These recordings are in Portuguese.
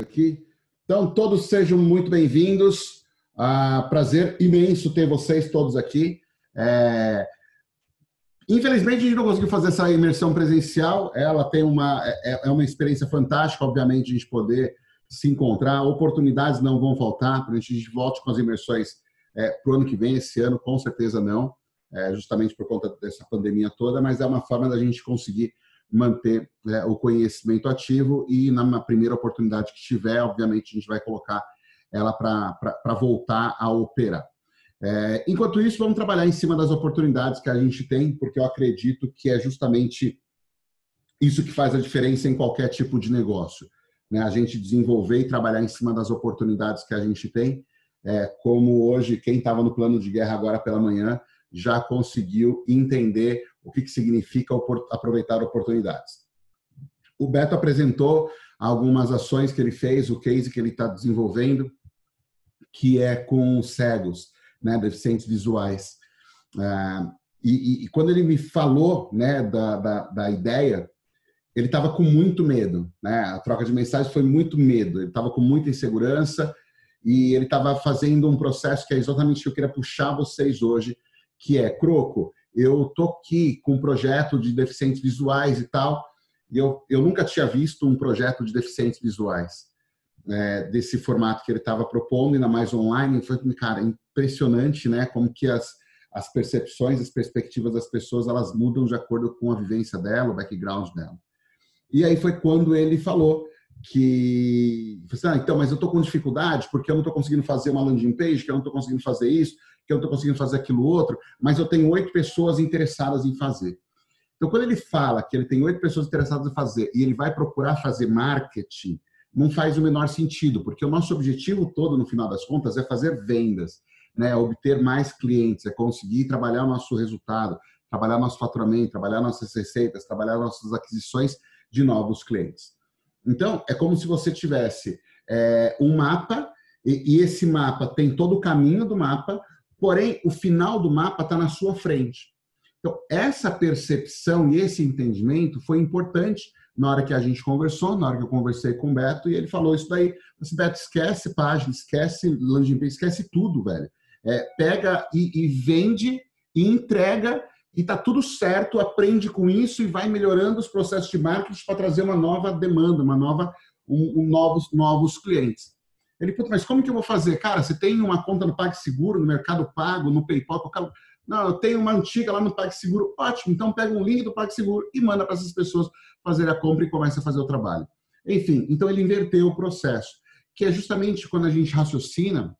aqui. Então, todos sejam muito bem-vindos. Ah, prazer imenso ter vocês todos aqui. É... Infelizmente, a gente não conseguiu fazer essa imersão presencial. Ela tem uma, é, é uma experiência fantástica, obviamente, a gente poder se encontrar. Oportunidades não vão faltar para a gente volte com as imersões é, para o ano que vem. Esse ano, com certeza, não, é, justamente por conta dessa pandemia toda, mas é uma forma da gente conseguir manter é, o conhecimento ativo e na primeira oportunidade que tiver, obviamente, a gente vai colocar ela para voltar a operar. É, enquanto isso, vamos trabalhar em cima das oportunidades que a gente tem, porque eu acredito que é justamente isso que faz a diferença em qualquer tipo de negócio. Né? A gente desenvolver e trabalhar em cima das oportunidades que a gente tem, é, como hoje, quem estava no plano de guerra agora pela manhã já conseguiu entender o que, que significa aproveitar oportunidades. O Beto apresentou algumas ações que ele fez, o case que ele está desenvolvendo, que é com cegos, né, deficientes visuais. Uh, e, e, quando ele me falou né, da, da, da ideia, ele estava com muito medo. Né? A troca de mensagens foi muito medo. Ele estava com muita insegurança e ele estava fazendo um processo que é exatamente o que eu queria puxar vocês hoje, que é, Croco, eu tô aqui com um projeto de deficientes visuais e tal, e eu, eu nunca tinha visto um projeto de deficientes visuais é, desse formato que ele estava propondo, ainda mais online. Foi, cara, impressionante, né? Como que as, as percepções, as perspectivas das pessoas, elas mudam de acordo com a vivência dela, o background dela. E aí foi quando ele falou que, assim, ah, então, mas eu estou com dificuldade porque eu não estou conseguindo fazer uma landing page, que eu não estou conseguindo fazer isso, que eu não estou conseguindo fazer aquilo outro, mas eu tenho oito pessoas interessadas em fazer. Então, quando ele fala que ele tem oito pessoas interessadas em fazer e ele vai procurar fazer marketing, não faz o menor sentido, porque o nosso objetivo todo, no final das contas, é fazer vendas, né? obter mais clientes, é conseguir trabalhar o nosso resultado, trabalhar nosso faturamento, trabalhar nossas receitas, trabalhar nossas aquisições de novos clientes. Então, é como se você tivesse é, um mapa e, e esse mapa tem todo o caminho do mapa, porém o final do mapa está na sua frente. Então, essa percepção e esse entendimento foi importante na hora que a gente conversou, na hora que eu conversei com o Beto, e ele falou isso daí. Esse Beto, esquece página, esquece landing page, esquece tudo, velho. É, pega e, e vende e entrega e tá tudo certo, aprende com isso e vai melhorando os processos de marketing para trazer uma nova demanda, uma nova, um, um, novos, novos clientes. Ele, puta, mas como que eu vou fazer? Cara, você tem uma conta no PagSeguro, no Mercado Pago, no PayPal, qualquer... Não, eu tenho uma antiga lá no PagSeguro. Ótimo, então pega um link do PagSeguro e manda para essas pessoas fazer a compra e começa a fazer o trabalho. Enfim, então ele inverteu o processo, que é justamente quando a gente raciocina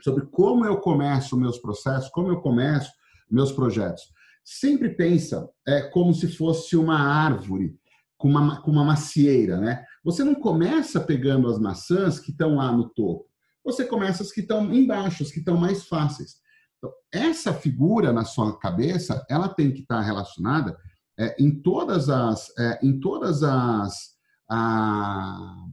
sobre como eu começo meus processos, como eu começo meus projetos. Sempre pensa é, como se fosse uma árvore com uma, com uma macieira, né? Você não começa pegando as maçãs que estão lá no topo. Você começa as que estão embaixo, as que estão mais fáceis. Então, essa figura na sua cabeça, ela tem que estar relacionada é, em todas as, é, em todas as, a,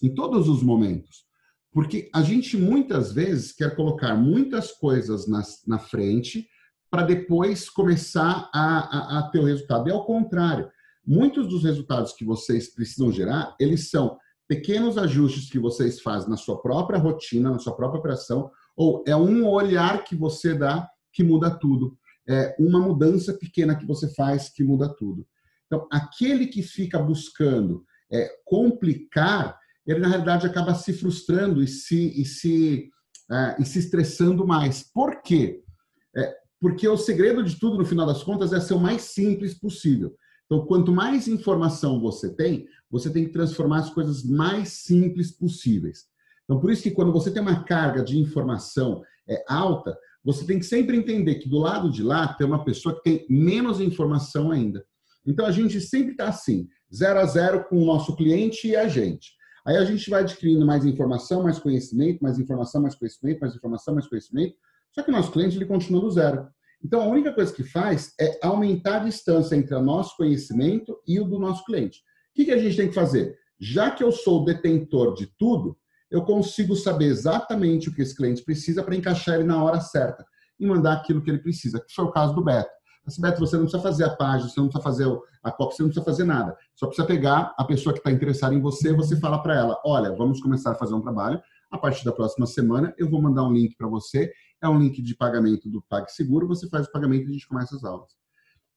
em todos os momentos, porque a gente muitas vezes quer colocar muitas coisas na, na frente para depois começar a, a, a ter o resultado. E ao contrário, muitos dos resultados que vocês precisam gerar, eles são pequenos ajustes que vocês fazem na sua própria rotina, na sua própria operação, ou é um olhar que você dá que muda tudo. É uma mudança pequena que você faz que muda tudo. Então, aquele que fica buscando é, complicar, ele na realidade acaba se frustrando e se, e se, é, e se estressando mais. Por quê? É, porque o segredo de tudo, no final das contas, é ser o mais simples possível. Então, quanto mais informação você tem, você tem que transformar as coisas mais simples possíveis. Então, por isso que quando você tem uma carga de informação é, alta, você tem que sempre entender que do lado de lá tem uma pessoa que tem menos informação ainda. Então, a gente sempre está assim, zero a zero com o nosso cliente e a gente. Aí a gente vai adquirindo mais informação, mais conhecimento, mais informação, mais conhecimento, mais informação, mais conhecimento. Só que o nosso cliente ele continua do zero. Então, a única coisa que faz é aumentar a distância entre o nosso conhecimento e o do nosso cliente. O que, a gente tem que fazer? Já que eu sou o detentor de tudo, eu consigo saber exatamente o que esse cliente precisa para encaixar ele na hora certa e mandar aquilo que ele precisa, que foi o caso do Beto. Assim, Beto, você não precisa fazer a página, você não precisa fazer a cópia, você não precisa fazer nada. Só precisa pegar a pessoa que está interessada em você, você fala para ela, olha, vamos começar a fazer um trabalho. A partir da próxima semana, eu vou mandar um link para você. É um link de pagamento do PagSeguro, você faz o pagamento e a gente começa as aulas.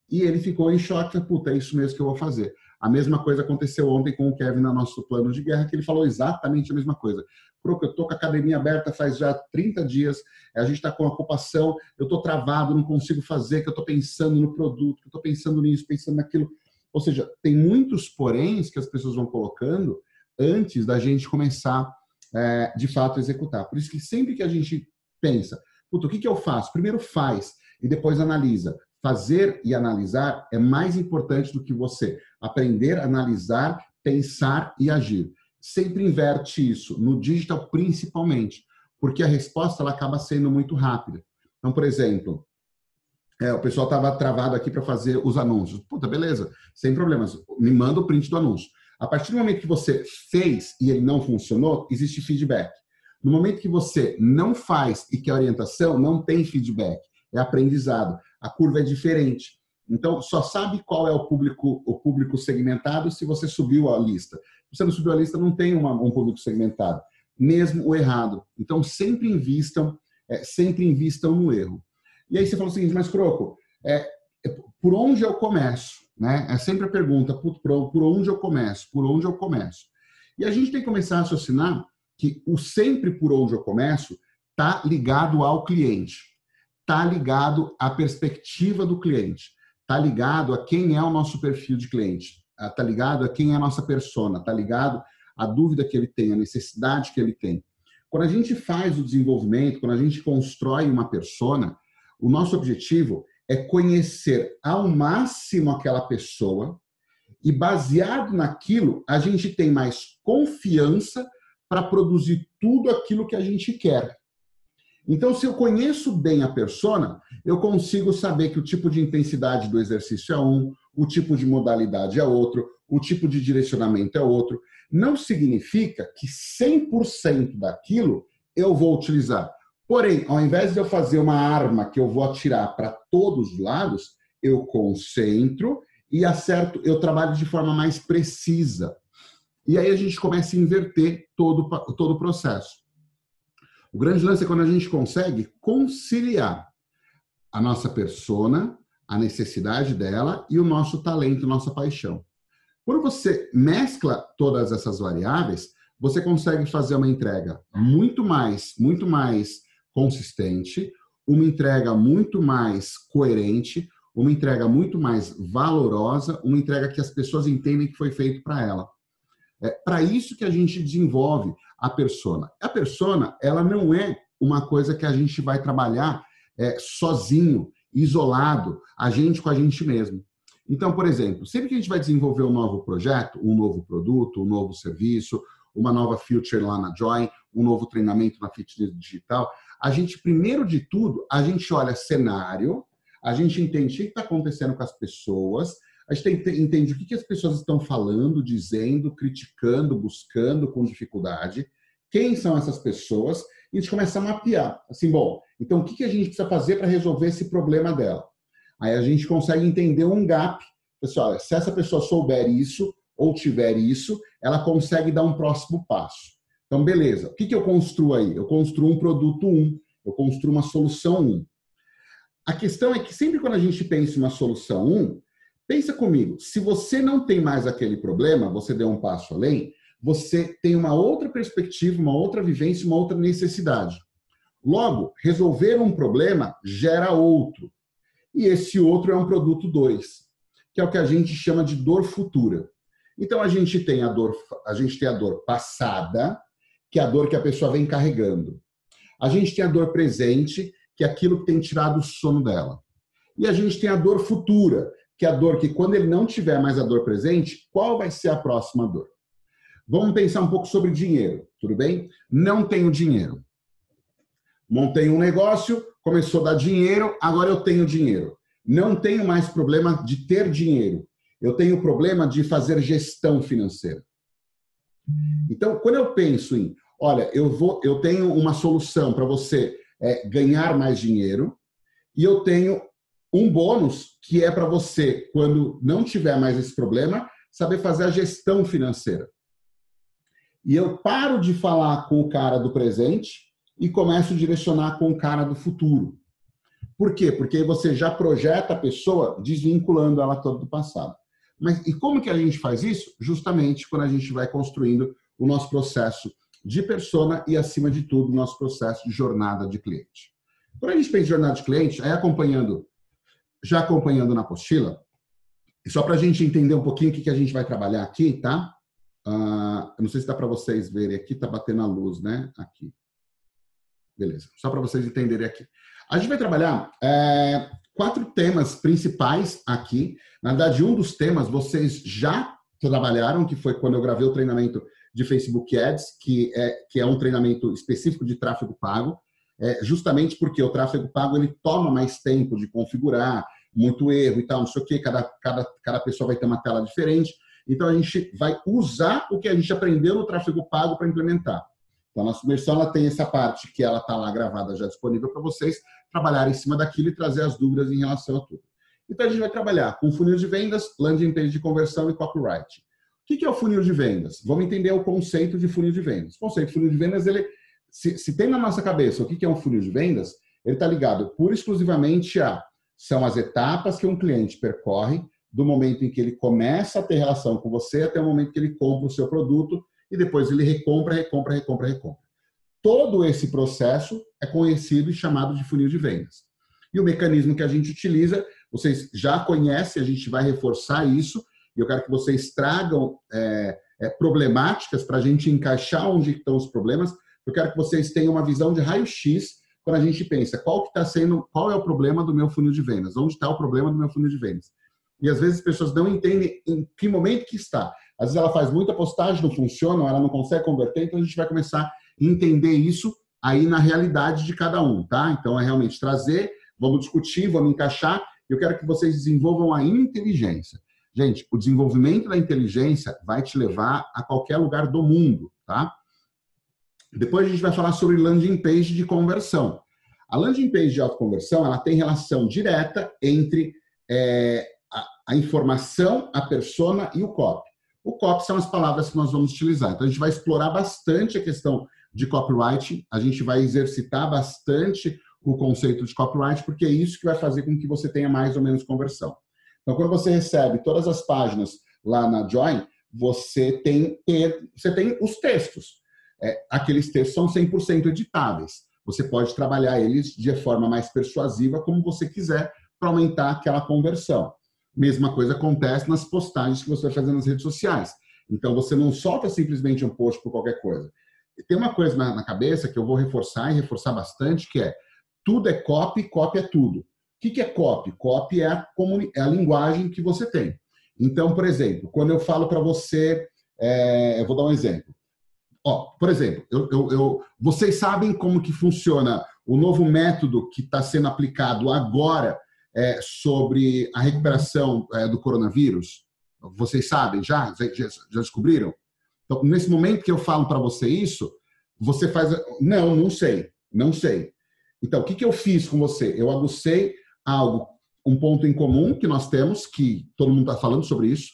E ele ficou em choque, puta, é isso mesmo que eu vou fazer. A mesma coisa aconteceu ontem com o Kevin no nosso plano de guerra, que ele falou exatamente a mesma coisa. Proco, eu estou com a academia aberta faz já 30 dias, a gente está com a ocupação, eu estou travado, não consigo fazer, que eu estou pensando no produto, que eu estou pensando nisso, pensando naquilo. Ou seja, tem muitos poréns que as pessoas vão colocando antes da gente começar, é, de fato, a executar. Por isso que sempre que a gente pensa, puta, o que, que eu faço? Primeiro faz e depois analisa. Fazer e analisar é mais importante do que você aprender, analisar, pensar e agir sempre inverte isso, no digital principalmente, porque a resposta ela acaba sendo muito rápida. Então, por exemplo, é, o pessoal estava travado aqui para fazer os anúncios. Puta, beleza, sem problemas, me manda o print do anúncio. A partir do momento que você fez e ele não funcionou, existe feedback. No momento que você não faz e quer orientação, não tem feedback, é aprendizado. A curva é diferente. Então, só sabe qual é o público, o público segmentado se você subiu a lista. Se você não subiu a lista, não tem uma, um público segmentado. Mesmo o errado. Então, sempre invistam, é, sempre invistam no erro. E aí você fala o seguinte, mas Croco, é, é, por onde eu começo? Né? É sempre a pergunta, por, por onde eu começo? Por onde eu começo? E a gente tem que começar a raciocinar que o sempre por onde eu começo está ligado ao cliente, está ligado à perspectiva do cliente está ligado a quem é o nosso perfil de cliente, está ah, ligado a quem é a nossa persona, está ligado à dúvida que ele tem, a necessidade que ele tem. Quando a gente faz o desenvolvimento, quando a gente constrói uma persona, o nosso objetivo é conhecer ao máximo aquela pessoa e baseado naquilo, a gente tem mais confiança para produzir tudo aquilo que a gente quer. Então, se eu conheço bem a persona, eu consigo saber que o tipo de intensidade do exercício é um, o tipo de modalidade é outro, o tipo de direcionamento é outro. Não significa que 100% daquilo eu vou utilizar. Porém, ao invés de eu fazer uma arma que eu vou atirar para todos os lados, eu concentro e acerto, eu trabalho de forma mais precisa. E aí a gente começa a inverter todo, todo o processo. O grande lance é quando a gente consegue conciliar a nossa persona, a necessidade dela e o nosso talento, nossa paixão. Quando você mescla todas essas variáveis, você consegue fazer uma entrega muito mais, muito mais consistente, uma entrega muito mais coerente, uma entrega muito mais valorosa, uma entrega que as pessoas entendem que foi feito para ela. É para isso que a gente desenvolve a persona. A persona, ela não é uma coisa que a gente vai trabalhar é, sozinho, isolado, a gente com a gente mesmo. Então, por exemplo, sempre que a gente vai desenvolver um novo projeto, um novo produto, um novo serviço, uma nova feature lá na Join, um novo treinamento na Fitness Digital, a gente, primeiro de tudo, a gente olha cenário, a gente entende o que está acontecendo com as pessoas, a gente entende o que, as pessoas estão falando, dizendo, criticando, buscando com dificuldade, quem são essas pessoas, e a gente começa a mapear. Assim, bom, então o que, a gente precisa fazer para resolver esse problema dela? Aí a gente consegue entender um gap. Pessoal, se essa pessoa souber isso ou tiver isso, ela consegue dar um próximo passo. Então, beleza. O que, que eu construo aí? Eu construo um produto 1, um, eu construo uma solução 1. Um. A questão é que sempre quando a gente pensa em uma solução 1, um, Pensa comigo, se você não tem mais aquele problema, você deu um passo além, você tem uma outra perspectiva, uma outra vivência, uma outra necessidade. Logo, resolver um problema gera outro. E esse outro é um produto 2, que é o que a gente chama de dor futura. Então a gente tem a dor, a gente tem a dor passada, que é a dor que a pessoa vem carregando. A gente tem a dor presente, que é aquilo que tem tirado o sono dela. E a gente tem a dor futura, que a dor que quando ele não tiver mais a dor presente, qual vai ser a próxima dor? Vamos pensar um pouco sobre dinheiro, tudo bem? Não tenho dinheiro. Montei um negócio, começou a dar dinheiro, agora eu tenho dinheiro. Não tenho mais problema de ter dinheiro. Eu tenho problema de fazer gestão financeira. Então, quando eu penso em, olha, eu vou, eu tenho uma solução para você é, ganhar mais dinheiro e eu tenho um bônus que é para você, quando não tiver mais esse problema, saber fazer a gestão financeira. E eu paro de falar com o cara do presente e começo a direcionar com o cara do futuro. Por quê? Porque você já projeta a pessoa desvinculando ela toda do passado. Mas e como que a gente faz isso? Justamente quando a gente vai construindo o nosso processo de persona e, acima de tudo, o nosso processo de jornada de cliente. Quando a gente pensa em jornada de cliente, aí acompanhando, já acompanhando na apostila, só para a gente entender um pouquinho o que, que a gente vai trabalhar aqui, tá? Uh, não sei se dá para vocês verem aqui, tá batendo a luz, né? Aqui. Beleza. Só para vocês entenderem aqui. A gente vai trabalhar é, quatro temas principais aqui. Na verdade, um dos temas vocês já trabalharam, que foi quando eu gravei o treinamento de Facebook Ads, que é, que é um treinamento específico de tráfego pago, é, justamente porque o tráfego pago ele toma mais tempo de configurar, muito erro e tal, não sei o quê, cada, cada, cada pessoa vai ter uma tela diferente. Então, a gente vai usar o que a gente aprendeu no tráfego pago para implementar. Então, a nossa versão ela tem essa parte que ela está lá gravada, já disponível para vocês trabalhar em cima daquilo e trazer as dúvidas em relação a tudo. Então, a gente vai trabalhar com funil de vendas, landing page de conversão e copyright. O que é o funil de vendas? Vamos entender o conceito de funil de vendas. O conceito de funil de vendas, ele, se, se tem na nossa cabeça o que é um funil de vendas, ele está ligado pura e exclusivamente a são as etapas que um cliente percorre do momento em que ele começa a ter relação com você até o momento que ele compra o seu produto e depois ele recompra, recompra, recompra, recompra. Todo esse processo é conhecido e chamado de funil de vendas. E o mecanismo que a gente utiliza, vocês já conhecem, a gente vai reforçar isso, e eu quero que vocês tragam é, é, problemáticas para a gente encaixar onde estão os problemas. Eu quero que vocês tenham uma visão de raio-x quando a gente pensa qual que está sendo, qual é o problema do meu funil de vendas, onde está o problema do meu funil de vendas. E às vezes as pessoas não entendem em que momento que está. Às vezes ela faz muita postagem, não funciona, ela não consegue converter, então a gente vai começar a entender isso aí na realidade de cada um, tá? Então é realmente trazer, vamos discutir, vamos encaixar. Eu quero que vocês desenvolvam a inteligência. Gente, o desenvolvimento da inteligência vai te levar a qualquer lugar do mundo, tá? Depois a gente vai falar sobre landing page de conversão. A landing page de autoconversão ela tem relação direta entre é, a, a, informação, a persona e o copy. O copy são as palavras que nós vamos utilizar. Então a gente vai explorar bastante a questão de copyright, a gente vai exercitar bastante o conceito de copyright, porque é isso que vai fazer com que você tenha mais ou menos conversão. Então, quando você recebe todas as páginas lá na Join, você tem, você tem os textos é, aqueles textos são 100% editáveis. Você pode trabalhar eles de forma mais persuasiva, como você quiser, para aumentar aquela conversão. Mesma coisa acontece nas postagens que você vai fazer nas redes sociais. Então, você não solta simplesmente um post por qualquer coisa. Tem uma coisa na, na cabeça que eu vou reforçar e reforçar bastante, que é tudo é copy, copy é tudo. O que, que é copy? Copy é a, é a linguagem que você tem. Então, por exemplo, quando eu falo para você, é, eu vou dar um exemplo. Ó, por exemplo, eu, eu, eu, vocês sabem como que funciona o novo método que está sendo aplicado agora é, sobre a recuperação é, do coronavírus? Vocês sabem já? Já, já descobriram? Então, nesse momento que eu falo para você isso, você faz. Não, não sei, não sei. Então, o que, que eu fiz com você? Eu agucei algo, um ponto em comum que nós temos, que todo mundo está falando sobre isso.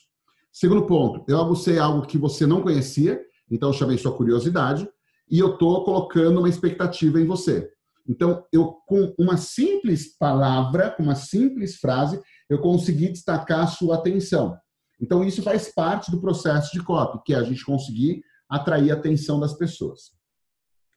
Segundo ponto, eu agucei algo que você não conhecia, então, eu chamei sua curiosidade e eu estou colocando uma expectativa em você. Então, eu com uma simples palavra, com uma simples frase, eu consegui destacar a sua atenção. Então, isso faz parte do processo de copy, que é a gente conseguir atrair a atenção das pessoas.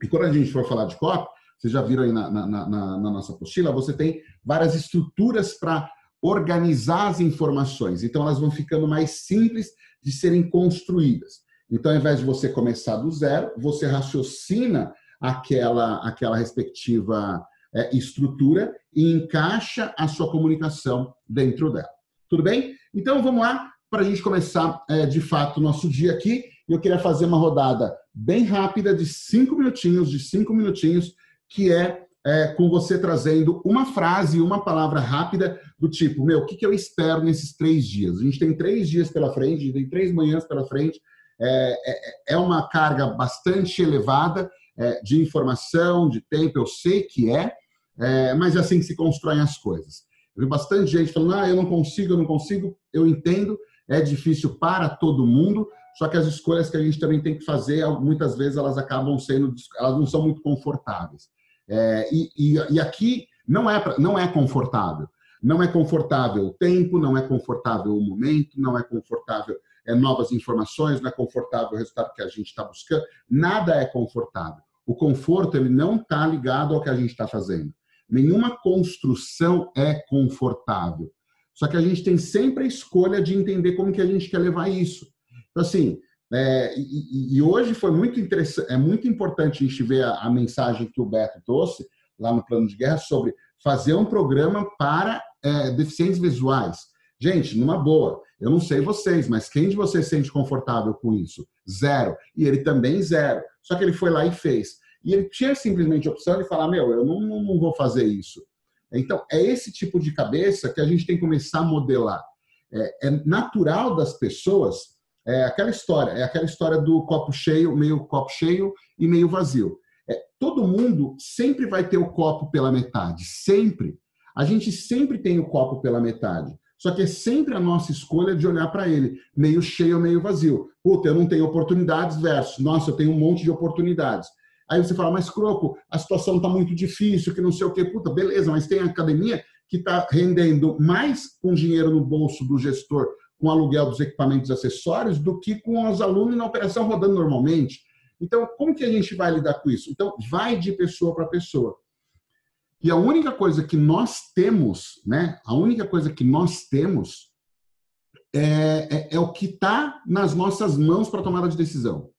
E quando a gente for falar de copy, vocês já viram aí na, na, na, na nossa apostila, você tem várias estruturas para organizar as informações. Então, elas vão ficando mais simples de serem construídas. Então, ao invés de você começar do zero, você raciocina aquela, aquela respectiva é, estrutura e encaixa a sua comunicação dentro dela. Tudo bem? Então, vamos lá para a gente começar é, de fato o nosso dia aqui. Eu queria fazer uma rodada bem rápida de cinco minutinhos, de cinco minutinhos, que é, é com você trazendo uma frase, uma palavra rápida do tipo, meu, o que, que eu espero nesses três dias? A gente tem três dias pela frente, a gente tem três manhãs pela frente, é, é, é uma carga bastante elevada é, de informação, de tempo, eu sei que é, é, mas é assim que se constroem as coisas. Eu vi bastante gente falando, ah, eu não consigo, eu não consigo. Eu entendo, é difícil para todo mundo, só que as escolhas que a gente também tem que fazer, muitas vezes elas acabam sendo, elas não são muito confortáveis. É, e, e, e, aqui não é, não é confortável. Não é confortável o tempo, não é confortável o momento, não é confortável é, novas informações, não é confortável o resultado que a gente está buscando. Nada é confortável. O conforto ele não está ligado ao que a gente está fazendo. Nenhuma construção é confortável. Só que a gente tem sempre a escolha de entender como que a gente quer levar isso. Então, assim, é, e, e, hoje foi muito interessante, é muito importante a gente ver a, a, mensagem que o Beto trouxe lá no plano de guerra sobre fazer um programa para é, deficientes visuais. Gente, numa boa, eu não sei vocês, mas quem de vocês se sente confortável com isso? Zero. E ele também zero. Só que ele foi lá e fez. E ele tinha simplesmente a opção de falar: meu, eu não, não vou fazer isso. Então, é esse tipo de cabeça que a gente tem que começar a modelar. É, é natural das pessoas é aquela história, é aquela história do copo cheio, meio copo cheio e meio vazio. É, todo mundo sempre vai ter o copo pela metade, sempre. A gente sempre tem o copo pela metade. Só que é sempre a nossa escolha de olhar para ele, meio cheio ou meio vazio. Puta, eu não tenho oportunidades versus, nossa, eu tenho um monte de oportunidades. Aí você fala, mas Croco, a situação está muito difícil, que não sei o quê. Puta, beleza, mas tem academia que está rendendo mais com dinheiro no bolso do gestor com aluguel dos equipamentos acessórios do que com os alunos na operação rodando normalmente. Então, como que a gente vai lidar com isso? Então, vai de pessoa para pessoa. E a única coisa que nós temos, né? A única coisa que nós temos é, é, é o que está nas nossas mãos para tomada de decisão.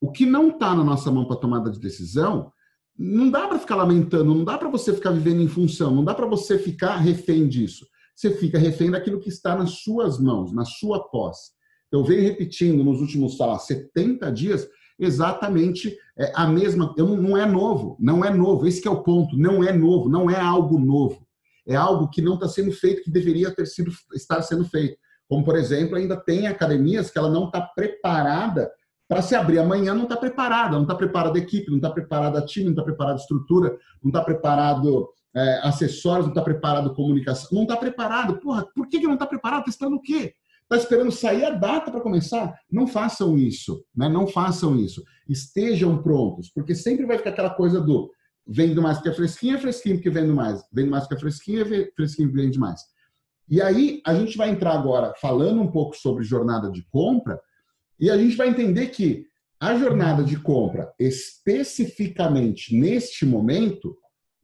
O que não está na nossa mão para tomada de decisão, não dá para ficar lamentando, não dá para você ficar vivendo em função, não dá para você ficar refém disso você fica refém daquilo que está nas suas mãos, na sua posse. Eu venho repetindo nos últimos, sei lá, 70 dias, exatamente é, a mesma. Não é novo, não é novo. Esse é o ponto. Não é novo, não é algo novo. É algo que não está sendo feito, que deveria ter sido estar sendo feito. Como, por exemplo, ainda tem academias que ela não está preparada para se abrir amanhã, não está preparada, não está preparada a equipe, não está preparada a time, não está preparada a estrutura, não está preparado é, acessórios, não está preparado comunicação, não está preparado. Porra, por que, que não está preparado? Está esperando o quê? Está esperando sair a data para começar? Não façam isso, né? Não façam isso. Estejam prontos, porque sempre vai ficar aquela coisa do vendo mais porque é fresquinho, é fresquinho porque vendo mais. Vendo mais é fresquinho, é fresquinho porque vende mais. E aí, a gente vai entrar agora falando um pouco sobre jornada de compra, e a gente vai entender que a jornada de compra, especificamente neste momento,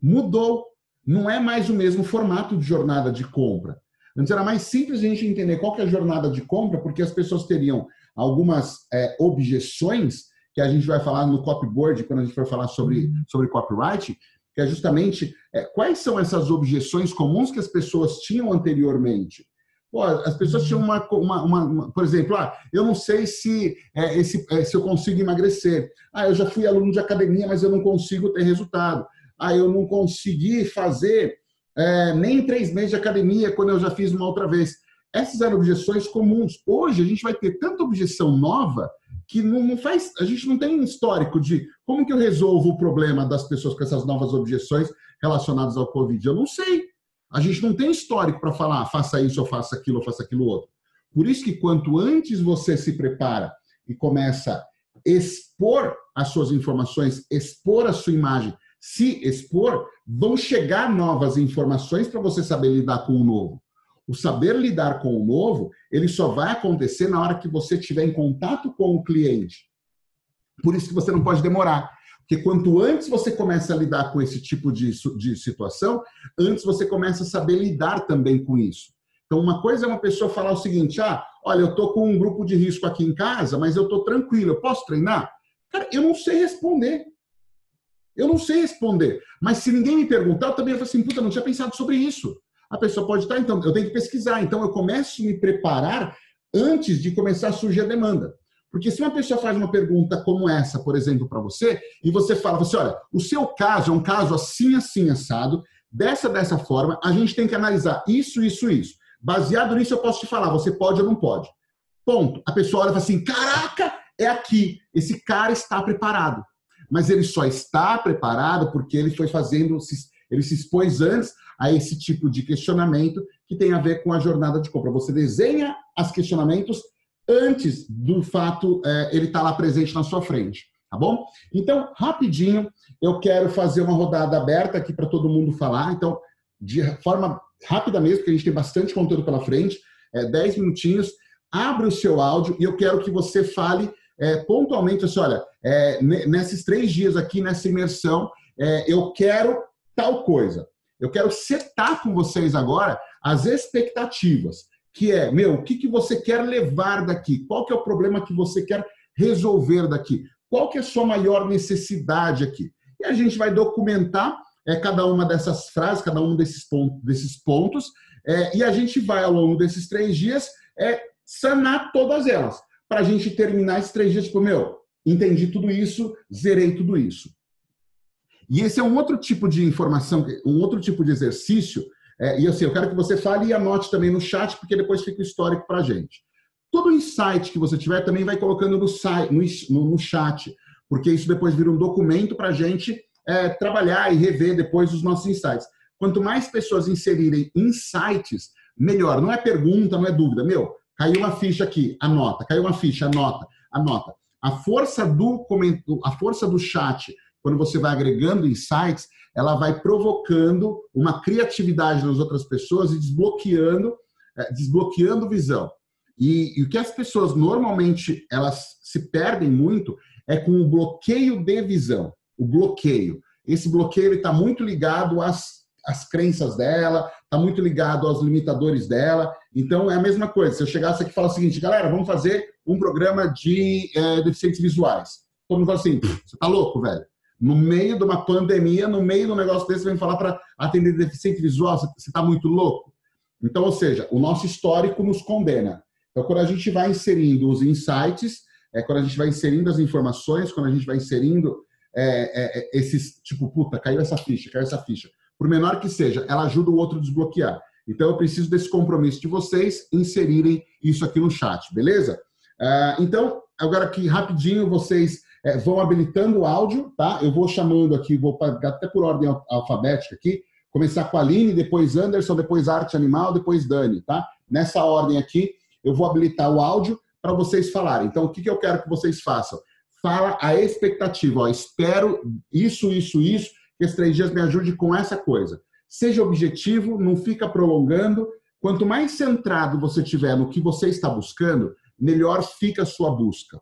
mudou não é mais o mesmo formato de jornada de compra. Antes era mais simples a gente entender qual é a jornada de compra, porque as pessoas teriam algumas é, objeções, que a gente vai falar no copyboard, quando a gente for falar sobre, sobre copyright, que é justamente é, quais são essas objeções comuns que as pessoas tinham anteriormente. Pô, as pessoas tinham uma, uma, uma, uma, por exemplo, ah, eu não sei se, é, esse, é, se eu consigo emagrecer. Ah, eu já fui aluno de academia, mas eu não consigo ter resultado ah, eu não consegui fazer é, nem três meses de academia quando eu já fiz uma outra vez. Essas eram objeções comuns. Hoje a gente vai ter tanta objeção nova que não, não faz. A gente não tem um histórico de como que eu resolvo o problema das pessoas com essas novas objeções relacionadas ao Covid. Eu não sei. A gente não tem histórico para falar, ah, faça isso, ou faça aquilo, ou faça aquilo outro. Por isso que quanto antes você se prepara e começa a expor as suas informações, expor a sua imagem, se expor, vão chegar novas informações para você saber lidar com o novo. O saber lidar com o novo, ele só vai acontecer na hora que você estiver em contato com o cliente. Por isso que você não pode demorar. Porque quanto antes você começa a lidar com esse tipo de, de situação, antes você começa a saber lidar também com isso. Então, uma coisa é uma pessoa falar o seguinte: ah, olha, eu estou com um grupo de risco aqui em casa, mas eu estou tranquilo, eu posso treinar? Cara, eu não sei responder. Eu não sei responder. Mas se ninguém me perguntar, eu também vou assim, puta, não tinha pensado sobre isso. A pessoa pode estar, então, eu tenho que pesquisar. Então, eu começo a me preparar antes de começar a surgir a demanda. Porque se uma pessoa faz uma pergunta como essa, por exemplo, para você, e você fala, você, olha, o seu caso é um caso assim, assim, assado, dessa, dessa forma, a gente tem que analisar isso, isso, isso. Baseado nisso, eu posso te falar, você pode ou não pode. Ponto. A pessoa olha e fala assim, caraca, é aqui. Esse cara está preparado mas ele só está preparado porque ele foi fazendo, Ele se expôs antes a esse tipo de questionamento que tem a ver com a jornada de compra. Você desenha os questionamentos antes do fato é, ele estar tá lá presente na sua frente, tá bom? Então, rapidinho, eu quero fazer uma rodada aberta aqui para todo mundo falar. Então, de forma rápida mesmo, porque a gente tem bastante conteúdo pela frente, é, 10 minutinhos, abre o seu áudio e eu quero que você fale é, pontualmente assim, olha, é, nesses três dias aqui, nessa imersão, é, eu quero tal coisa. Eu quero setar com vocês agora as expectativas, que é, meu, o que, que você quer levar daqui? Qual que é o problema que você quer resolver daqui? Qual que é a sua maior necessidade aqui? E a gente vai documentar é, cada uma dessas frases, cada um desses, pontos, desses pontos, é, e a gente vai, ao longo desses três dias, é, sanar todas elas para a gente terminar esses três dias, tipo, meu, entendi tudo isso, zerei tudo isso. E esse é um outro tipo de informação, um outro tipo de exercício. É, e assim, eu quero que você fale e anote também no chat, porque depois fica o histórico para a gente. Todo insight que você tiver também vai colocando no, no, no chat, porque isso depois vira um documento para a gente é, trabalhar e rever depois os nossos insights. Quanto mais pessoas inserirem insights, melhor. Não é pergunta, não é dúvida. Meu, Caiu uma ficha aqui, anota. Caiu uma ficha, anota, anota. A força do a força do chat, quando você vai agregando insights, ela vai provocando uma criatividade nas outras pessoas e desbloqueando, é, desbloqueando visão. E, e, o que as pessoas normalmente elas se perdem muito é com o bloqueio de visão. O bloqueio. Esse bloqueio está muito ligado às as crenças dela, está muito ligado aos limitadores dela. Então, é a mesma coisa. Se eu chegasse aqui e falar o seguinte, galera, vamos fazer um programa de é, deficientes visuais. Todo mundo fala assim, você tá louco, velho? No meio de uma pandemia, no meio de um negócio desse, vem falar para atender deficiente visual, você está muito louco? Então, ou seja, o nosso histórico nos condena. Então, quando a gente vai inserindo os insights, é quando a gente vai inserindo as informações, quando a gente vai inserindo é, é, esses, tipo, puta, caiu essa ficha, caiu essa ficha por menor que seja, ela ajuda o outro a desbloquear. Então, eu preciso desse compromisso de vocês inserirem isso aqui no chat, beleza? Uh, então, agora aqui, rapidinho, vocês é, vão habilitando o áudio, tá? Eu vou chamando aqui, vou até por ordem alfabética aqui, começar com a Aline, depois Anderson, depois Arte Animal, depois Dani, tá? Nessa ordem aqui, eu vou habilitar o áudio para vocês falarem. Então, o que, que eu quero que vocês façam? Fala a expectativa, ó, espero isso, isso, isso, que esses três dias me ajude com essa coisa. Seja objetivo, não fica prolongando. Quanto mais centrado você tiver no que você está buscando, melhor fica a sua busca.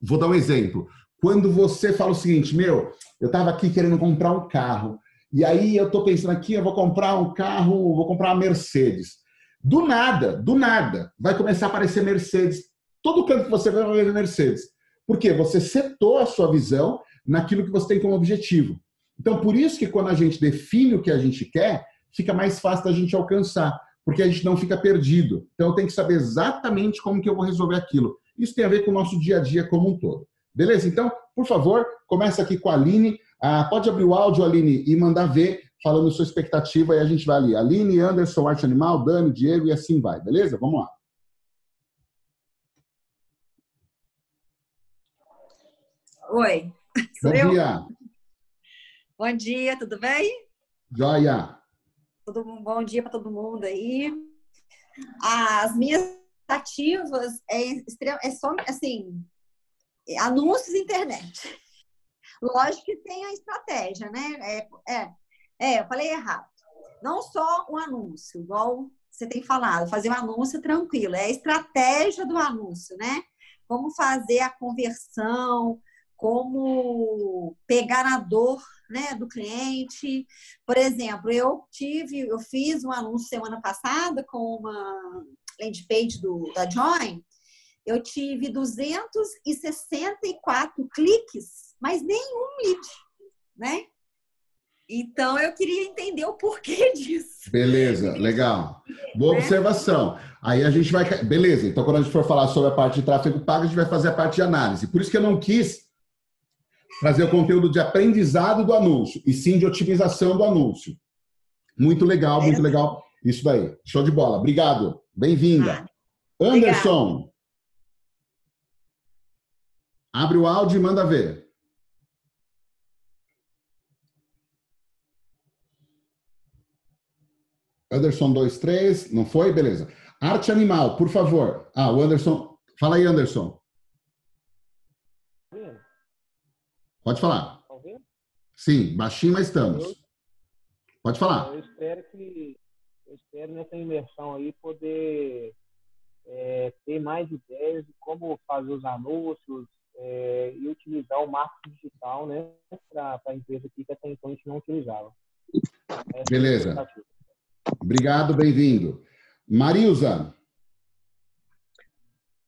Vou dar um exemplo. Quando você fala o seguinte, meu, eu estava aqui querendo comprar um carro, e aí eu estou pensando aqui, eu vou comprar um carro, vou comprar uma Mercedes. Do nada, do nada, vai começar a aparecer Mercedes. Todo canto que você vai, ver Mercedes. Por quê? Você setou a sua visão naquilo que você tem como objetivo. Então, por isso que quando a gente define o que a gente quer, fica mais fácil da gente alcançar, porque a gente não fica perdido. Então, eu tenho que saber exatamente como que eu vou resolver aquilo. Isso tem a ver com o nosso dia a dia como um todo. Beleza? Então, por favor, começa aqui com a Aline. Ah, pode abrir o áudio, Aline, e mandar ver, falando sua expectativa, e a gente vai ali. Aline, Anderson, Arte Animal, Dani, Diego, e assim vai. Beleza? Vamos lá. Oi. Bom eu? dia. Bom dia, tudo bem? Joia! Tudo bom dia para todo mundo aí. As minhas ativas é, é só assim, anúncios internet. Lógico que tem a estratégia, né? É, é, é, eu falei errado. Não só o anúncio, igual você tem falado, fazer um anúncio tranquilo, é a estratégia do anúncio, né? Como fazer a conversão, como pegar a dor né, do cliente. Por exemplo, eu tive, eu fiz um anúncio semana passada com uma landing page do, da Join, eu tive 264 cliques, mas nenhum lead, né? Então eu queria entender o porquê disso. Beleza, legal. Boa né? observação. Aí a gente vai. Beleza, então quando a gente for falar sobre a parte de tráfego pago, a gente vai fazer a parte de análise. Por isso que eu não quis trazer o conteúdo de aprendizado do anúncio e sim de otimização do anúncio. Muito legal, muito legal isso daí. Show de bola. Obrigado. Bem-vinda. Ah, Anderson. Abre o áudio e manda ver. Anderson 23, não foi? Beleza. Arte animal, por favor. Ah, o Anderson. Fala aí, Anderson. Pode falar. Tá Sim, baixinho, mas estamos. Pode falar. Eu espero que eu espero nessa imersão aí poder é, ter mais ideias de como fazer os anúncios é, e utilizar o marketing digital, né, para a empresa aqui que até então a gente não utilizava. Essa Beleza. É Obrigado, bem-vindo. Marilza.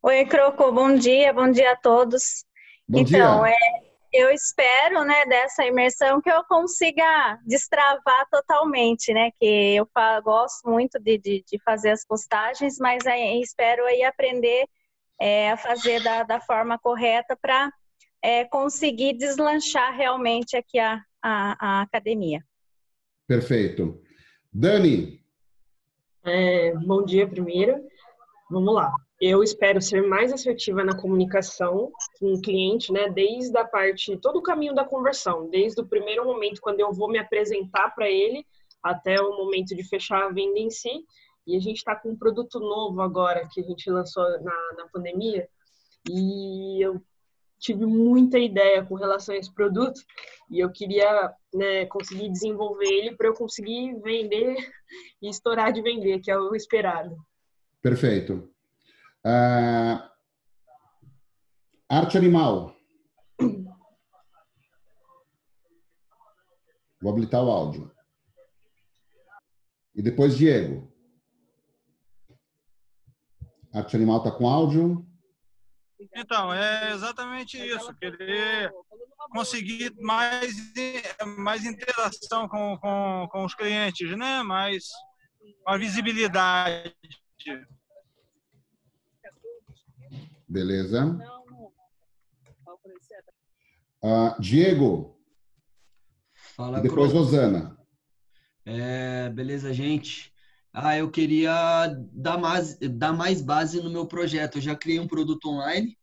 Oi, Croco, bom dia, bom dia a todos. Bom então, dia. É, eu espero, né, dessa imersão que eu consiga destravar totalmente, né, que eu gosto muito de, de, de fazer as postagens, mas aí, espero aí aprender é, a fazer da, da forma correta para é, conseguir deslanchar realmente aqui a, a, a academia. Perfeito. Dani. É, bom dia primeiro. Vamos lá eu espero ser mais assertiva na comunicação com o cliente, né? Desde a parte, todo o caminho da conversão, desde o primeiro momento quando eu vou me apresentar para ele até o momento de fechar a venda em si. E a gente está com um produto novo agora que a gente lançou na, na pandemia e eu tive muita ideia com relação a esse produto e eu queria né, conseguir desenvolver ele para eu conseguir vender e estourar de vender, que é o esperado. Perfeito. Uh, arte animal. Vou habilitar o áudio. E depois Diego. Arte animal está com áudio. Então, é exatamente isso. Querer conseguir mais, mais interação com, com, com os clientes, né? Mais uma visibilidade. Beleza. Uh, Diego. Fala, e depois. Rosana. É, beleza, gente. Ah, eu queria dar mais, dar mais base no meu projeto. Eu já criei um produto online,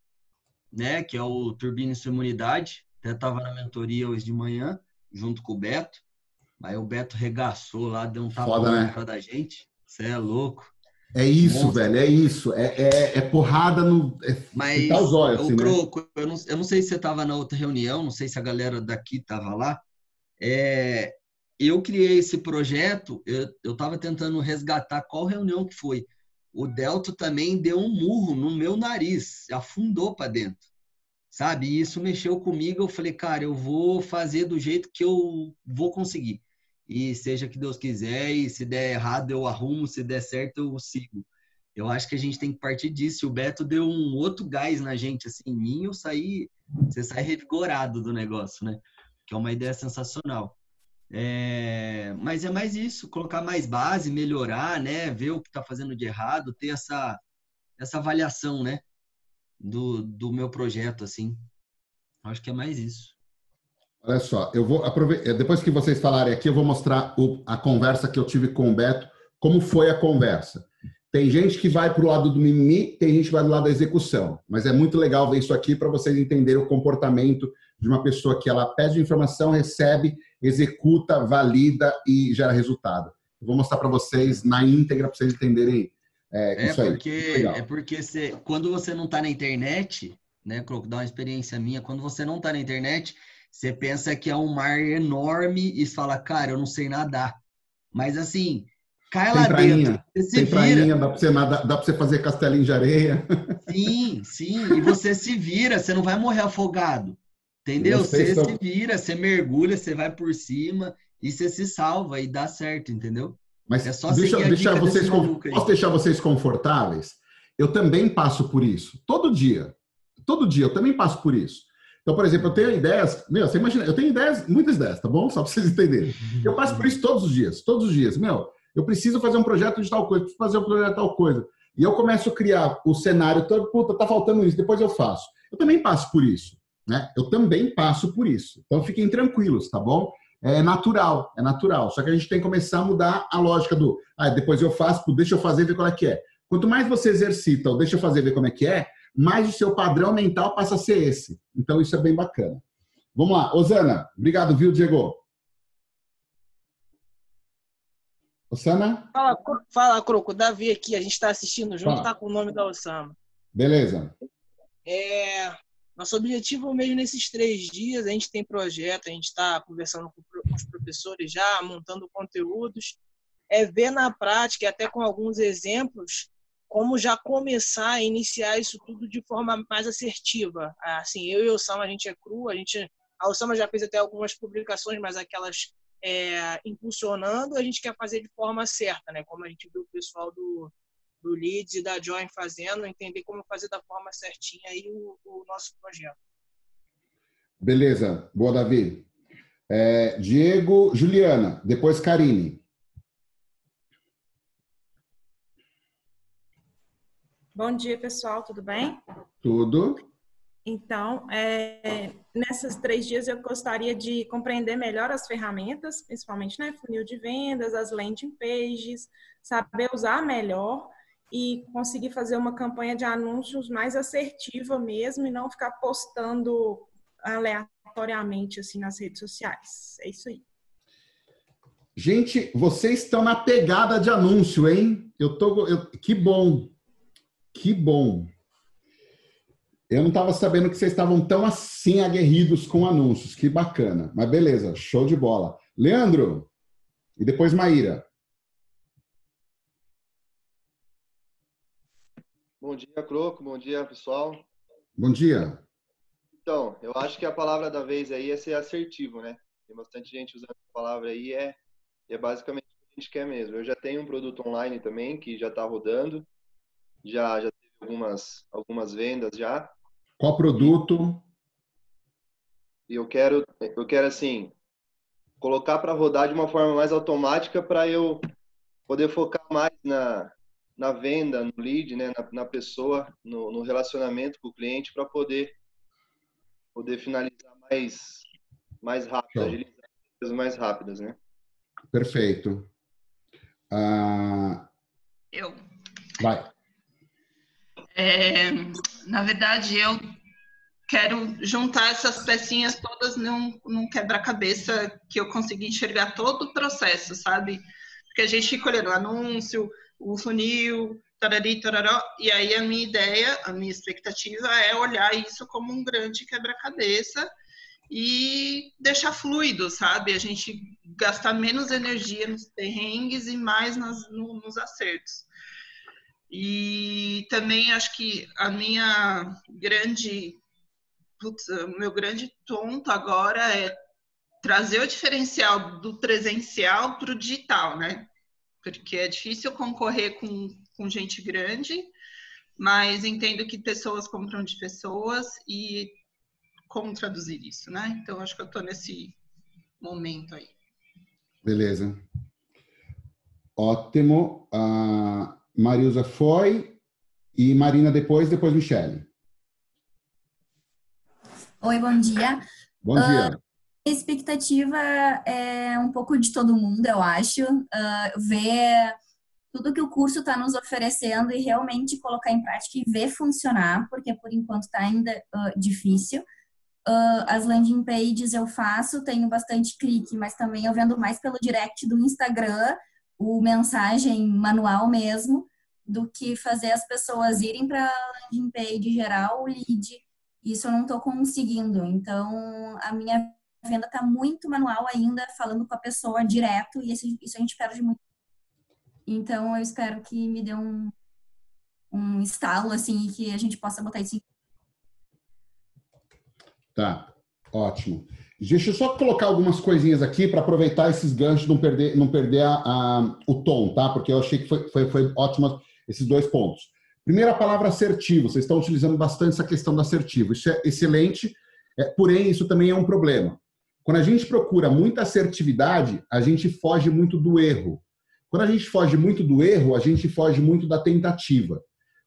né, que é o Turbina Sua Imunidade. Até estava na mentoria hoje de manhã, junto com o Beto. Aí o Beto regaçou lá, deu um tapa né? da gente. Você é louco. É isso, Nossa. velho, é isso. É, é, é porrada no. É Mas, tá os olhos, assim, o Croco, né? eu, não, eu não sei se você estava na outra reunião, não sei se a galera daqui estava lá. É, eu criei esse projeto, eu estava tentando resgatar qual reunião que foi. O Delto também deu um murro no meu nariz, afundou para dentro, sabe? E isso mexeu comigo. Eu falei, cara, eu vou fazer do jeito que eu vou conseguir e seja que Deus quiser, e se der errado eu arrumo, se der certo eu sigo. Eu acho que a gente tem que partir disso. O Beto deu um outro gás na gente, assim, em mim eu saí, você sai revigorado do negócio, né? Que é uma ideia sensacional. É, mas é mais isso, colocar mais base, melhorar, né? Ver o que está fazendo de errado, ter essa, essa avaliação, né? Do, do meu projeto, assim. Acho que é mais isso. Olha só, eu vou aproveitar. Eh, depois que vocês falarem aqui, eu vou mostrar o, a conversa que eu tive com o Beto, como foi a conversa. Tem gente que vai para o lado do mimimi, tem gente que vai do lado da execução. Mas é muito legal ver isso aqui para vocês entenderem o comportamento de uma pessoa que ela pede informação, recebe, executa, valida e gera resultado. Eu vou mostrar para vocês na íntegra para vocês entenderem é, é porque, É porque você, quando você não está na internet, né, dá uma experiência minha, quando você não está na internet, você pensa que é um mar enorme e fala, cara, eu não sei nadar. Mas assim, cai tem lá prainha, dentro. Você se tem vira. prainha, dá pra, você nadar, dá pra você fazer castelinho de areia. Sim, sim. E você se vira, você não vai morrer afogado. Entendeu? Você se vira, você mergulha, você vai por cima e você se salva e dá certo, entendeu? Mas é só deixa, deixar vocês posso deixar vocês confortáveis? Eu também passo por isso. Todo dia. Todo dia eu também passo por isso. Então, por exemplo, eu tenho ideias, meu, você imagina, eu tenho ideias, muitas ideias, tá bom? Só para vocês entenderem. Eu passo por isso todos os dias, todos os dias. Meu, eu preciso fazer um projeto de tal coisa, preciso fazer um projeto de tal coisa. E eu começo a criar o cenário todo, puta, tá faltando isso, depois eu faço. Eu também passo por isso, né? Eu também passo por isso. Então, fiquem tranquilos, tá bom? É natural, é natural. Só que a gente tem que começar a mudar a lógica do, ah, depois eu faço, deixa eu fazer, ver qual é que é. Quanto mais você exercita, ou deixa eu fazer, ver como é que é, mais o seu padrão mental passa a ser esse. Então, isso é bem bacana. Vamos lá. Osana, obrigado, viu, Diego? Osama? Fala, fala, Croco. Davi aqui, a gente está assistindo junto, fala. tá com o nome da Osama. Beleza. É, nosso objetivo mesmo nesses três dias, a gente tem projeto, a gente está conversando com os professores já, montando conteúdos, é ver na prática, até com alguns exemplos, como já começar a iniciar isso tudo de forma mais assertiva. Assim, eu e o Osama, a gente é cru, a gente a Osama já fez até algumas publicações, mas aquelas é, impulsionando, a gente quer fazer de forma certa, né? Como a gente viu o pessoal do, do Leeds e da Join fazendo, entender como fazer da forma certinha aí o, o nosso projeto. Beleza, boa, Davi. É, Diego, Juliana, depois Karine. Bom dia, pessoal, tudo bem? Tudo. Então, é, nesses três dias eu gostaria de compreender melhor as ferramentas, principalmente né, funil de vendas, as landing pages, saber usar melhor e conseguir fazer uma campanha de anúncios mais assertiva mesmo e não ficar postando aleatoriamente assim nas redes sociais. É isso aí. Gente, vocês estão na pegada de anúncio, hein? Eu tô, eu, que bom, que bom. Eu não estava sabendo que vocês estavam tão assim aguerridos com anúncios. Que bacana. Mas beleza, show de bola. Leandro, e depois Maíra. Bom dia, Croco. Bom dia, pessoal. Bom dia. Então, eu acho que a palavra da vez aí é ser assertivo, né? Tem bastante gente usando a palavra aí, é, é basicamente o que a gente quer mesmo. Eu já tenho um produto online também que já está rodando, já, já teve algumas, algumas vendas já. Qual produto? E eu quero, eu quero assim, colocar para rodar de uma forma mais automática para eu poder focar mais na, na venda, no lead, né, na, na pessoa, no, no, relacionamento com o cliente para poder poder finalizar mais mais rápido, agilizar coisas mais rápidas, né? Perfeito. Ah, eu. Vai. É, na verdade, eu quero juntar essas pecinhas todas num, num quebra-cabeça que eu consiga enxergar todo o processo, sabe? Porque a gente fica olhando o anúncio, o funil, tarari, tararó, e aí a minha ideia, a minha expectativa é olhar isso como um grande quebra-cabeça e deixar fluido, sabe? A gente gastar menos energia nos perrengues e mais nas, no, nos acertos. E também acho que a minha grande, putz, meu grande tonto agora é trazer o diferencial do presencial para o digital, né? Porque é difícil concorrer com, com gente grande, mas entendo que pessoas compram de pessoas e como traduzir isso, né? Então acho que eu estou nesse momento aí. Beleza. Ótimo. Uh, Marilza foi e Marina depois, depois Michele. Oi, bom dia. Bom dia. Uh, a expectativa é um pouco de todo mundo, eu acho. Uh, ver tudo que o curso está nos oferecendo e realmente colocar em prática e ver funcionar, porque por enquanto está ainda uh, difícil. Uh, as landing pages eu faço, tenho bastante clique, mas também eu vendo mais pelo direct do Instagram o mensagem manual mesmo, do que fazer as pessoas irem para a landing page gerar o lead. Isso eu não estou conseguindo. Então, a minha venda está muito manual ainda, falando com a pessoa direto, e isso a gente perde muito. Então, eu espero que me dê um, um estalo, assim, que a gente possa botar isso em. Tá, ótimo. Deixa eu só colocar algumas coisinhas aqui para aproveitar esses ganchos, não perder, não perder a, a, o tom, tá? Porque eu achei que foi, foi, foi ótimo esses dois pontos. Primeira palavra assertivo, vocês estão utilizando bastante essa questão do assertivo. Isso é excelente, é, porém, isso também é um problema. Quando a gente procura muita assertividade, a gente foge muito do erro. Quando a gente foge muito do erro, a gente foge muito da tentativa.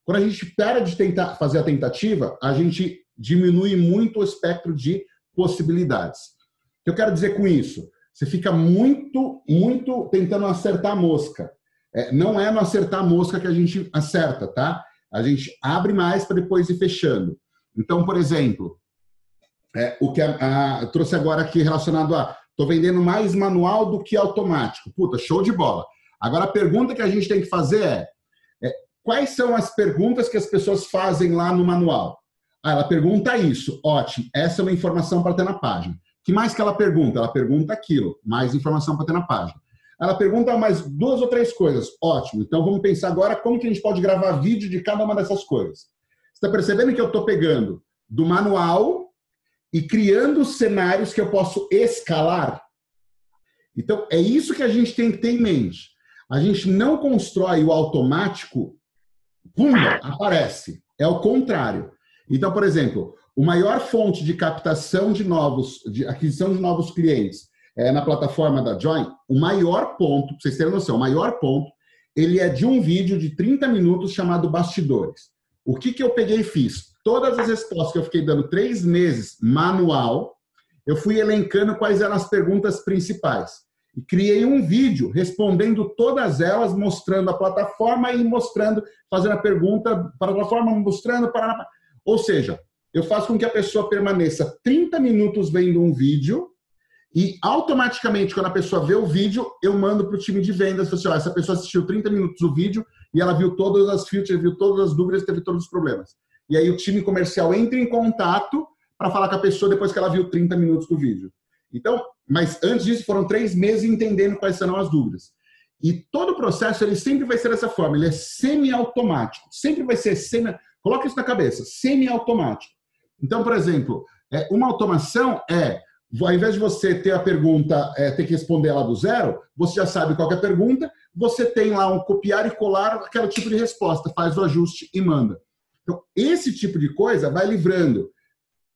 Quando a gente para de tentar fazer a tentativa, a gente diminui muito o espectro de possibilidades. O que eu quero dizer com isso? Você fica muito, muito tentando acertar a mosca. É, não é no acertar a mosca que a gente acerta, tá? A gente abre mais para depois ir fechando. Então, por exemplo, é, o que a, a, trouxe agora aqui relacionado a estou vendendo mais manual do que automático. Puta, show de bola. Agora, a pergunta que a gente tem que fazer é, é quais são as perguntas que as pessoas fazem lá no manual? Ah, ela pergunta isso. Ótimo, essa é uma informação para ter na página. que mais que ela pergunta? Ela pergunta aquilo, mais informação para ter na página. Ela pergunta mais duas ou três coisas. Ótimo. Então vamos pensar agora como que a gente pode gravar vídeo de cada uma dessas coisas. Você está percebendo que eu estou pegando do manual e criando cenários que eu posso escalar? Então é isso que a gente tem que ter em mente. A gente não constrói o automático, pumba, aparece. É o contrário. Então, por exemplo, o maior fonte de captação de novos, de aquisição de novos clientes é, na plataforma da Join, o maior ponto, para vocês terem noção, o maior ponto, ele é de um vídeo de 30 minutos chamado Bastidores. O que, que eu peguei e fiz? Todas as respostas que eu fiquei dando três meses manual, eu fui elencando quais eram as perguntas principais. E criei um vídeo respondendo todas elas, mostrando a plataforma e mostrando, fazendo a pergunta para a plataforma, mostrando para. Ou seja, eu faço com que a pessoa permaneça 30 minutos vendo um vídeo e automaticamente, quando a pessoa vê o vídeo, eu mando para o time de vendas. Assim, essa pessoa assistiu 30 minutos do vídeo e ela viu todas as features, viu todas as dúvidas, teve todos os problemas. E aí o time comercial entra em contato para falar com a pessoa depois que ela viu 30 minutos do vídeo. Então, mas antes disso foram três meses entendendo quais serão as dúvidas. E todo o processo ele sempre vai ser dessa forma, ele é semi-automático. Sempre vai ser semi. Coloca isso na cabeça, semi-automático. Então, por exemplo, é, uma automação é ao invés de você ter a pergunta, é, ter que responder ela do zero, você já sabe qual é a pergunta, você tem lá um copiar e colar aquele tipo de resposta, faz o ajuste e manda. Então, esse tipo de coisa vai livrando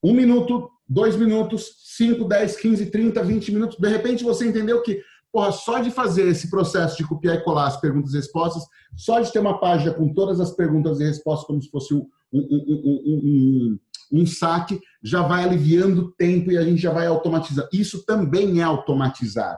um minuto, dois minutos, cinco, dez, quinze, trinta, vinte minutos. De repente você entendeu que, porra, só de fazer esse processo de copiar e colar as perguntas e respostas, só de ter uma página com todas as perguntas e respostas como se fosse um, um, um, um saque, já vai aliviando o tempo e a gente já vai automatizar. Isso também é automatizar.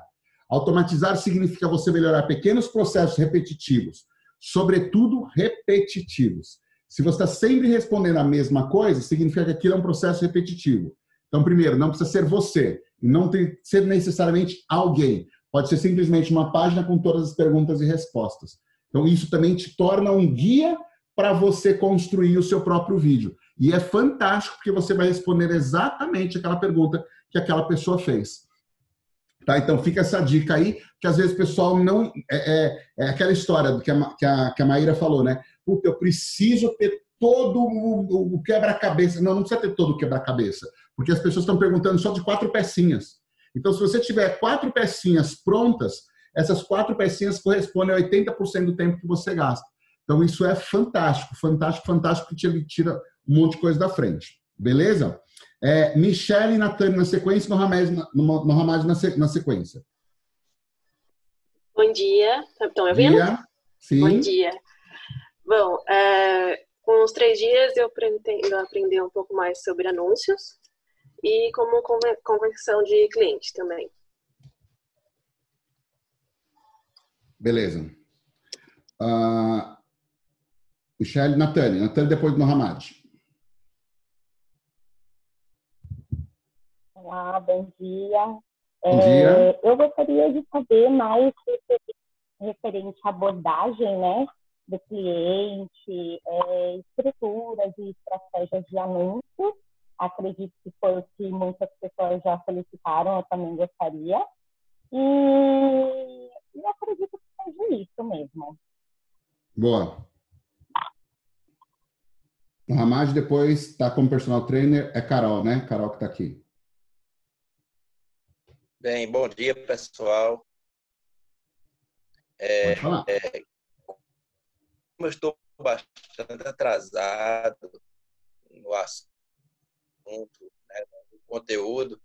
Automatizar significa você melhorar pequenos processos repetitivos, sobretudo repetitivos. Se você está sempre respondendo a mesma coisa, significa que aquilo é um processo repetitivo. Então, primeiro, não precisa ser você, não tem que ser necessariamente alguém. Pode ser simplesmente uma página com todas as perguntas e respostas. Então, isso também te torna um guia para você construir o seu próprio vídeo. E é fantástico porque você vai responder exatamente aquela pergunta que aquela pessoa fez. Tá? Então fica essa dica aí, que às vezes o pessoal não. É, é, é aquela história que a, que, a, que a Maíra falou, né? Puta, eu preciso ter todo o, o quebra-cabeça. Não, não precisa ter todo o quebra-cabeça, porque as pessoas estão perguntando só de quatro pecinhas. Então, se você tiver quatro pecinhas prontas, essas quatro pecinhas correspondem a 80% do tempo que você gasta. Então, isso é fantástico, fantástico, fantástico, que tira, tira um monte de coisa da frente. Beleza? É, Michele e Natane na sequência, no Ramage, no, no na, na, sequência. Bom dia. Estão me ouvindo? Dia. Sim. Bom dia. Bom, é, com os três dias eu pretendo aprender um pouco mais sobre anúncios e como conversão de cliente também. Beleza. Uh, Michelle, Natane. Natane depois do Mohamed. Olá, bom dia. Bom dia. É, eu gostaria de saber mais referente à abordagem né, do cliente, é, estruturas e estratégias de anúncio. Acredito que foi o que muitas pessoas já solicitaram, eu também gostaria. E, e acredito que seja isso mesmo. Boa. O Ramad depois está como personal trainer, é Carol, né? Carol que está aqui. Bem, bom dia, pessoal. É. É, como eu estou bastante atrasado no assunto, né, conteúdo,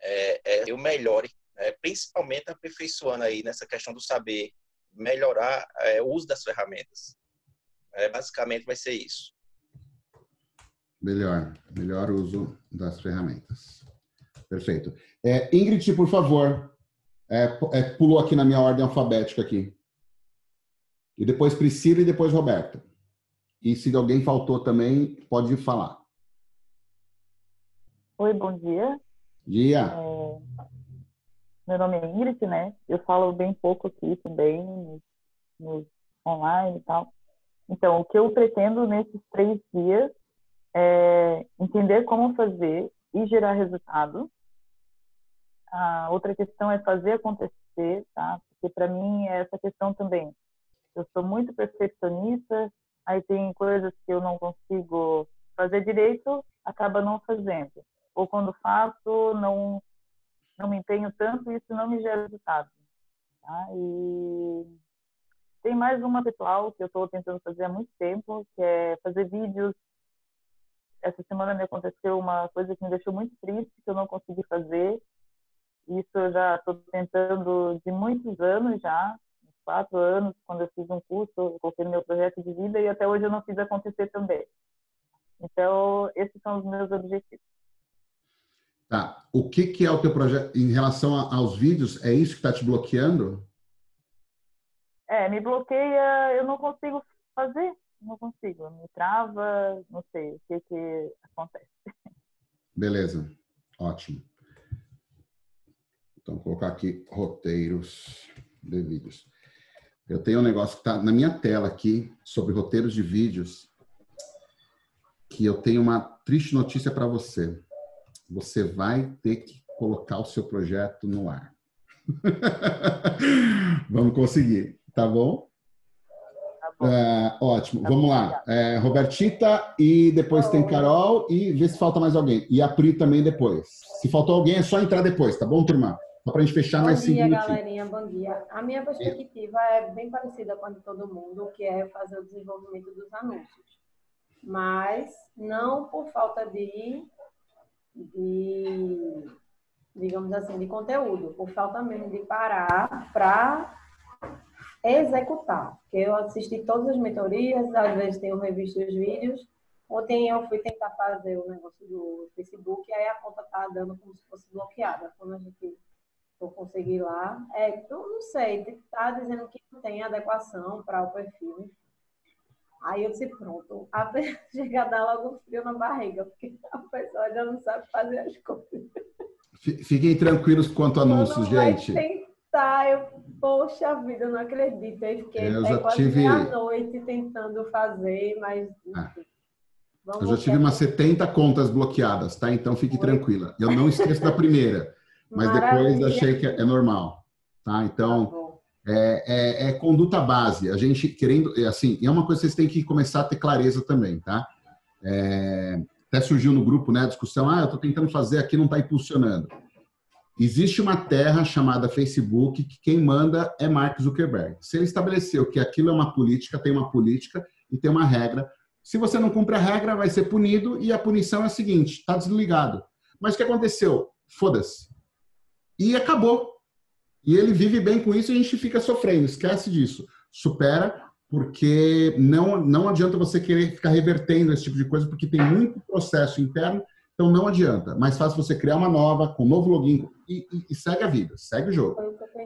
é, é, eu melhore, né, principalmente aperfeiçoando aí nessa questão do saber melhorar é, o uso das ferramentas. É, basicamente vai ser isso. Melhor, melhor uso das ferramentas. Perfeito. É, Ingrid, por favor, é, é, pulou aqui na minha ordem alfabética aqui. E depois Priscila e depois Roberta. E se alguém faltou também, pode falar. Oi, bom dia. Dia. É, meu nome é Ingrid, né? Eu falo bem pouco aqui também. online e tal. Então, o que eu pretendo nesses três dias é entender como fazer e gerar resultado. A outra questão é fazer acontecer, tá? Porque para mim é essa questão também. Eu sou muito perfeccionista, aí tem coisas que eu não consigo fazer direito, acaba não fazendo. Ou quando faço, não não me empenho tanto, isso não me gera resultado. Tá? E tem mais uma pessoal que eu estou tentando fazer há muito tempo, que é fazer vídeos. Essa semana me aconteceu uma coisa que me deixou muito triste, que eu não consegui fazer. Isso eu já estou tentando de muitos anos já, quatro anos, quando eu fiz um curso, eu coloquei no meu projeto de vida e até hoje eu não fiz acontecer também. Então, esses são os meus objetivos. Tá. O que, que é o teu projeto em relação aos vídeos? É isso que está te bloqueando? É, me bloqueia, eu não consigo fazer, não consigo, me trava, não sei o que que acontece. Beleza, ótimo. Então, vou colocar aqui roteiros de vídeos. Eu tenho um negócio que está na minha tela aqui sobre roteiros de vídeos que eu tenho uma triste notícia para você. Você vai ter que colocar o seu projeto no ar. Vamos conseguir. Tá bom? Tá bom. É, ótimo. Tá Vamos bom, lá. É, Robertita e depois tem Carol e vê se falta mais alguém. E a Pri também depois. Se faltou alguém, é só entrar depois, tá bom, turma? Só para a gente fechar bom mais cinco. Bom dia, galerinha. Bom dia. A minha perspectiva é bem parecida com a de todo mundo, que é fazer o desenvolvimento dos anúncios. Mas não por falta de, de digamos assim, de conteúdo, por falta mesmo de parar para executar. Porque eu assisti todas as mentorias, às vezes tenho revisto os vídeos. Ontem eu fui tentar fazer o negócio do Facebook, aí a conta tá dando como se fosse bloqueada. Quando a gente for conseguir lá, é, eu não sei, tá dizendo que não tem adequação para o perfil. Aí eu disse, pronto, a chega a dar logo frio na barriga, porque a pessoa já não sabe fazer as coisas. Fiquem tranquilos quanto a anúncios, gente. Tem tá, eu, poxa vida, eu não acredito. Eu fiquei eu já quase tive... meia-noite tentando fazer, mas. Ah. Eu já tive umas 70 contas bloqueadas, tá? Então fique Foi. tranquila. Eu não esqueço da primeira, mas Maravilha. depois achei que é normal, tá? Então. Tá é, é, é, conduta base. A gente querendo, é assim, é uma coisa que vocês têm que começar a ter clareza também, tá? É, até surgiu no grupo, né, a discussão, ah, eu estou tentando fazer aqui, não está impulsionando. Existe uma terra chamada Facebook que quem manda é Mark Zuckerberg. Se ele estabeleceu que aquilo é uma política, tem uma política e tem uma regra. Se você não cumpre a regra, vai ser punido e a punição é a seguinte: está desligado. Mas o que aconteceu? Foda-se. E acabou. E ele vive bem com isso e a gente fica sofrendo. Esquece disso. Supera, porque não, não adianta você querer ficar revertendo esse tipo de coisa, porque tem muito processo interno então não adianta. Mais fácil você criar uma nova, com um novo login e, e, e segue a vida, segue o jogo.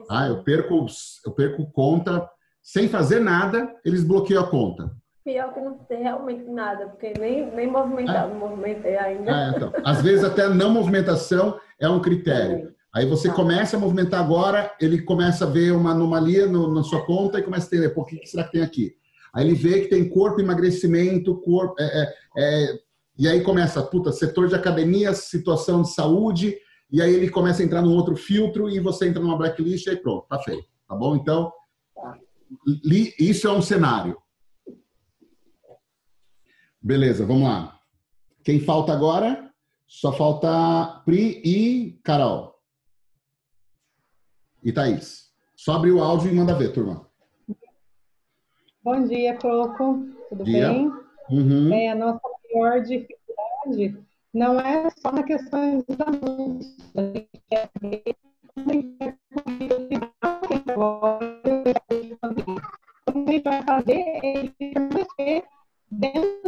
Ah, eu perco, eu perco conta sem fazer nada, eles bloqueiam a conta. Pior que não tem realmente nada, porque nem, nem movimentar, é. movimentei ainda. É, então. Às vezes até não movimentação é um critério. Aí você ah. começa a movimentar agora, ele começa a ver uma anomalia no, na sua conta e começa a entender, por que, que será que tem aqui? Aí ele vê que tem corpo emagrecimento, corpo, é, é, é e aí começa, puta, setor de academia, situação de saúde, e aí ele começa a entrar num outro filtro e você entra numa blacklist e aí pronto, tá feio. Tá bom? Então, isso é um cenário. Beleza, vamos lá. Quem falta agora? Só falta Pri e Carol. E Thaís. Só abrir o áudio e manda ver, turma. Bom dia, Coco. Tudo dia. bem? Uhum. É, a nossa maior dificuldade não é só na questão dos anúncios. A gente quer ver como a gente vai fazer ele permanecer dentro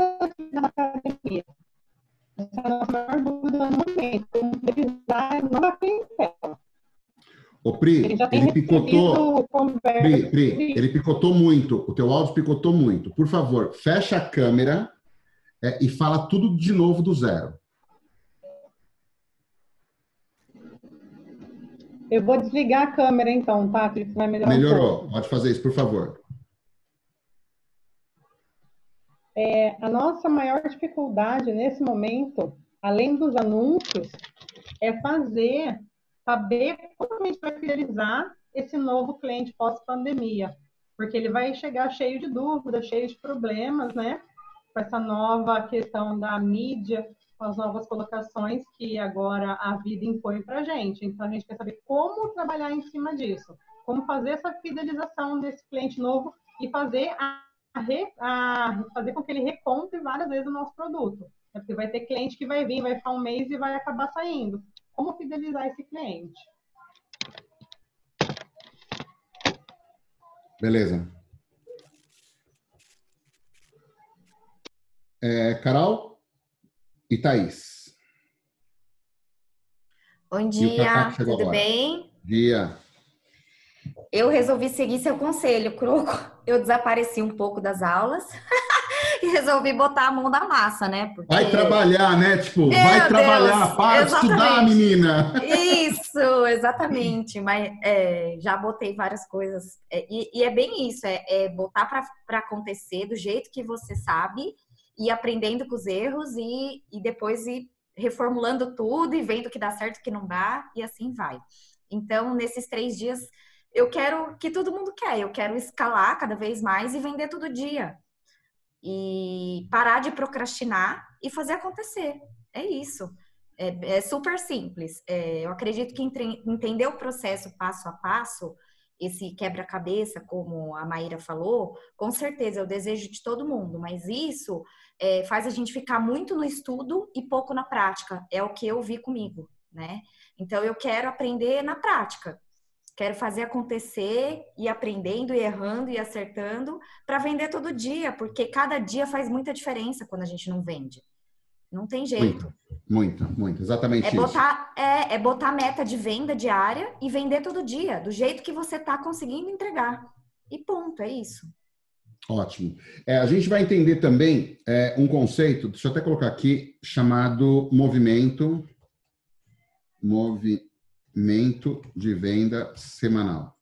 da academia. Essa é a nossa maior dúvida no momento. Como revisar nova clientela. Ô, Pri, ele, ele picotou. Pri, Pri, ele picotou muito. O teu áudio picotou muito. Por favor, fecha a câmera é, e fala tudo de novo do zero. Eu vou desligar a câmera então, tá? Que vai melhorar Melhorou. Um Pode fazer isso, por favor. é, a nossa maior dificuldade nesse momento, além dos anúncios, é fazer, saber como a gente vai fidelizar esse novo cliente pós-pandemia, porque ele vai chegar cheio de dúvidas, cheio de problemas, né? Com essa nova questão da mídia, com as novas colocações que agora a vida impõe para a gente. Então, a gente quer saber como trabalhar em cima disso, como fazer essa fidelização desse cliente novo e fazer a, a fazer com que ele recompre várias vezes o nosso produto. É porque vai ter cliente que vai vir, vai ficar um mês e vai acabar saindo. Como fidelizar esse cliente? Beleza. É, Carol e Thaís. Bom dia, tudo agora. bem? Dia. Eu resolvi seguir seu conselho, Croco. Eu desapareci um pouco das aulas e resolvi botar a mão na massa, né? Porque... Vai trabalhar, né? Tipo, Meu vai Deus, trabalhar, para de estudar, menina. Isso, exatamente. Mas é, já botei várias coisas. É, e, e, é bem isso: é, é botar para acontecer do jeito que você sabe e aprendendo com os erros e, e depois ir reformulando tudo e vendo que dá certo, que não dá, e assim vai. Então, nesses três dias, eu quero que todo mundo quer, eu quero escalar cada vez mais e vender todo dia. E parar de procrastinar e fazer acontecer. É isso. É, é super simples. É, eu acredito que entre, entender o processo passo a passo, esse quebra-cabeça, como a Maíra falou, com certeza é o desejo de todo mundo, mas isso é, faz a gente ficar muito no estudo e pouco na prática. É o que eu vi comigo, né? Então eu quero aprender na prática. Quero fazer acontecer e aprendendo e errando e acertando para vender todo dia, porque cada dia faz muita diferença quando a gente não vende. Não tem jeito. Muito, muito, muito. exatamente é botar, isso. É, é botar meta de venda diária e vender todo dia, do jeito que você está conseguindo entregar. E ponto, é isso. Ótimo. É, a gente vai entender também é, um conceito, deixa eu até colocar aqui, chamado movimento, movimento de venda semanal,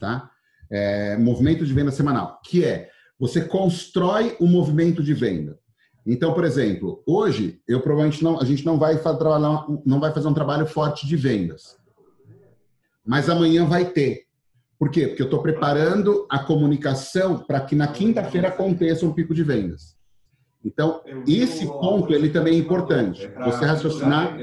tá? É, movimento de venda semanal, que é você constrói o um movimento de venda. Então, por exemplo, hoje eu provavelmente não, a gente não vai trabalhar, não vai fazer um trabalho forte de vendas, mas amanhã vai ter. Por quê? Porque eu estou preparando a comunicação para que na quinta-feira aconteça um pico de vendas. Então, esse ponto ele também é importante. Você raciocinar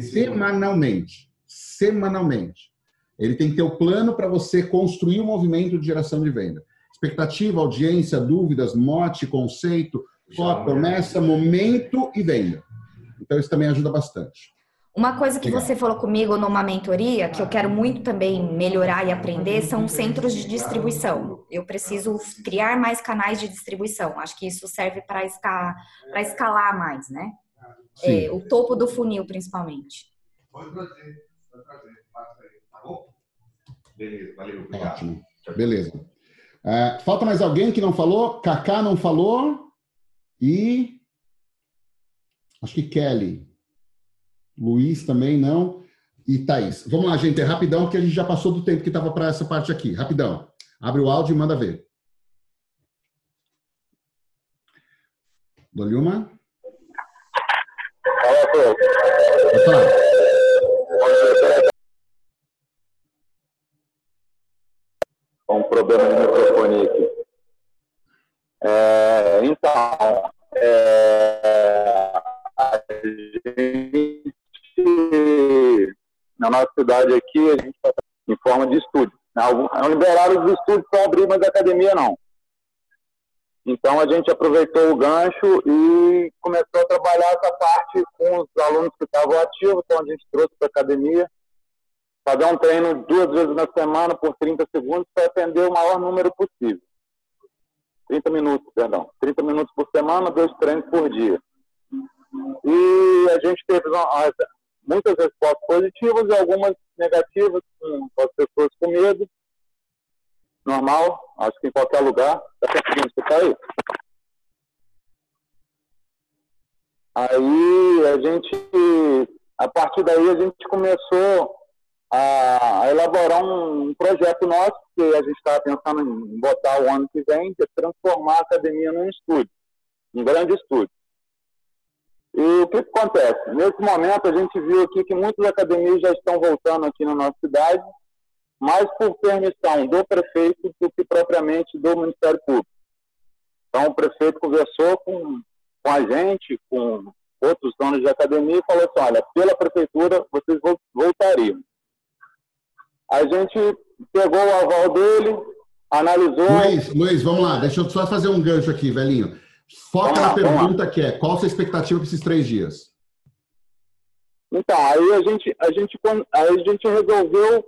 semanalmente. Semanalmente. Ele tem que ter o plano para você construir o um movimento de geração de venda. Expectativa, audiência, dúvidas, mote, conceito, foto, promessa, momento e venda. Então, isso também ajuda bastante. Uma coisa que você falou comigo numa mentoria, que eu quero muito também melhorar e aprender, são centros de distribuição. Eu preciso criar mais canais de distribuição. Acho que isso serve para escalar, escalar mais, né? É, o topo do funil, principalmente. Pode trazer, trazer. Tá bom? Beleza, valeu, obrigado. Ótimo. Beleza. Uh, falta mais alguém que não falou? Kaká não falou? E. Acho que Kelly. Luiz também não. E Thaís. Vamos lá, gente, é rapidão, porque a gente já passou do tempo que estava para essa parte aqui. Rapidão. Abre o áudio e manda ver. Dolilma? Fala, Pode falar. Um problema de microfone aqui. É, então, é, a gente na nossa cidade aqui, a gente está em forma de estúdio. Não liberaram os estúdios para abrir, mas a academia não. Então a gente aproveitou o gancho e começou a trabalhar essa parte com os alunos que estavam ativos, então a gente trouxe para a academia, fazer um treino duas vezes na semana por 30 segundos para atender o maior número possível. 30 minutos, perdão. 30 minutos por semana, dois treinos por dia. E a gente teve muitas respostas positivas e algumas negativas, com as pessoas com medo. Normal, acho que em qualquer lugar. Está conseguindo escutar aí? Aí a gente, a partir daí a gente começou a, elaborar um, um, projeto nosso, que a gente estava pensando em botar o ano que vem, que é transformar a academia num estúdio. um grande estúdio. E o que, que acontece? Nesse momento, a gente viu aqui que muitas academias já estão voltando aqui na nossa cidade, mais por permissão do prefeito do que propriamente do Ministério Público. Então, o prefeito conversou com, com a gente, com outros donos de academia, e falou assim: olha, pela prefeitura, vocês voltariam. A gente pegou o aval dele, analisou. Luiz, Luiz, vamos lá, deixa eu só fazer um gancho aqui, velhinho. Foca na pergunta que é: qual a sua expectativa para esses três dias? Então, aí a gente, a gente, aí a gente resolveu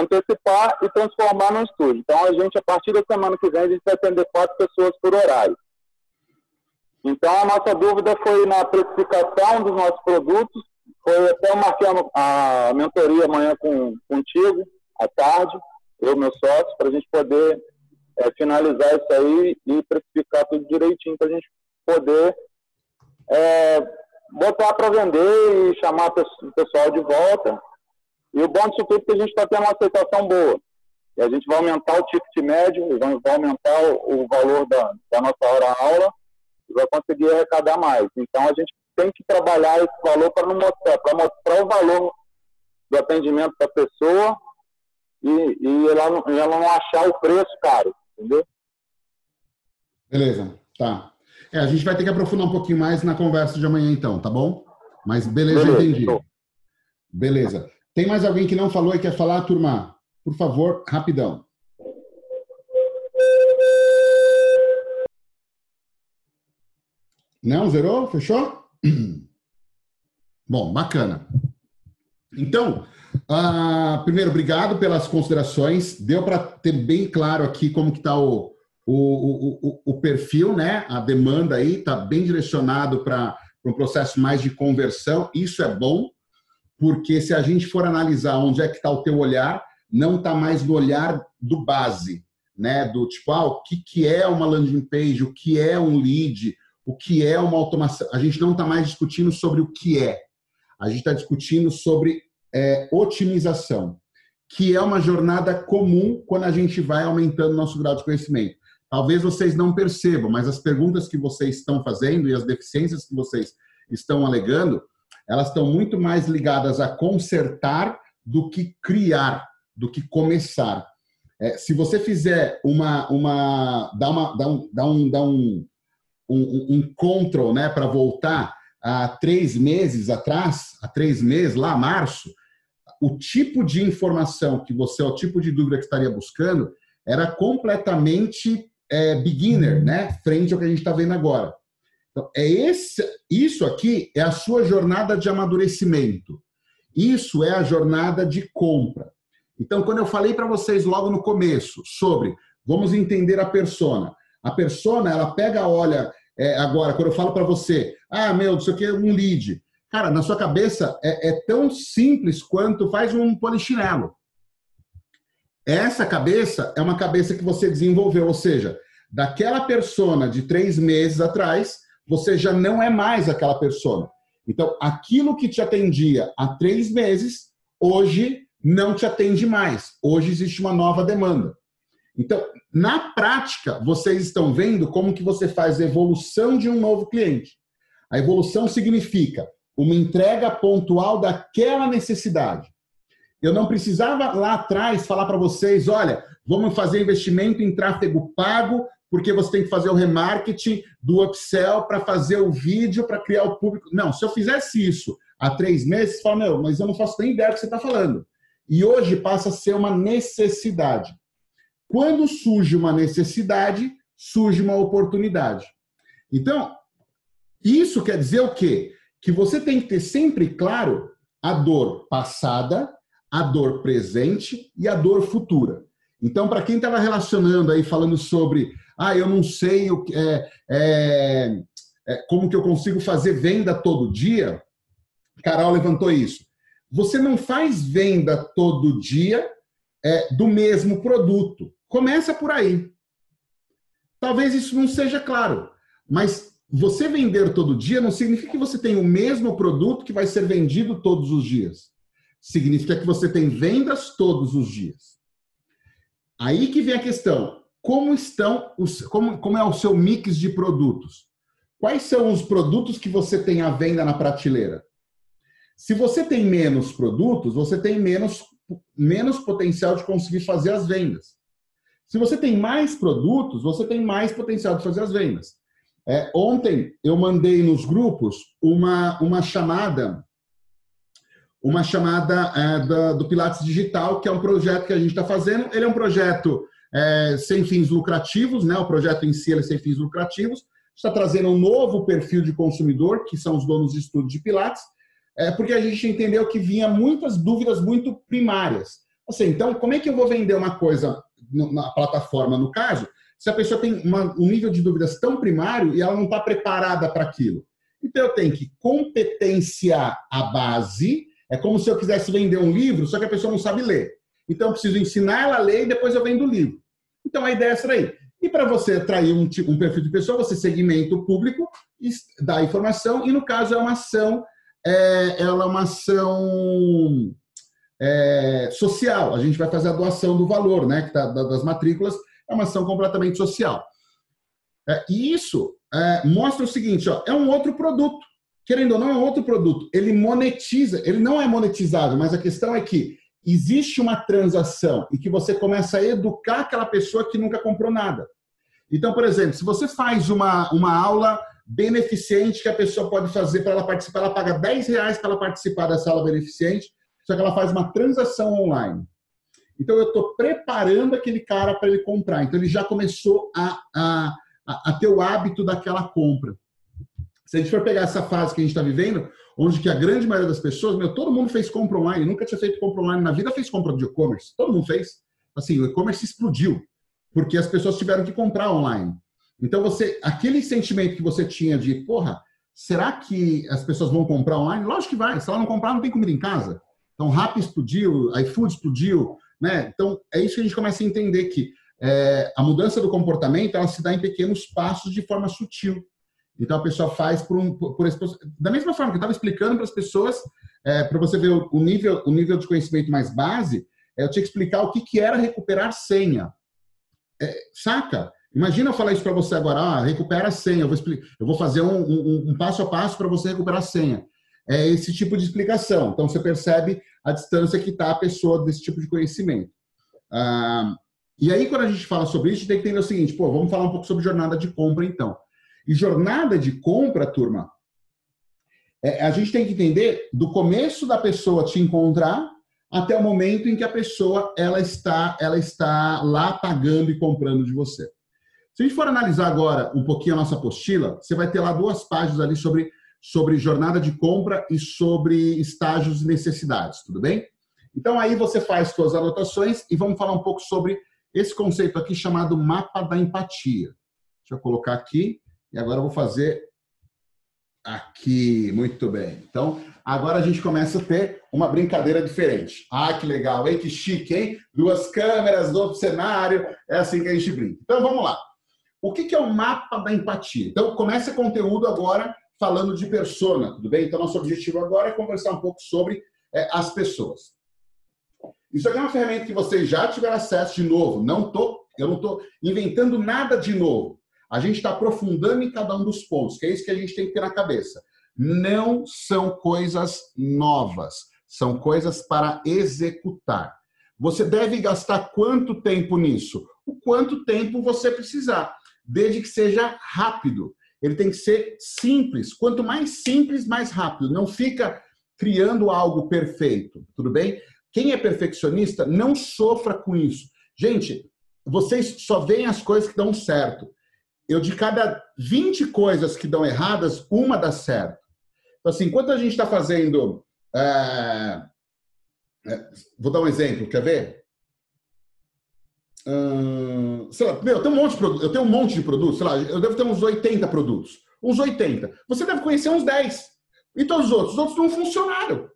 antecipar e transformar no estúdio. Então, a gente, a partir da semana que vem, a gente vai atender quatro pessoas por horário. Então, a nossa dúvida foi na precificação dos nossos produtos. Foi até marquei a mentoria amanhã com, contigo, à tarde, eu e meu sócio, para a gente poder é, finalizar isso aí e precificar tudo direitinho para a gente poder é, botar para vender e chamar o pessoal de volta. E o bom disso tudo é que a gente está tendo uma aceitação boa. E a gente vai aumentar o ticket médio, vai aumentar o, valor da, da nossa hora-aula e vai conseguir arrecadar mais. Então a gente tem que trabalhar esse valor para não mostrar, para mostrar o valor do atendimento da pessoa e, e ela, ela não achar o preço caro entendeu? Beleza, tá. É, a gente vai ter que aprofundar um pouquinho mais na conversa de amanhã, então, tá bom? Mas beleza, beleza entendi. Tô. Beleza. Tem mais alguém que não falou e quer falar, turma? Por favor, rapidão. Não, zerou? Fechou? Bom, bacana. Então, Uh, primeiro, obrigado pelas considerações. Deu para ter bem claro aqui como que está o, o, o, o, perfil, né? A demanda aí está bem direcionado para um processo mais de conversão. Isso é bom, porque se a gente for analisar onde é que está o teu olhar, não está mais no olhar do base, né? Do tipo, ah, o que, que é uma landing page, o que é um lead, o que é uma automação. A gente não está mais discutindo sobre o que é. A gente está discutindo sobre é, otimização, que é uma jornada comum quando a gente vai aumentando nosso grau de conhecimento. Talvez vocês não percebam, mas as perguntas que vocês estão fazendo e as deficiências que vocês estão alegando, elas estão muito mais ligadas a consertar do que criar, do que começar. É, se você fizer uma, uma, dá uma, dá um, dá um, dá um, um, um control, né, para voltar há três meses atrás, há três meses, lá março, o tipo de informação que você, o tipo de dúvida que estaria buscando, era completamente é, beginner, né? Frente ao que a gente está vendo agora. Então, é esse, isso aqui é a sua jornada de amadurecimento. Isso é a jornada de compra. Então, quando eu falei para vocês logo no começo sobre vamos entender a persona, a persona ela pega, olha, é, agora quando eu falo para você, ah, meu, isso aqui é um lead. Cara, na sua cabeça é, é tão simples quanto faz um polichinelo. Essa cabeça é uma cabeça que você desenvolveu, ou seja, daquela persona de três meses atrás, você já não é mais aquela persona. Então, aquilo que te atendia há três meses, hoje não te atende mais. Hoje existe uma nova demanda. Então, na prática, vocês estão vendo como que você faz a evolução de um novo cliente. A evolução significa uma entrega pontual daquela necessidade. Eu não precisava lá atrás falar para vocês, olha, vamos fazer investimento em tráfego pago, porque você tem que fazer o remarketing do upsell para fazer o vídeo, para criar o público. Não, se eu fizesse isso há três meses, fala, meu, mas eu não faço nem ideia do que você está falando. E hoje passa a ser uma necessidade. Quando surge uma necessidade, surge uma oportunidade. Então, isso quer dizer o quê? que você tem que ter sempre claro a dor passada, a dor presente e a dor futura. Então, para quem estava relacionando aí, falando sobre, ah, eu não sei o que é, é, é, como que eu consigo fazer venda todo dia, Carol levantou isso. Você não faz venda todo dia é, do mesmo produto. Começa por aí. Talvez isso não seja claro, mas você vender todo dia não significa que você tem o mesmo produto que vai ser vendido todos os dias. Significa que você tem vendas todos os dias. Aí que vem a questão. Como estão os, como, como é o seu mix de produtos? quais são os produtos que você tem à venda na prateleira? Se você tem menos produtos, você tem menos, menos potencial de conseguir fazer as vendas. Se você tem mais produtos, você tem mais potencial de fazer as vendas. É, ontem eu mandei nos grupos uma, uma chamada uma chamada é, da, do Pilates Digital, que é um projeto que a gente está fazendo. Ele é um projeto é, sem fins lucrativos, né? o projeto em si é sem fins lucrativos, está trazendo um novo perfil de consumidor, que são os donos de estudo de Pilates, é, porque a gente entendeu que vinha muitas dúvidas muito primárias. Assim, então, como é que eu vou vender uma coisa na plataforma, no caso, se a pessoa tem uma, um nível de dúvidas tão primário e ela não está preparada para aquilo? Então, eu tenho que competenciar a base é como se eu quisesse vender um livro, só que a pessoa não sabe ler. Então, eu preciso ensinar ela a ler e depois eu vendo o livro. Então, a ideia é essa aí. E para você atrair um, tipo, um perfil de pessoa, você segmenta o público, dá informação, e no caso é uma ação, é, ela é uma ação é, social. A gente vai fazer a doação do valor, né? Que tá, das matrículas, é uma ação completamente social. É, e isso é, mostra o seguinte: ó, é um outro produto querendo ou não, é outro produto. Ele monetiza, ele não é monetizado, mas a questão é que existe uma transação e que você começa a educar aquela pessoa que nunca comprou nada. Então, por exemplo, se você faz uma, uma aula beneficente que a pessoa pode fazer para ela participar, ela paga 10 reais para ela participar dessa aula beneficente, só que ela faz uma transação online. Então, eu estou preparando aquele cara para ele comprar. Então, ele já começou a, a, a ter o hábito daquela compra. Se a gente for pegar essa fase que a gente está vivendo, onde que a grande maioria das pessoas, meu, todo mundo fez compra online, nunca tinha feito compra online na vida, fez compra de e-commerce. Todo mundo fez. Assim, o e-commerce explodiu, porque as pessoas tiveram que comprar online. Então, você, aquele sentimento que você tinha de, porra, será que as pessoas vão comprar online? Lógico que vai. Se ela não comprar, não tem comida em casa. Então, Rappi explodiu, iFood explodiu, né? Então, é isso que a gente começa a entender que é, a mudança do comportamento, ela se dá em pequenos passos de forma sutil. Então a pessoa faz por, um, por esse, da mesma forma que eu estava explicando para as pessoas, é, para você ver o, nível, o nível de conhecimento mais base, é, eu tinha que explicar o que, que era recuperar senha. É, saca? Imagina eu falar isso para você agora, ah, recupera a senha, eu vou, explicar, eu vou fazer um, um, um passo a passo para você recuperar a senha. É esse tipo de explicação. Então você percebe a distância que está a pessoa desse tipo de conhecimento. Ah, e aí, quando a gente fala sobre isso, tem que entender o seguinte: pô, vamos falar um pouco sobre jornada de compra, então. E jornada de compra, turma, é, a gente tem que entender do começo da pessoa te encontrar até o momento em que a pessoa ela está, ela está lá pagando e comprando de você. Se a gente for analisar agora um pouquinho a nossa apostila, você vai ter lá duas páginas ali sobre, sobre jornada de compra e sobre estágios e necessidades, tudo bem? Então aí você faz suas anotações e vamos falar um pouco sobre esse conceito aqui chamado mapa da empatia. Deixa eu colocar aqui. E agora eu vou fazer aqui. Muito bem. Então, agora a gente começa a ter uma brincadeira diferente. Ah, que legal, hein? Que chique, hein? Duas câmeras, outro cenário. É assim que a gente brinca. Então, vamos lá. O que é o mapa da empatia? Então, começa conteúdo agora falando de persona, tudo bem? Então, nosso objetivo agora é conversar um pouco sobre é, as pessoas. Isso aqui é uma ferramenta que vocês já tiveram acesso de novo. Não tô, eu não estou inventando nada de novo. A gente está aprofundando em cada um dos pontos, que é isso que a gente tem que ter na cabeça. Não são coisas novas, são coisas para executar. Você deve gastar quanto tempo nisso? O quanto tempo você precisar, desde que seja rápido. Ele tem que ser simples. Quanto mais simples, mais rápido. Não fica criando algo perfeito, tudo bem? Quem é perfeccionista não sofra com isso. Gente, vocês só veem as coisas que dão certo eu de cada 20 coisas que dão erradas, uma dá certo. Então, assim, enquanto a gente está fazendo. É, é, vou dar um exemplo, quer ver? Hum, sei lá, meu, eu tenho, um monte de produto, eu tenho um monte de produtos, sei lá, eu devo ter uns 80 produtos. Uns 80. Você deve conhecer uns 10. E todos os outros? Os outros não funcionaram.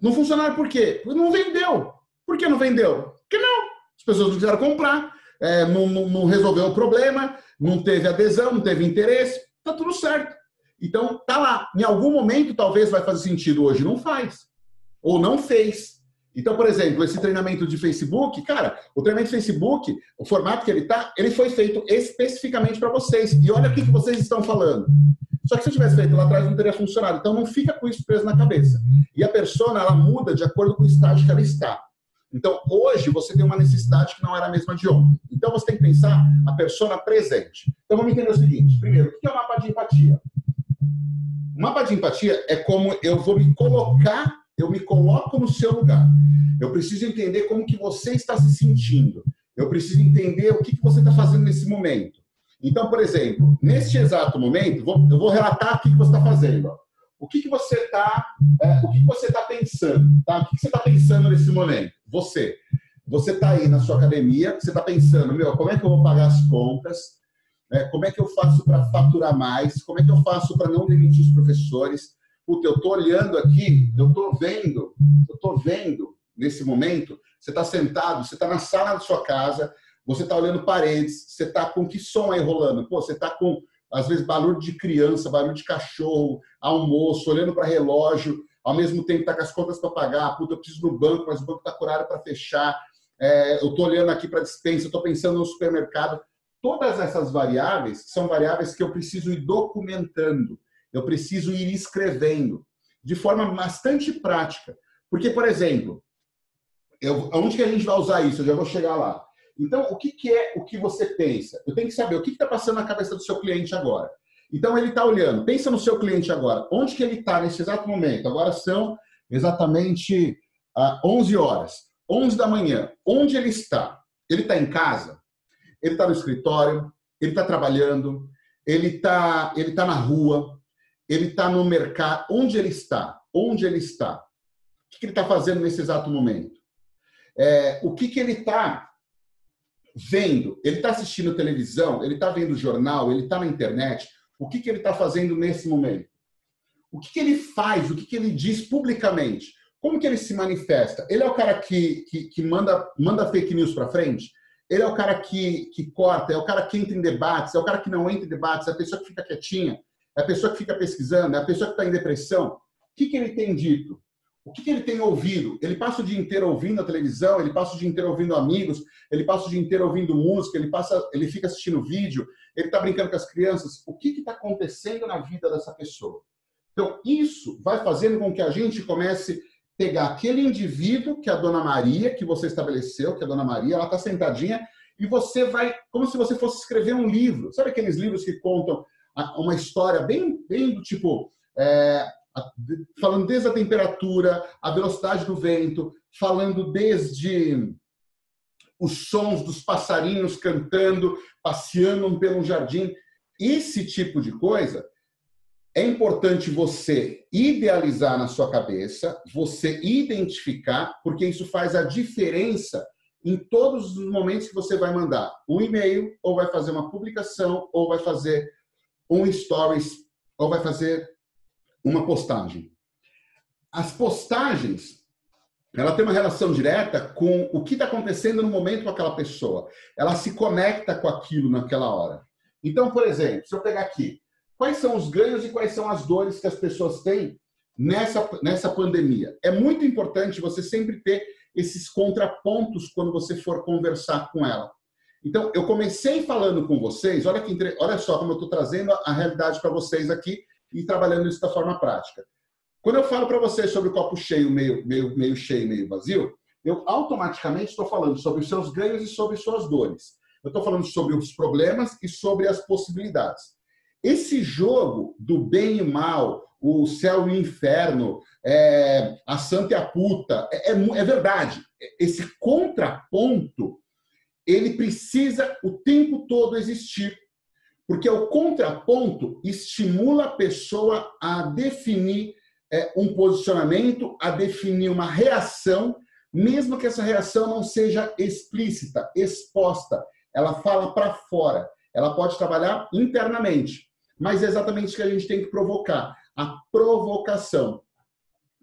Não funcionaram por quê? Não vendeu. Por que não vendeu? Porque não. As pessoas não quiseram comprar é, não, não, não, resolveu o problema, não teve adesão, não teve interesse, tá tudo certo. Então, tá lá. Em algum momento, talvez vai fazer sentido, hoje não faz. Ou não fez. Então, por exemplo, esse treinamento de Facebook, cara, o treinamento de Facebook, o formato que ele tá, ele foi feito especificamente para vocês. E olha o que, vocês estão falando. Só que se eu tivesse feito lá atrás, não teria funcionado. Então, não fica com isso preso na cabeça. E a persona, ela muda de acordo com o estágio que ela está. Então, hoje, você tem uma necessidade que não era a mesma de ontem. Então, você tem que pensar a persona presente. Então, vamos entender o seguinte. Primeiro, o que é o mapa de empatia? O mapa de empatia é como eu vou me colocar eu me coloco no seu lugar. Eu preciso entender como que você está se sentindo. Eu preciso entender o que, que você está fazendo nesse momento. Então, por exemplo, neste exato momento, eu vou relatar o que, que você está fazendo. O que, que você está é, o que, que você está pensando? Tá? O que, que você está pensando nesse momento? Você. Você está aí na sua academia, você está pensando, meu, como é que eu vou pagar as contas? É, como é que eu faço para faturar mais? Como é que eu faço para não demitir os professores? Puta, eu estou olhando aqui, eu estou vendo, eu estou vendo nesse momento, você está sentado, você está na sala da sua casa, você está olhando paredes, você está com que som aí rolando? Pô, você está com, às vezes, barulho de criança, barulho de cachorro, almoço, olhando para relógio, ao mesmo tempo está com as contas para pagar, puta, eu preciso no banco, mas o banco está curado para fechar, é, eu estou olhando aqui para dispensa, estou pensando no supermercado. Todas essas variáveis são variáveis que eu preciso ir documentando eu preciso ir escrevendo de forma bastante prática. Porque, por exemplo, eu, onde que a gente vai usar isso? Eu já vou chegar lá. Então, o que, que é o que você pensa? Eu tenho que saber o que está passando na cabeça do seu cliente agora. Então, ele está olhando. Pensa no seu cliente agora. Onde que ele está nesse exato momento? Agora são exatamente ah, 11 horas. 11 da manhã. Onde ele está? Ele está em casa? Ele está no escritório? Ele está trabalhando? Ele está ele tá na rua? ele está no mercado. Onde ele está? Onde ele está? O que ele está fazendo nesse exato momento? É, o que, que ele está vendo? Ele está assistindo televisão? Ele está vendo jornal? Ele está na internet? O que, que ele está fazendo nesse momento? O que, que ele faz? O que, que ele diz publicamente? Como que ele se manifesta? Ele é o cara que, que, que manda, manda fake news para frente? Ele é o cara que, que corta? É o cara que entra em debates? É o cara que não entra em debates? É a pessoa que fica quietinha? É a pessoa que fica pesquisando, é a pessoa que está em depressão. O que, que ele tem dito? O que, que ele tem ouvido? Ele passa o dia inteiro ouvindo a televisão, ele passa o dia inteiro ouvindo amigos, ele passa o dia inteiro ouvindo música, ele, passa, ele fica assistindo vídeo, ele está brincando com as crianças. O que está acontecendo na vida dessa pessoa? Então, isso vai fazendo com que a gente comece a pegar aquele indivíduo que a Dona Maria, que você estabeleceu, que a Dona Maria, ela está sentadinha, e você vai, como se você fosse escrever um livro. Sabe aqueles livros que contam uma história bem, bem do tipo, é, falando desde a temperatura, a velocidade do vento, falando desde os sons dos passarinhos cantando, passeando pelo jardim. Esse tipo de coisa é importante você idealizar na sua cabeça, você identificar, porque isso faz a diferença em todos os momentos que você vai mandar um e-mail, ou vai fazer uma publicação, ou vai fazer um stories ou vai fazer uma postagem. As postagens, ela tem uma relação direta com o que está acontecendo no momento com aquela pessoa. Ela se conecta com aquilo naquela hora. Então, por exemplo, se eu pegar aqui, quais são os ganhos e quais são as dores que as pessoas têm nessa, nessa pandemia? É muito importante você sempre ter esses contrapontos quando você for conversar com ela. Então, eu comecei falando com vocês, olha, que, olha só como eu estou trazendo a realidade para vocês aqui e trabalhando isso da forma prática. Quando eu falo para vocês sobre o copo cheio, meio, meio, meio cheio, meio vazio, eu automaticamente estou falando sobre os seus ganhos e sobre suas dores. Eu estou falando sobre os problemas e sobre as possibilidades. Esse jogo do bem e mal, o céu e o inferno, é, a santa e a puta, é, é, é verdade. Esse contraponto ele precisa o tempo todo existir, porque o contraponto estimula a pessoa a definir é, um posicionamento, a definir uma reação, mesmo que essa reação não seja explícita, exposta. Ela fala para fora. Ela pode trabalhar internamente, mas é exatamente isso que a gente tem que provocar a provocação.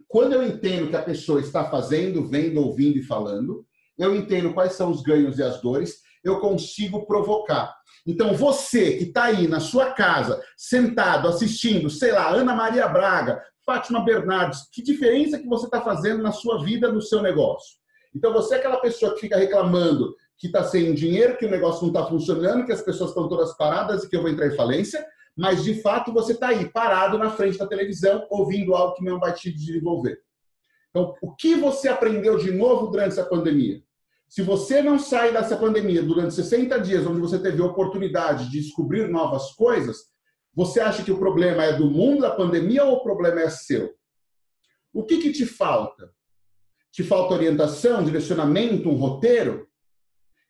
Quando eu entendo que a pessoa está fazendo, vendo, ouvindo e falando, eu entendo quais são os ganhos e as dores, eu consigo provocar. Então, você que está aí na sua casa, sentado, assistindo, sei lá, Ana Maria Braga, Fátima Bernardes, que diferença que você está fazendo na sua vida, no seu negócio? Então, você é aquela pessoa que fica reclamando que está sem dinheiro, que o negócio não está funcionando, que as pessoas estão todas paradas e que eu vou entrar em falência, mas de fato você está aí, parado na frente da televisão, ouvindo algo que não vai te desenvolver. Então, o que você aprendeu de novo durante essa pandemia? Se você não sai dessa pandemia durante 60 dias, onde você teve a oportunidade de descobrir novas coisas, você acha que o problema é do mundo da pandemia ou o problema é seu? O que, que te falta? Te falta orientação, direcionamento, um roteiro?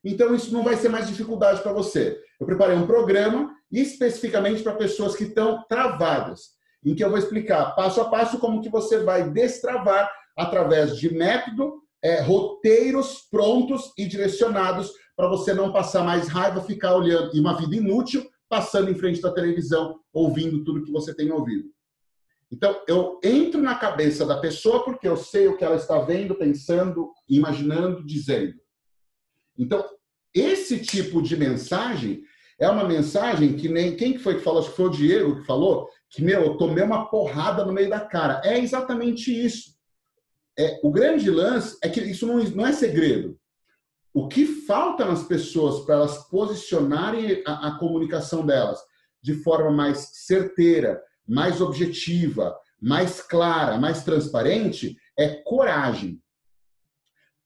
Então, isso não vai ser mais dificuldade para você. Eu preparei um programa especificamente para pessoas que estão travadas, em que eu vou explicar passo a passo como que você vai destravar através de método, é, roteiros prontos e direcionados para você não passar mais raiva, ficar olhando e uma vida inútil, passando em frente da televisão, ouvindo tudo que você tem ouvido. Então, eu entro na cabeça da pessoa porque eu sei o que ela está vendo, pensando, imaginando, dizendo. Então, esse tipo de mensagem é uma mensagem que nem quem que foi que falou, acho que foi o Diego que falou, que meu, eu tomei uma porrada no meio da cara. É exatamente isso. É, o grande lance é que isso não, não é segredo. O que falta nas pessoas para elas posicionarem a, a comunicação delas de forma mais certeira, mais objetiva, mais clara, mais transparente, é coragem.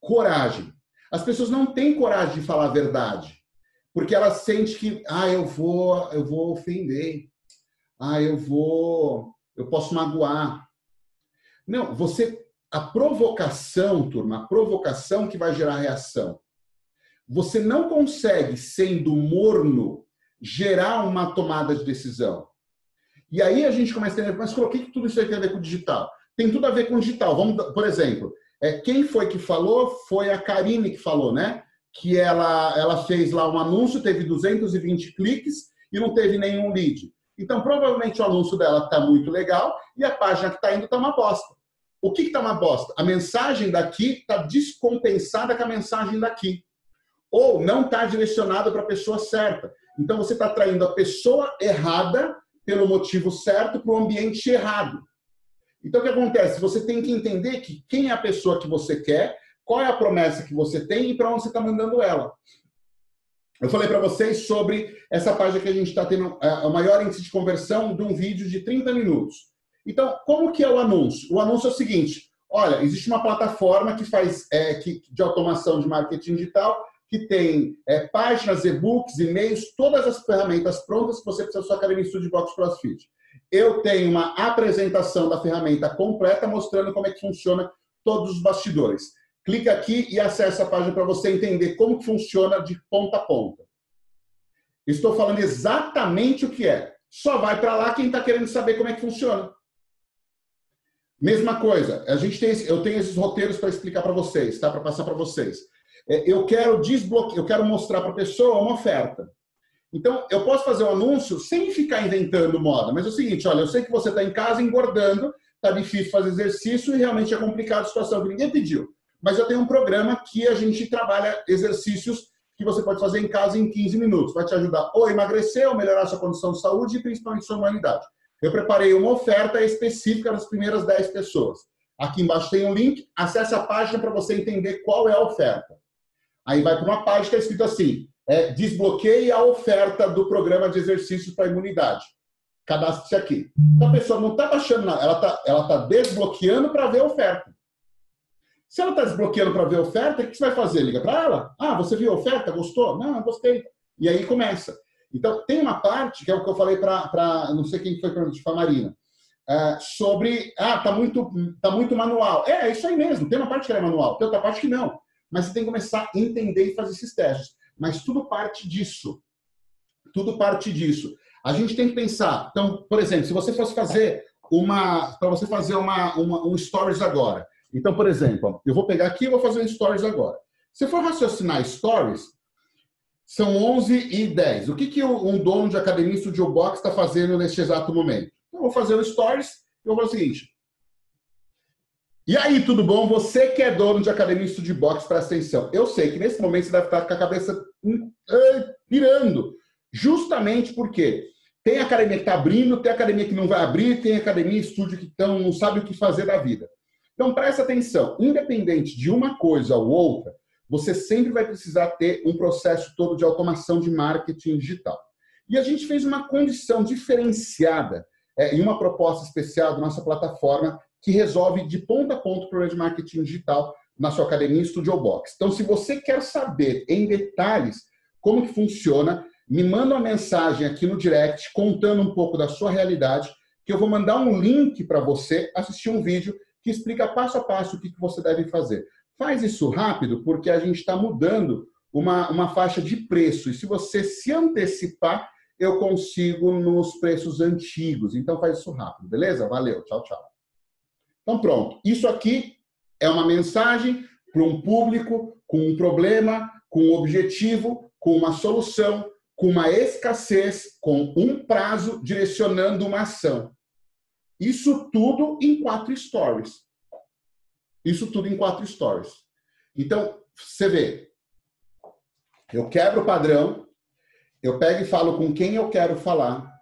Coragem. As pessoas não têm coragem de falar a verdade, porque elas sentem que, ah, eu vou, eu vou ofender. Ah, eu vou, eu posso magoar. Não, você a provocação, turma, a provocação que vai gerar reação. Você não consegue, sendo morno, gerar uma tomada de decisão. E aí a gente começa a entender, mas o que tudo isso tem a ver com o digital? Tem tudo a ver com o digital. Vamos, por exemplo, é, quem foi que falou? Foi a Karine que falou, né? Que ela, ela fez lá um anúncio, teve 220 cliques e não teve nenhum lead. Então, provavelmente o anúncio dela está muito legal e a página que está indo está uma bosta. O que está uma bosta? A mensagem daqui está descompensada com a mensagem daqui. Ou não está direcionada para a pessoa certa. Então, você está traindo a pessoa errada pelo motivo certo para o ambiente errado. Então, o que acontece? Você tem que entender que quem é a pessoa que você quer, qual é a promessa que você tem e para onde você está mandando ela. Eu falei para vocês sobre essa página que a gente está tendo é, a maior índice de conversão de um vídeo de 30 minutos. Então, como que é o anúncio? O anúncio é o seguinte: olha, existe uma plataforma que faz é, que, de automação de marketing digital que tem é, páginas, e-books, e-mails, todas as ferramentas prontas que você precisa da sua academia Studio Box CrossFit eu tenho uma apresentação da ferramenta completa mostrando como é que funciona todos os bastidores. Clica aqui e acessa a página para você entender como que funciona de ponta a ponta. Estou falando exatamente o que é. Só vai para lá quem está querendo saber como é que funciona. Mesma coisa, a gente tem, eu tenho esses roteiros para explicar para vocês, tá? Para passar para vocês. É, eu quero desbloquear, eu quero mostrar para a pessoa uma oferta. Então, eu posso fazer um anúncio sem ficar inventando moda, mas é o seguinte: olha, eu sei que você está em casa engordando, está difícil fazer exercício e realmente é complicado a situação que ninguém pediu. Mas eu tenho um programa que a gente trabalha exercícios que você pode fazer em casa em 15 minutos. Vai te ajudar ou a emagrecer, ou melhorar a sua condição de saúde e principalmente sua humanidade. Eu preparei uma oferta específica das primeiras 10 pessoas. Aqui embaixo tem um link, acesse a página para você entender qual é a oferta. Aí vai para uma página que está escrito assim: é, desbloqueie a oferta do programa de exercícios para imunidade. Cadastre-se aqui. Então a pessoa não está baixando nada, ela está ela tá desbloqueando para ver a oferta. Se ela está desbloqueando para ver a oferta, o que você vai fazer? Liga para ela. Ah, você viu a oferta? Gostou? Não, gostei. E aí começa. Então, tem uma parte, que é o que eu falei para, não sei quem foi para a Marina, é, sobre, ah, tá muito, tá muito manual. É, é isso aí mesmo. Tem uma parte que é manual, tem outra parte que não. Mas você tem que começar a entender e fazer esses testes. Mas tudo parte disso. Tudo parte disso. A gente tem que pensar. Então, por exemplo, se você fosse fazer uma. Para você fazer uma, uma, um stories agora. Então, por exemplo, eu vou pegar aqui e vou fazer um stories agora. Se for raciocinar stories, são 11 e 10. O que, que um dono de academia Studio Box está fazendo neste exato momento? Eu vou fazer um stories e vou fazer o seguinte. E aí, tudo bom? Você que é dono de academia de boxe, presta atenção. Eu sei que nesse momento você deve estar com a cabeça hum, pirando. Justamente porque Tem academia que está abrindo, tem academia que não vai abrir, tem academia, estúdio que tão, não sabe o que fazer da vida. Então, presta atenção. Independente de uma coisa ou outra, você sempre vai precisar ter um processo todo de automação de marketing digital. E a gente fez uma condição diferenciada é, em uma proposta especial da nossa plataforma que resolve de ponta a ponta o problema de marketing digital na sua academia Studio Box. Então, se você quer saber em detalhes como que funciona, me manda uma mensagem aqui no direct contando um pouco da sua realidade, que eu vou mandar um link para você assistir um vídeo que explica passo a passo o que, que você deve fazer. Faz isso rápido, porque a gente está mudando uma, uma faixa de preço. E se você se antecipar, eu consigo nos preços antigos. Então faz isso rápido, beleza? Valeu, tchau, tchau. Então pronto. Isso aqui é uma mensagem para um público com um problema, com um objetivo, com uma solução, com uma escassez, com um prazo direcionando uma ação. Isso tudo em quatro stories. Isso tudo em quatro stories. Então, você vê, eu quebro o padrão, eu pego e falo com quem eu quero falar,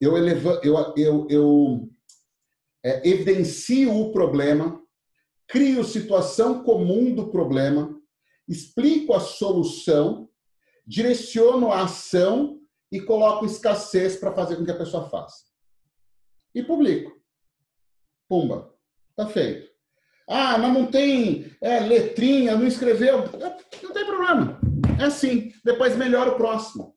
eu, elevo, eu, eu, eu é, evidencio o problema, crio situação comum do problema, explico a solução, direciono a ação e coloco escassez para fazer com que a pessoa faça. E publico. Pumba. Tá feito. Ah, mas não tem é, letrinha, não escreveu. Não tem problema. É assim. Depois melhora o próximo.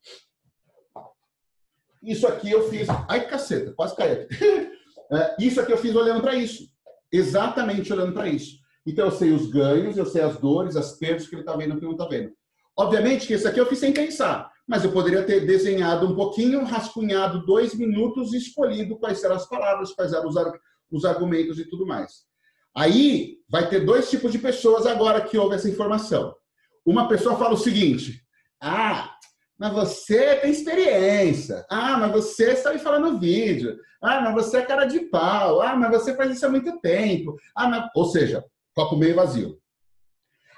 Isso aqui eu fiz. Ai, caceta, quase caí É, isso aqui eu fiz olhando para isso. Exatamente olhando para isso. Então eu sei os ganhos, eu sei as dores, as perdas que ele está vendo e que não está vendo. Obviamente que isso aqui eu fiz sem pensar, mas eu poderia ter desenhado um pouquinho, rascunhado dois minutos e escolhido quais eram as palavras, quais eram os, os argumentos e tudo mais. Aí vai ter dois tipos de pessoas agora que ouvem essa informação. Uma pessoa fala o seguinte: ah, mas você tem experiência. Ah, mas você sabe falar no vídeo. Ah, mas você é cara de pau. Ah, mas você faz isso há muito tempo. Ah, mas... Ou seja, copo meio vazio.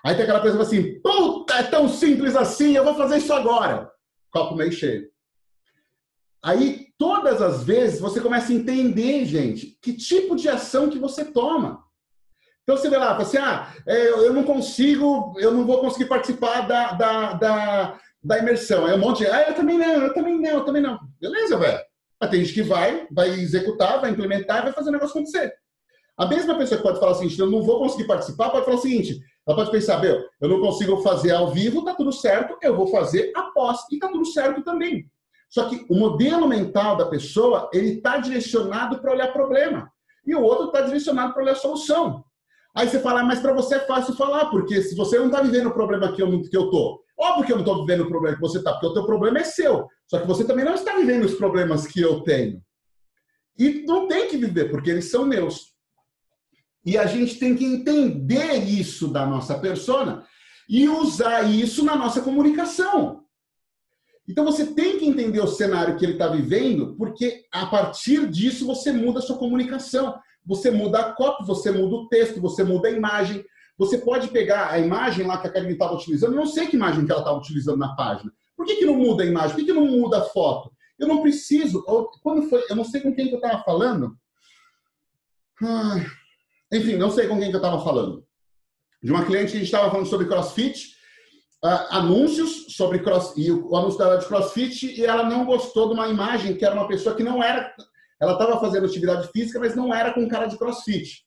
Aí tem aquela pessoa assim: puta, é tão simples assim, eu vou fazer isso agora. Copo meio cheio. Aí, todas as vezes, você começa a entender, gente, que tipo de ação que você toma. Então você vê lá, fala assim, ah, é, eu não consigo, eu não vou conseguir participar da, da, da, da imersão. Aí um monte de, ah, eu também não, eu também não, eu também não. Beleza, velho. Mas tem gente que vai, vai executar, vai implementar vai fazer o negócio acontecer. A mesma pessoa que pode falar o seguinte, eu não vou conseguir participar, pode falar o seguinte, ela pode pensar, meu, eu não consigo fazer ao vivo, tá tudo certo, eu vou fazer após, e tá tudo certo também. Só que o modelo mental da pessoa, ele está direcionado para olhar problema. E o outro está direcionado para olhar solução. Aí você fala, mas para você é fácil falar, porque se você não está vivendo o problema que eu, que eu tô, óbvio que eu não estou vivendo o problema que você está, porque o teu problema é seu. Só que você também não está vivendo os problemas que eu tenho. E não tem que viver, porque eles são meus. E a gente tem que entender isso da nossa persona e usar isso na nossa comunicação. Então você tem que entender o cenário que ele está vivendo, porque a partir disso você muda a sua comunicação. Você muda a cópia, você muda o texto, você muda a imagem. Você pode pegar a imagem lá que a Karine estava utilizando, eu não sei que imagem que ela estava utilizando na página. Por que, que não muda a imagem? Por que, que não muda a foto? Eu não preciso. Quando foi? Eu não sei com quem que eu estava falando. Enfim, não sei com quem que eu estava falando. De uma cliente que a gente estava falando sobre crossfit, uh, anúncios sobre cross, e o, o anúncio dela de crossfit, e ela não gostou de uma imagem que era uma pessoa que não era ela estava fazendo atividade física, mas não era com cara de crossfit.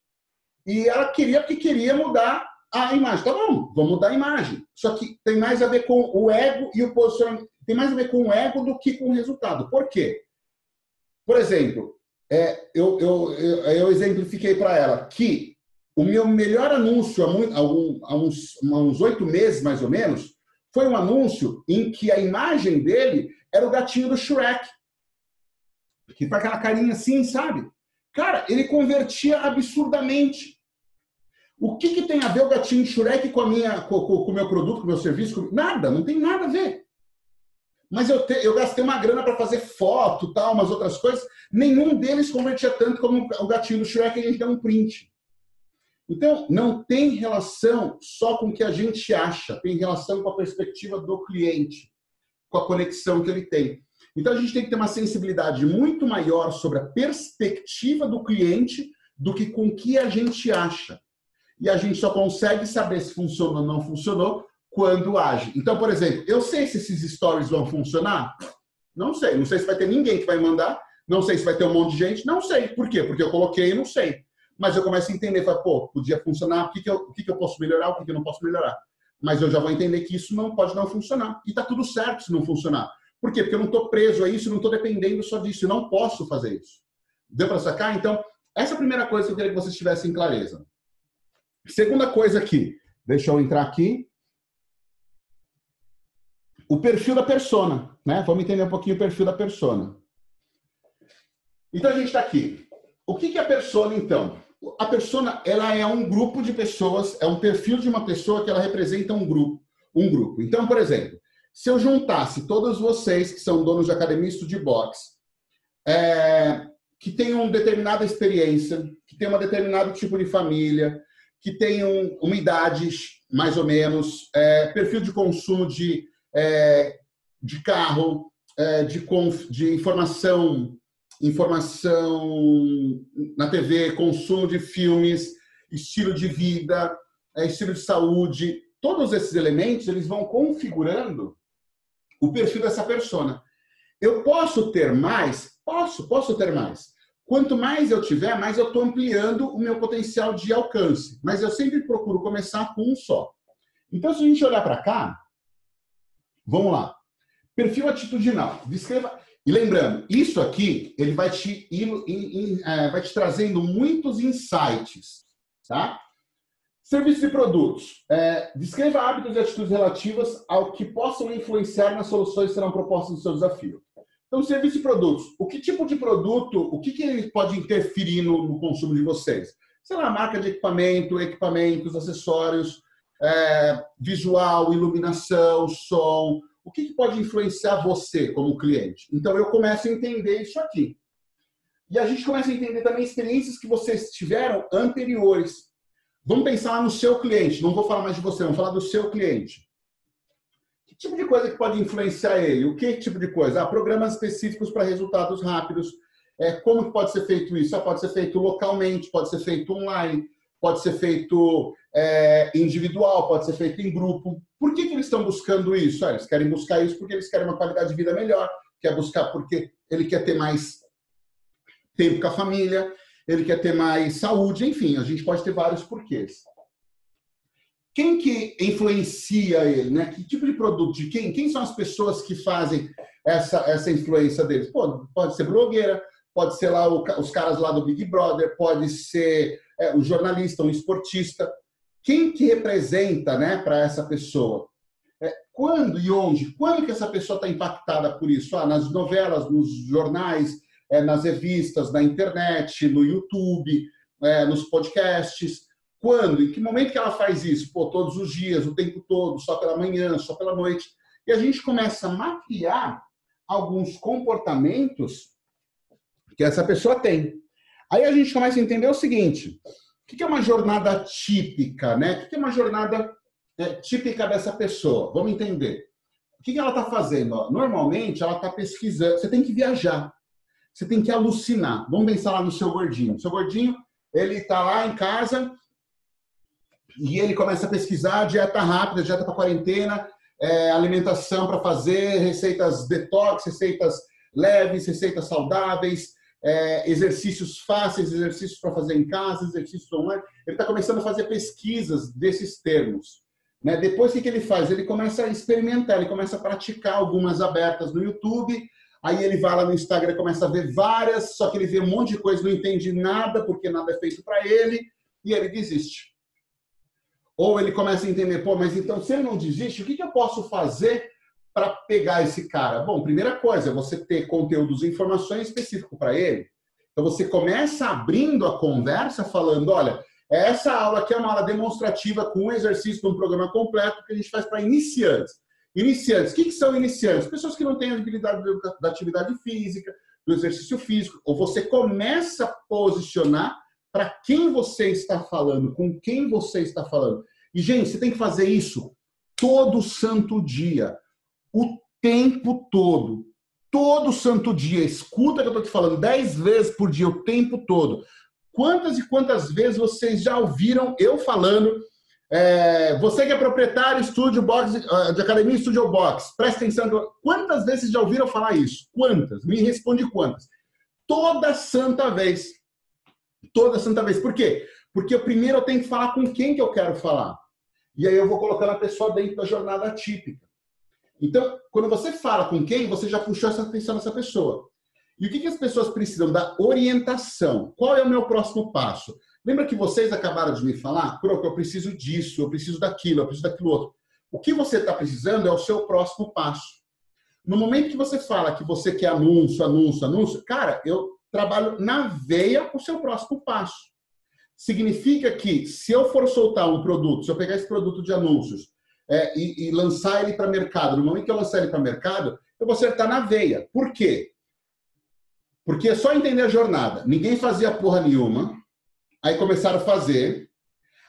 E ela queria, porque queria mudar a imagem. Tá bom, vamos mudar a imagem. Só que tem mais a ver com o ego e o posicionamento. Tem mais a ver com o ego do que com o resultado. Por quê? Por exemplo, é, eu, eu, eu, eu exemplifiquei para ela que o meu melhor anúncio há uns oito meses, mais ou menos, foi um anúncio em que a imagem dele era o gatinho do Shrek que faz aquela carinha assim, sabe? Cara, ele convertia absurdamente. O que, que tem a ver o gatinho Shurek com a minha, com, com, com o meu produto, com o meu serviço? Com... Nada, não tem nada a ver. Mas eu, te, eu gastei uma grana para fazer foto, tal, umas outras coisas. Nenhum deles convertia tanto como o gatinho do Shrek a gente dá um print. Então, não tem relação só com o que a gente acha, tem relação com a perspectiva do cliente. com a conexão que ele tem. Então a gente tem que ter uma sensibilidade muito maior sobre a perspectiva do cliente do que com o que a gente acha. E a gente só consegue saber se funcionou ou não funcionou quando age. Então, por exemplo, eu sei se esses stories vão funcionar? Não sei. Não sei se vai ter ninguém que vai mandar. Não sei se vai ter um monte de gente. Não sei. Por quê? Porque eu coloquei e não sei. Mas eu começo a entender. Falo, pô, podia funcionar. O que, que, eu, o que, que eu posso melhorar? O que, que eu não posso melhorar? Mas eu já vou entender que isso não pode não funcionar. E tá tudo certo se não funcionar. Por quê? Porque eu não estou preso a isso, não estou dependendo só disso. Eu não posso fazer isso. Deu para sacar? Então, essa é a primeira coisa que eu queria que vocês tivessem clareza. Segunda coisa aqui. Deixa eu entrar aqui. O perfil da persona. Né? Vamos entender um pouquinho o perfil da persona. Então, a gente está aqui. O que é a persona, então? A persona, ela é um grupo de pessoas, é um perfil de uma pessoa que ela representa um grupo. Um grupo. Então, por exemplo, se eu juntasse todos vocês que são donos de academia de boxe, é, que tenham determinada experiência, que tenham um determinado tipo de família, que tenham uma idade mais ou menos, é, perfil de consumo de, é, de carro, é, de, de informação, informação na TV, consumo de filmes, estilo de vida, é, estilo de saúde, todos esses elementos eles vão configurando o perfil dessa persona. Eu posso ter mais? Posso, posso ter mais. Quanto mais eu tiver, mais eu estou ampliando o meu potencial de alcance. Mas eu sempre procuro começar com um só. Então, se a gente olhar para cá, vamos lá. Perfil atitudinal. Descreva. E lembrando, isso aqui ele vai te, é, vai te trazendo muitos insights, tá? Serviços e produtos. É, descreva hábitos e atitudes relativas ao que possam influenciar nas soluções que serão propostas no seu desafio. Então, serviços e produtos. O que tipo de produto, o que, que ele pode interferir no, no consumo de vocês? Sei lá, marca de equipamento, equipamentos, acessórios, é, visual, iluminação, som. O que, que pode influenciar você como cliente? Então, eu começo a entender isso aqui. E a gente começa a entender também experiências que vocês tiveram anteriores Vamos pensar no seu cliente. Não vou falar mais de você, vamos falar do seu cliente. Que tipo de coisa que pode influenciar ele? O que tipo de coisa? Ah, programas específicos para resultados rápidos. É, como que pode ser feito isso? Ah, pode ser feito localmente, pode ser feito online, pode ser feito é, individual, pode ser feito em grupo. Por que, que eles estão buscando isso? Ah, eles querem buscar isso porque eles querem uma qualidade de vida melhor, quer buscar porque ele quer ter mais tempo com a família, ele quer ter mais saúde, enfim, a gente pode ter vários porquês. Quem que influencia ele, né? Que tipo de produto, de quem? Quem são as pessoas que fazem essa, essa influência deles? Pô, pode ser blogueira, pode ser lá o, os caras lá do Big Brother, pode ser é, o jornalista, um esportista. Quem que representa, né, para essa pessoa? É, quando e onde? Quando que essa pessoa está impactada por isso? Ah, nas novelas, nos jornais, é, nas revistas, na internet, no YouTube, é, nos podcasts. Quando? Em que momento que ela faz isso? Pô, todos os dias, o tempo todo, só pela manhã, só pela noite. E a gente começa a mapear alguns comportamentos que essa pessoa tem. Aí a gente começa a entender o seguinte: o que é uma jornada típica, né? O que é uma jornada é, típica dessa pessoa? Vamos entender. O que ela está fazendo? Normalmente, ela está pesquisando. Você tem que viajar você tem que alucinar. Vamos pensar lá no seu gordinho. Seu gordinho, ele está lá em casa e ele começa a pesquisar dieta rápida, dieta para quarentena, é, alimentação para fazer, receitas detox, receitas leves, receitas saudáveis, é, exercícios fáceis, exercícios para fazer em casa, exercícios online. Ele está começando a fazer pesquisas desses termos. Né? Depois, o que ele faz? Ele começa a experimentar, ele começa a praticar algumas abertas no YouTube, Aí ele vai lá no Instagram, começa a ver várias, só que ele vê um monte de coisa, não entende nada, porque nada é feito para ele, e ele desiste. Ou ele começa a entender, pô, mas então se ele não desiste, o que, que eu posso fazer para pegar esse cara? Bom, primeira coisa é você ter conteúdos e informações específicos para ele. Então você começa abrindo a conversa falando, olha, essa aula aqui é uma aula demonstrativa com um exercício de um programa completo que a gente faz para iniciantes. Iniciantes. O que, que são iniciantes? Pessoas que não têm habilidade da atividade física, do exercício físico. Ou você começa a posicionar para quem você está falando, com quem você está falando. E, gente, você tem que fazer isso todo santo dia. O tempo todo. Todo santo dia. Escuta que eu estou te falando dez vezes por dia, o tempo todo. Quantas e quantas vezes vocês já ouviram eu falando? É, você que é proprietário estúdio box, de academia Studio Box, presta atenção. Quantas vezes já ouviram falar isso? Quantas? Me responde quantas. Toda santa vez. Toda santa vez. Por quê? Porque primeiro eu tenho que falar com quem que eu quero falar. E aí eu vou colocando a pessoa dentro da jornada típica. Então, quando você fala com quem, você já puxou essa atenção nessa pessoa. E o que, que as pessoas precisam? Da orientação. Qual é o meu próximo passo? Lembra que vocês acabaram de me falar? Croco, eu preciso disso, eu preciso daquilo, eu preciso daquilo outro. O que você está precisando é o seu próximo passo. No momento que você fala que você quer anúncio, anúncio, anúncio, cara, eu trabalho na veia o seu próximo passo. Significa que se eu for soltar um produto, se eu pegar esse produto de anúncios é, e, e, lançar ele para mercado, no momento que eu lançar ele para mercado, eu vou acertar na veia. Por quê? Porque é só entender a jornada. Ninguém fazia porra nenhuma, aí começaram a fazer,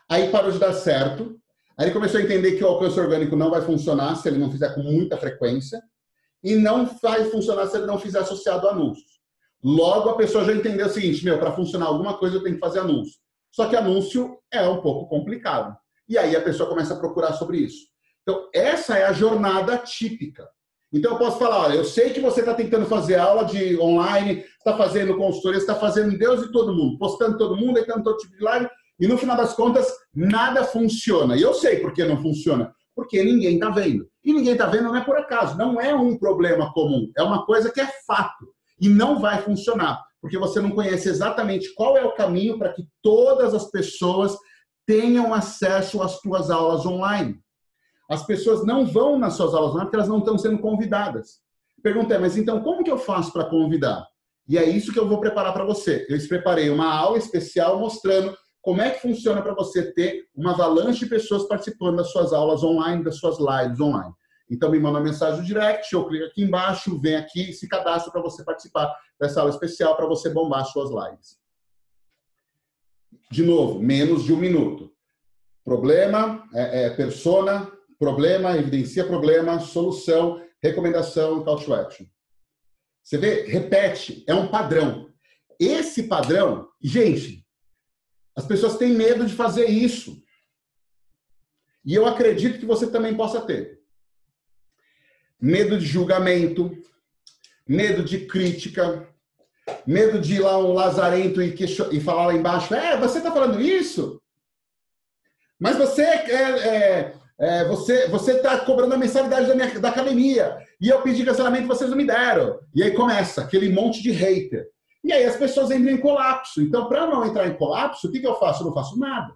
aí parou de dar certo, aí ele começou a entender que o alcance orgânico não vai funcionar se ele não fizer com muita frequência, e não vai funcionar se ele não fizer associado a anúncios. Logo, a pessoa já entendeu o seguinte, meu, para funcionar alguma coisa eu tenho que fazer anúncio. Só que anúncio é um pouco complicado. E aí a pessoa começa a procurar sobre isso. Então, essa é a jornada típica. Então, eu posso falar: olha, eu sei que você está tentando fazer aula de online, está fazendo consultoria, está fazendo Deus e todo mundo, postando todo mundo, entrando todo tipo de live, e no final das contas, nada funciona. E eu sei por que não funciona. Porque ninguém está vendo. E ninguém está vendo não é por acaso, não é um problema comum, é uma coisa que é fato. E não vai funcionar porque você não conhece exatamente qual é o caminho para que todas as pessoas tenham acesso às suas aulas online. As pessoas não vão nas suas aulas online porque elas não estão sendo convidadas. Perguntei, mas então como que eu faço para convidar? E é isso que eu vou preparar para você. Eu preparei uma aula especial mostrando como é que funciona para você ter uma avalanche de pessoas participando das suas aulas online, das suas lives online. Então me manda uma mensagem direct, eu clico aqui embaixo, vem aqui e se cadastra para você participar dessa aula especial para você bombar suas lives. De novo, menos de um minuto. Problema, é, é, persona, problema, evidencia problema, solução, recomendação, call to action. Você vê, repete, é um padrão. Esse padrão, gente, as pessoas têm medo de fazer isso. E eu acredito que você também possa ter medo de julgamento, medo de crítica, medo de ir lá um lazarento e, e falar lá embaixo, é, você está falando isso? Mas você é, é, é você você está cobrando a mensalidade da, minha, da academia e eu pedi cancelamento vocês não me deram. E aí começa aquele monte de hater. E aí as pessoas entram em colapso. Então, para não entrar em colapso, o que, que eu faço? Eu não faço nada.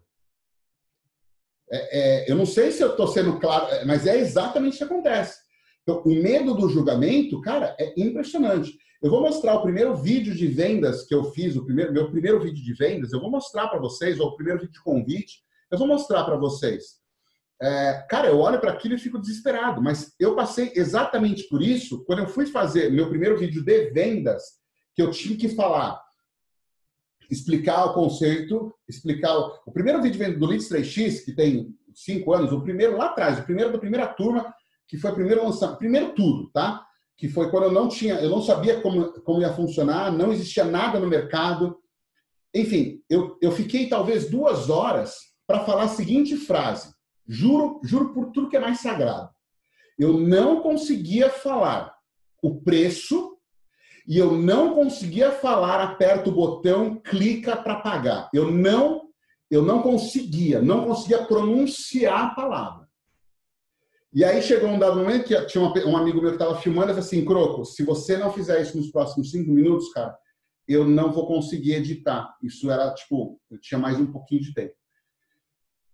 É, é, eu não sei se eu estou sendo claro, mas é exatamente o que acontece. Então, o medo do julgamento, cara, é impressionante. Eu vou mostrar o primeiro vídeo de vendas que eu fiz, o primeiro, meu primeiro vídeo de vendas, eu vou mostrar para vocês, ou o primeiro vídeo de convite, eu vou mostrar para vocês. É, cara, eu olho para aquilo e fico desesperado, mas eu passei exatamente por isso quando eu fui fazer meu primeiro vídeo de vendas, que eu tinha que falar, explicar o conceito, explicar. O, o primeiro vídeo do Leads 3X, que tem cinco anos, o primeiro lá atrás, o primeiro da primeira turma, que foi primeiro lançamento, primeiro tudo, tá? Que foi quando eu não tinha, eu não sabia como, como ia funcionar, não existia nada no mercado. Enfim, eu, eu fiquei talvez duas horas para falar a seguinte frase. Juro, juro por tudo que é mais sagrado. Eu não conseguia falar o preço e eu não conseguia falar aperta o botão, clica para pagar. Eu não eu não conseguia, não conseguia pronunciar a palavra. E aí chegou um dado momento que tinha um amigo meu que estava filmando e falou assim, Croco, se você não fizer isso nos próximos cinco minutos, cara, eu não vou conseguir editar. Isso era, tipo, eu tinha mais um pouquinho de tempo.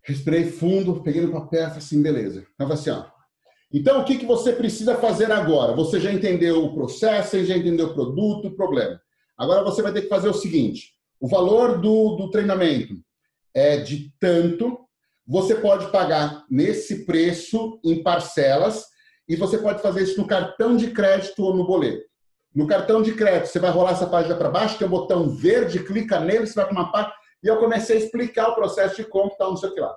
Respirei fundo, peguei no papel falei assim, beleza. Tava assim, ó. Então, o que, que você precisa fazer agora? Você já entendeu o processo, você já entendeu o produto, o problema. Agora você vai ter que fazer o seguinte: o valor do, do treinamento é de tanto, você pode pagar nesse preço em parcelas e você pode fazer isso no cartão de crédito ou no boleto. No cartão de crédito, você vai rolar essa página para baixo, tem um botão verde, clica nele, você vai para uma página. E eu comecei a explicar o processo de compra, tal, não sei o que lá.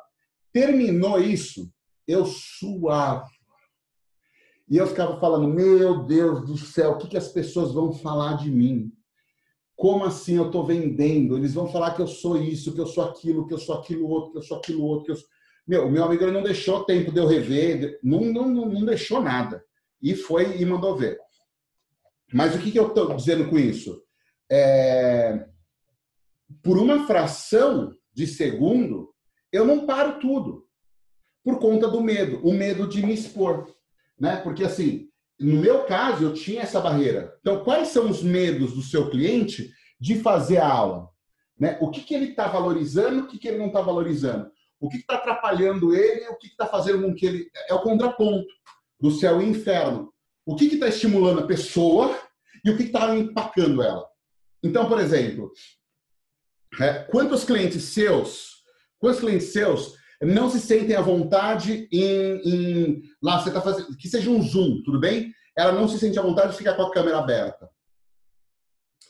Terminou isso, eu suava. E eu ficava falando, meu Deus do céu, o que, que as pessoas vão falar de mim? Como assim eu estou vendendo? Eles vão falar que eu sou isso, que eu sou aquilo, que eu sou aquilo outro, que eu sou aquilo outro. Eu. Meu, o meu amigo ele não deixou tempo de eu rever, não, não, não, não deixou nada. E foi e mandou ver. Mas o que, que eu estou dizendo com isso? É... Por uma fração de segundo, eu não paro tudo. Por conta do medo, o medo de me expor. Né? Porque, assim, no meu caso, eu tinha essa barreira. Então, quais são os medos do seu cliente de fazer a aula? Né? O que, que ele está valorizando, o que, que ele não está valorizando? O que está atrapalhando ele, o que está fazendo com que ele. É o contraponto do céu e inferno. O que está estimulando a pessoa e o que está empacando ela. Então, por exemplo, quantos clientes seus, quantos clientes seus não se sentem à vontade em, em lá você está fazendo, que seja um zoom, tudo bem? Ela não se sente à vontade de ficar com a câmera aberta.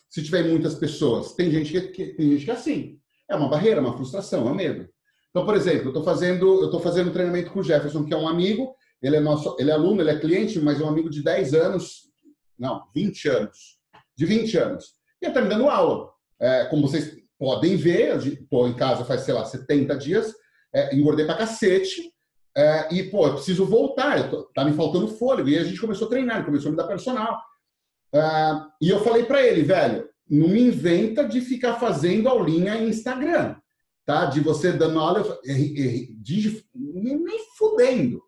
Se tiver muitas pessoas, tem gente que, que tem gente que é assim. É uma barreira, uma frustração, é um medo. Então, por exemplo, eu estou fazendo, eu tô fazendo um treinamento com o Jefferson, que é um amigo, ele é nosso, ele é aluno, ele é cliente, mas é um amigo de 10 anos, não, 20 anos, de 20 anos. E ele está me dando aula. É, como vocês podem ver, estou em casa faz, sei lá, 70 dias, é, engordei pra cacete. É, e, pô, eu preciso voltar, tô, tá me faltando fôlego. E a gente começou a treinar, começou a me dar personal. É, e eu falei para ele, velho, não me inventa de ficar fazendo aulinha em Instagram, tá? De você dando aula, de, nem fudendo.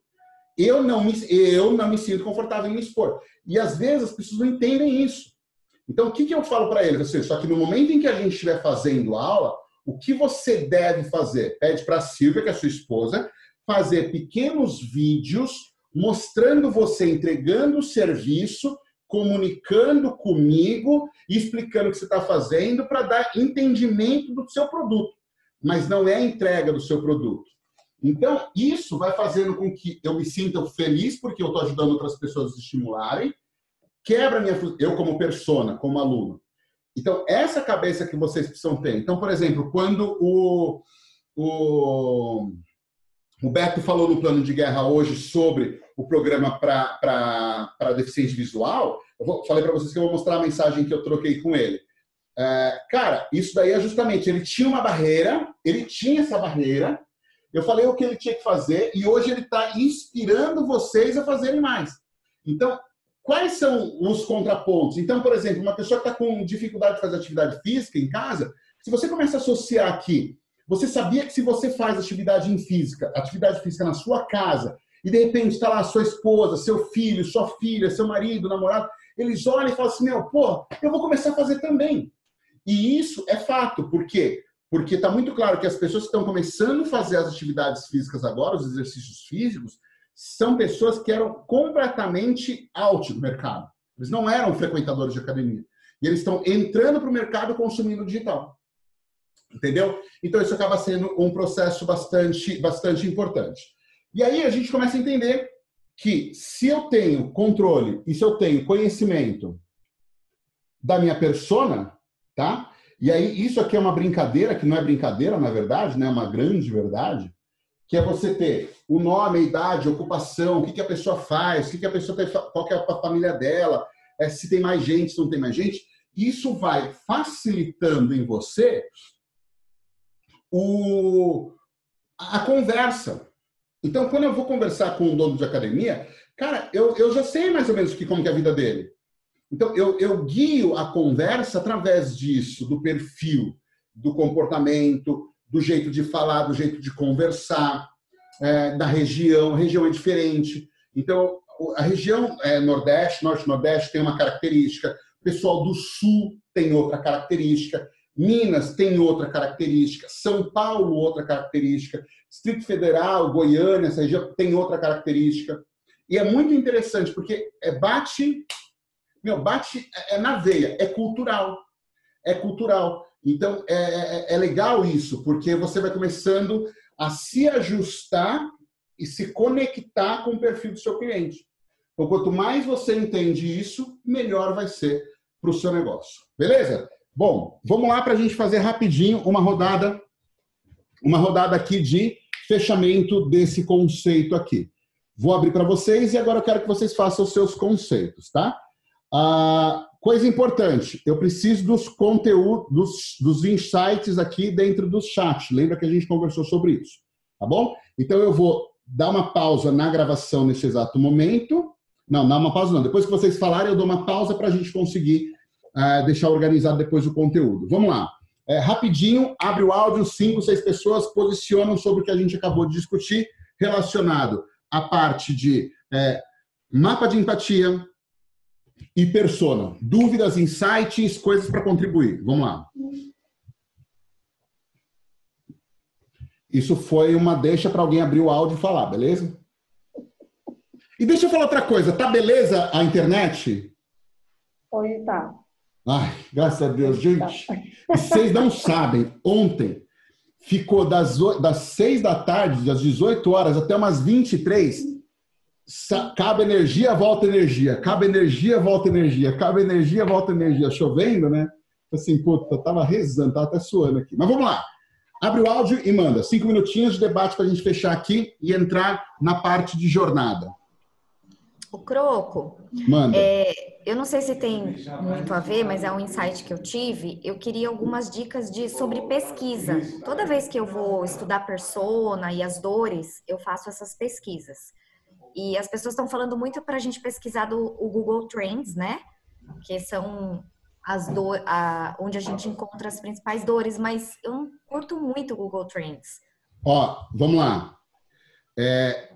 Eu não, me, eu não me sinto confortável em me expor. E às vezes as pessoas não entendem isso. Então, o que, que eu falo para ele? Você, só que no momento em que a gente estiver fazendo aula, o que você deve fazer? Pede para a Silvia, que é sua esposa, fazer pequenos vídeos mostrando você entregando o serviço, comunicando comigo explicando o que você está fazendo para dar entendimento do seu produto. Mas não é a entrega do seu produto. Então, isso vai fazendo com que eu me sinta feliz porque eu estou ajudando outras pessoas a se estimularem, quebra minha eu como persona, como aluno, então, essa cabeça que vocês precisam ter. Então, por exemplo, quando o, o, o Beto falou no plano de guerra hoje sobre o programa para deficiente visual, eu vou, falei para vocês que eu vou mostrar a mensagem que eu troquei com ele. É, cara, isso daí é justamente, ele tinha uma barreira, ele tinha essa barreira, eu falei o que ele tinha que fazer e hoje ele está inspirando vocês a fazerem mais. Então, Quais são os contrapontos? Então, por exemplo, uma pessoa que está com dificuldade de fazer atividade física em casa, se você começa a associar aqui, você sabia que se você faz atividade em física, atividade física na sua casa, e de repente está lá sua esposa, seu filho, sua filha, seu marido, namorado, eles olham e falam assim: meu, pô, eu vou começar a fazer também. E isso é fato, por quê? Porque está muito claro que as pessoas que estão começando a fazer as atividades físicas agora, os exercícios físicos, são pessoas que eram completamente out do mercado. Eles não eram frequentadores de academia. E eles estão entrando para o mercado consumindo digital. Entendeu? Então isso acaba sendo um processo bastante, bastante importante. E aí a gente começa a entender que se eu tenho controle e se eu tenho conhecimento da minha persona, tá? E aí isso aqui é uma brincadeira que não é brincadeira, na verdade, né? É uma grande verdade que é você ter o nome, a idade, a ocupação, o que, que a pessoa faz, o que, que a pessoa tem, qual que é a família dela, é, se tem mais gente, se não tem mais gente. Isso vai facilitando em você o, a conversa. Então, quando eu vou conversar com um dono de academia, cara, eu, eu já sei mais ou menos que, como que é a vida dele. Então, eu, eu guio a conversa através disso, do perfil, do comportamento, do jeito de falar, do jeito de conversar, é, da região. A região é diferente. Então, a região é, Nordeste, Norte-Nordeste tem uma característica, o pessoal do Sul tem outra característica, Minas tem outra característica, São Paulo outra característica, Distrito Federal, Goiânia, essa região tem outra característica. E é muito interessante, porque é bate, meu, bate é, é na veia, é cultural. É cultural. Então, é, é, é legal isso, porque você vai começando a se ajustar e se conectar com o perfil do seu cliente. Então, quanto mais você entende isso, melhor vai ser para o seu negócio. Beleza? Bom, vamos lá para a gente fazer rapidinho uma rodada, uma rodada aqui de fechamento desse conceito aqui. Vou abrir para vocês e agora eu quero que vocês façam os seus conceitos, tá? Ah, coisa importante, eu preciso dos conteúdos, dos, dos insights aqui dentro do chat. Lembra que a gente conversou sobre isso, tá bom? Então eu vou dar uma pausa na gravação nesse exato momento. Não, não uma pausa não. Depois que vocês falarem, eu dou uma pausa para a gente conseguir uh, deixar organizado depois o conteúdo. Vamos lá. É, rapidinho, abre o áudio, cinco, seis pessoas posicionam sobre o que a gente acabou de discutir, relacionado à parte de é, mapa de empatia e persona. Dúvidas, insights, coisas para contribuir. Vamos lá. Isso foi uma deixa para alguém abrir o áudio e falar, beleza? E deixa eu falar outra coisa. Tá beleza a internet? Hoje tá. Ai, graças a Deus, gente. Vocês não sabem, ontem ficou das, das 6 da tarde, das 18 horas até umas 23, cabe energia, volta energia, cabe energia, volta energia, cabe energia, volta energia, chovendo, né? Assim, puta, tava rezando, tava até suando aqui. Mas vamos lá. Abre o áudio e manda. Cinco minutinhos de debate para a gente fechar aqui e entrar na parte de jornada. O Croco, Manda. É, eu não sei se tem muito a ver, mas é um insight que eu tive. Eu queria algumas dicas de sobre pesquisa. Toda vez que eu vou estudar persona e as dores, eu faço essas pesquisas. E as pessoas estão falando muito para a gente pesquisar do o Google Trends, né? Que são as do, a, onde a gente encontra as principais dores, mas eu não curto muito o Google Trends. Ó, vamos lá. É,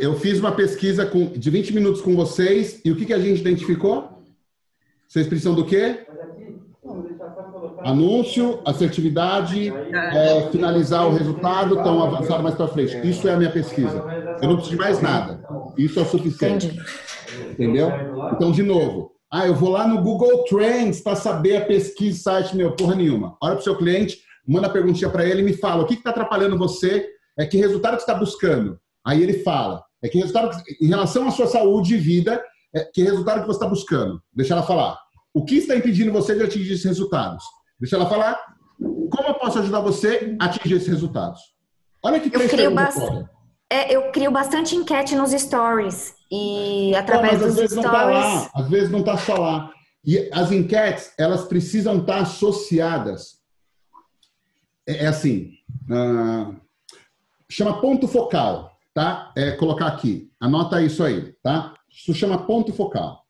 eu fiz uma pesquisa com, de 20 minutos com vocês e o que, que a gente identificou? Vocês precisam do quê? Anúncio, assertividade, é, finalizar o resultado, então avançar mais para frente. Isso é a minha pesquisa. Eu não preciso de mais nada. Isso é o suficiente. Entendi. Entendeu? Então, de novo, ah, eu vou lá no Google Trends para saber a pesquisa site meu, porra nenhuma. Olha para o seu cliente, manda a perguntinha para ele e me fala o que está atrapalhando você, é que resultado que está buscando. Aí ele fala, é que resultado que, em relação à sua saúde e vida, é que resultado que você está buscando. Deixa ela falar. O que está impedindo você de atingir esses resultados? Deixa ela falar. Como eu posso ajudar você a atingir esses resultados? Olha que três eu crio, é, eu crio bastante enquete nos stories. E através não, dos às stories. Não tá lá, às vezes não está só lá. E as enquetes, elas precisam estar tá associadas. É, é assim. Uh, chama ponto focal, tá? É colocar aqui. Anota isso aí, tá? Isso chama ponto focal.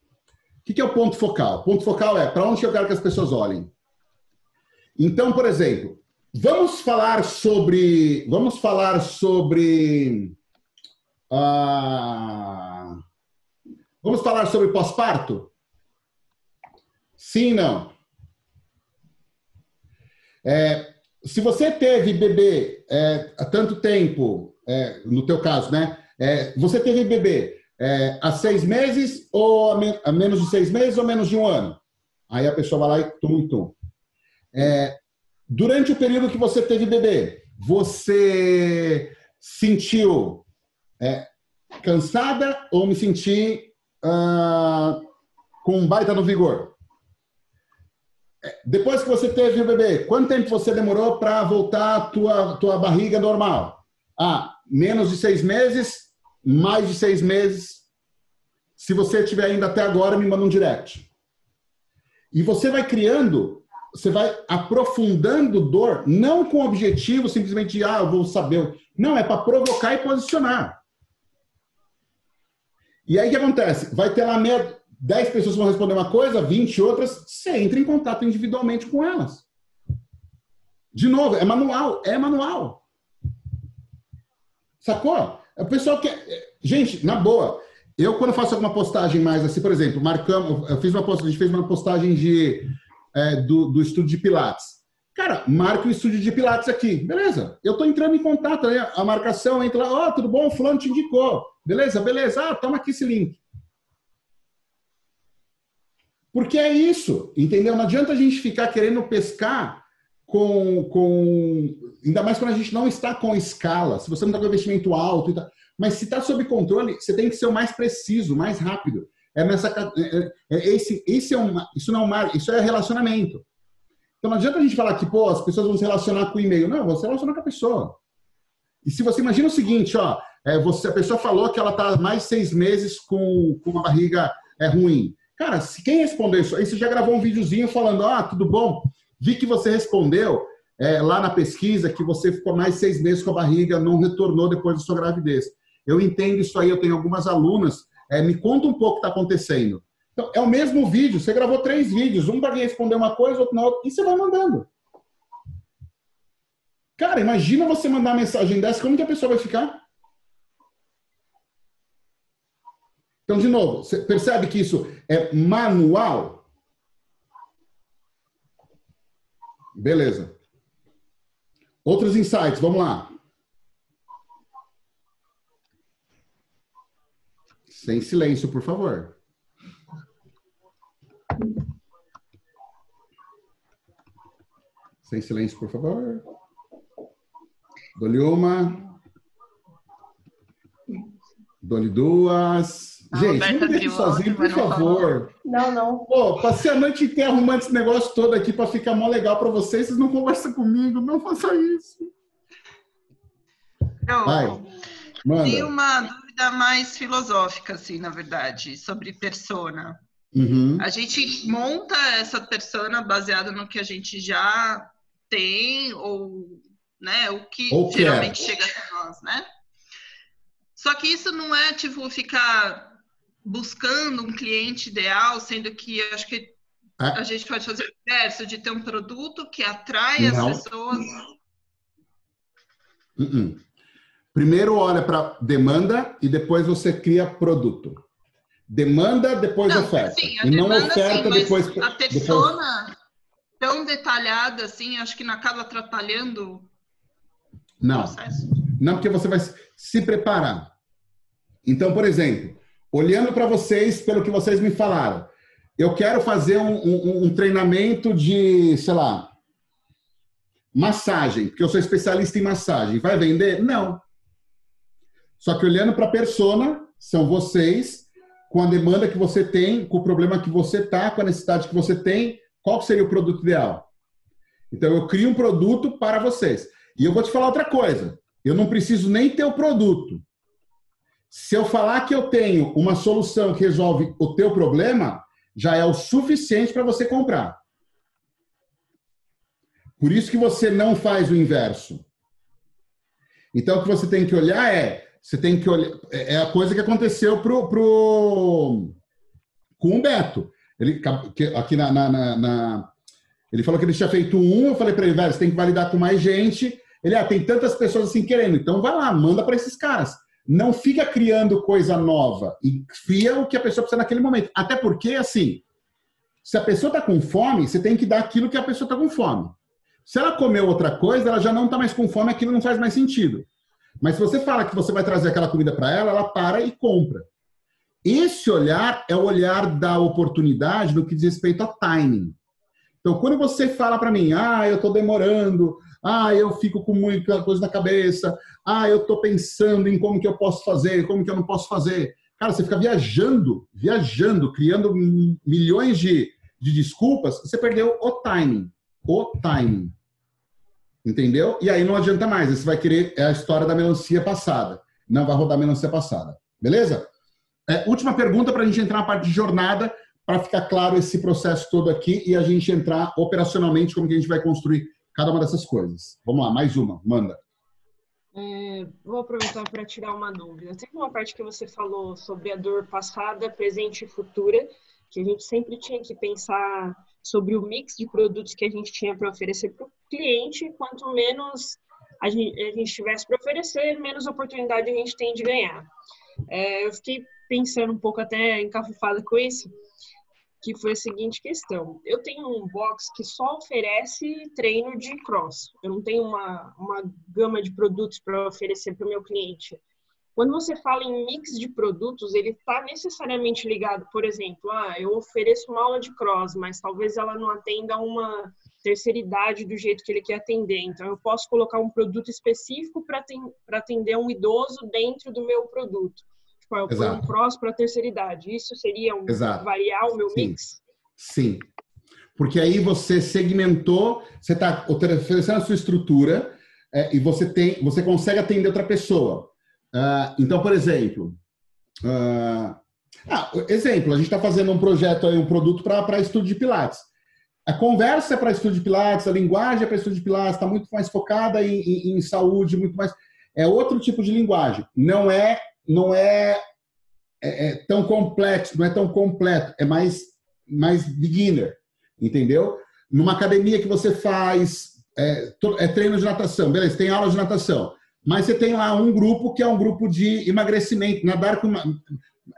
O que, é o ponto focal? Ponto focal é para onde eu quero que as pessoas olhem. Então, por exemplo, vamos falar sobre. Vamos falar sobre. Uh, Vamos falar sobre pós-parto? Sim, não. É, se você teve bebê é, há tanto tempo, é, no teu caso, né? É, você teve bebê é, há seis meses ou a, a, menos de seis meses ou menos de um ano? Aí a pessoa vai lá e tum, tum. É, durante o período que você teve bebê, você sentiu é, cansada ou me senti ah, com um baita no vigor. É, depois que você teve o bebê, quanto tempo você demorou para voltar a tua, tua barriga normal? Ah, menos de seis meses, mais de seis meses. Se você tiver ainda até agora, me manda um direct. E você vai criando, você vai aprofundando dor, não com o objetivo simplesmente de, ah, eu vou saber. Não, é para provocar e posicionar. E aí o que acontece? Vai ter lá meia, 10 pessoas vão responder uma coisa, 20 outras, você entra em contato individualmente com elas. De novo, é manual, é manual. Sacou? O pessoal quer. Gente, na boa, eu quando faço alguma postagem mais assim, por exemplo, marcamos, eu fiz uma postagem, a gente fez uma postagem de, é, do, do estúdio de Pilates. Cara, marca o estúdio de Pilates aqui. Beleza. Eu estou entrando em contato, né? a marcação entra lá, ó, oh, tudo bom? O fulano te indicou. Beleza, beleza. Ah, toma aqui esse link. Porque é isso, entendeu? Não adianta a gente ficar querendo pescar com, com. Ainda mais quando a gente não está com escala, se você não está com investimento alto. Tá... Mas se está sob controle, você tem que ser o mais preciso, mais rápido. É nessa. É, é, é esse, esse é uma, isso não é uma, isso é relacionamento. Então não adianta a gente falar que, pô, as pessoas vão se relacionar com o e-mail. Não, vão se relacionar com a pessoa. E se você imagina o seguinte, ó, é, você, a pessoa falou que ela está mais seis meses com, com uma barriga é, ruim. Cara, se quem respondeu isso aí, você já gravou um videozinho falando, ah, tudo bom? Vi que você respondeu é, lá na pesquisa que você ficou mais seis meses com a barriga, não retornou depois da sua gravidez. Eu entendo isso aí, eu tenho algumas alunas. É, me conta um pouco o que está acontecendo. Então, é o mesmo vídeo, você gravou três vídeos, um para responder uma coisa, outro na outra, e você vai mandando. Cara, imagina você mandar uma mensagem dessa, como que a pessoa vai ficar? Então, de novo, você percebe que isso é manual? Beleza. Outros insights, vamos lá. Sem silêncio, por favor. Sem silêncio, por favor. Dou-lhe uma. Dou-lhe duas. A Gente, não me deixe sozinho, por favor. Não, não. Pô, passei a noite inteira arrumando esse negócio todo aqui para ficar mó legal para vocês. Vocês não conversam comigo. Não faça isso. Não. Vai. Manda. Tem uma dúvida mais filosófica, assim, na verdade, sobre persona. Uhum. A gente monta essa persona baseada no que a gente já tem ou né? O que ou geralmente chega até nós, né? Só que isso não é tipo ficar buscando um cliente ideal, sendo que acho que é. a gente pode fazer o inverso, de ter um produto que atrai não. as pessoas. Uh -uh. Primeiro olha para demanda e depois você cria produto. Demanda, depois não, oferta. Sim, e não oferta, sim, depois. A persona depois... tão detalhada assim, acho que não acaba atrapalhando não. Processo. Não, porque você vai se preparar. Então, por exemplo, olhando para vocês, pelo que vocês me falaram, eu quero fazer um, um, um, treinamento de, sei lá, massagem, porque eu sou especialista em massagem. Vai vender? Não. Só que olhando para a persona, são vocês, com a demanda que você tem, com o problema que você está, com a necessidade que você tem, qual seria o produto ideal? Então, eu crio um produto para vocês. E eu vou te falar outra coisa. Eu não preciso nem ter o produto. Se eu falar que eu tenho uma solução que resolve o teu problema, já é o suficiente para você comprar. Por isso que você não faz o inverso. Então, o que você tem que olhar é, você tem que olhar, é, é a coisa que aconteceu pro, pro com o Beto. Ele aqui na, na, na, na ele falou que ele tinha feito um, eu falei para ele, velho, você tem que validar com mais gente. Ele, ah, tem tantas pessoas assim querendo, então vai lá, manda para esses caras. Não fica criando coisa nova. E fia o que a pessoa precisa naquele momento. Até porque, assim, se a pessoa está com fome, você tem que dar aquilo que a pessoa está com fome. Se ela comeu outra coisa, ela já não está mais com fome, aquilo não faz mais sentido. Mas se você fala que você vai trazer aquela comida para ela, ela para e compra. Esse olhar é o olhar da oportunidade no que diz respeito a timing. Então, quando você fala para mim, ah, eu estou demorando, ah, eu fico com muita coisa na cabeça. Ah, eu estou pensando em como que eu posso fazer, como que eu não posso fazer. Cara, você fica viajando, viajando, criando milhões de, de desculpas, você perdeu o timing. O timing. Entendeu? E aí não adianta mais. Você vai querer é a história da melancia passada. Não vai rodar melancia passada. Beleza? É, última pergunta para a gente entrar na parte de jornada, para ficar claro esse processo todo aqui e a gente entrar operacionalmente como que a gente vai construir cada uma dessas coisas. Vamos lá, mais uma, manda. É, vou aproveitar para tirar uma dúvida. Tem uma parte que você falou sobre a dor passada, presente e futura, que a gente sempre tinha que pensar sobre o mix de produtos que a gente tinha para oferecer para o cliente. Quanto menos a gente, a gente tivesse para oferecer, menos oportunidade a gente tem de ganhar. É, eu fiquei pensando um pouco até encafufada com isso, que foi a seguinte questão. Eu tenho um box que só oferece treino de cross. Eu não tenho uma, uma gama de produtos para oferecer para o meu cliente. Quando você fala em mix de produtos, ele está necessariamente ligado, por exemplo, ah, eu ofereço uma aula de cross, mas talvez ela não atenda uma terceira idade do jeito que ele quer atender. Então, eu posso colocar um produto específico para atender um idoso dentro do meu produto. Tipo, eu ponho um cross para a terceira idade. Isso seria um variar o meu Sim. mix? Sim. Porque aí você segmentou, você está oferecendo a sua estrutura é, e você tem, você consegue atender outra pessoa. Uh, então, por exemplo, uh, ah, exemplo, a gente está fazendo um projeto aí, um produto para estudo de Pilates. A conversa é para estudo de Pilates, a linguagem é para estudo de Pilates, está muito mais focada em, em, em, saúde, muito mais. É outro tipo de linguagem. Não é, não é, é, é tão complexo, não é tão completo, é mais, mais beginner, entendeu? Numa academia que você faz é, é treino de natação, beleza? Tem aula de natação, mas você tem lá um grupo que é um grupo de emagrecimento, nadar com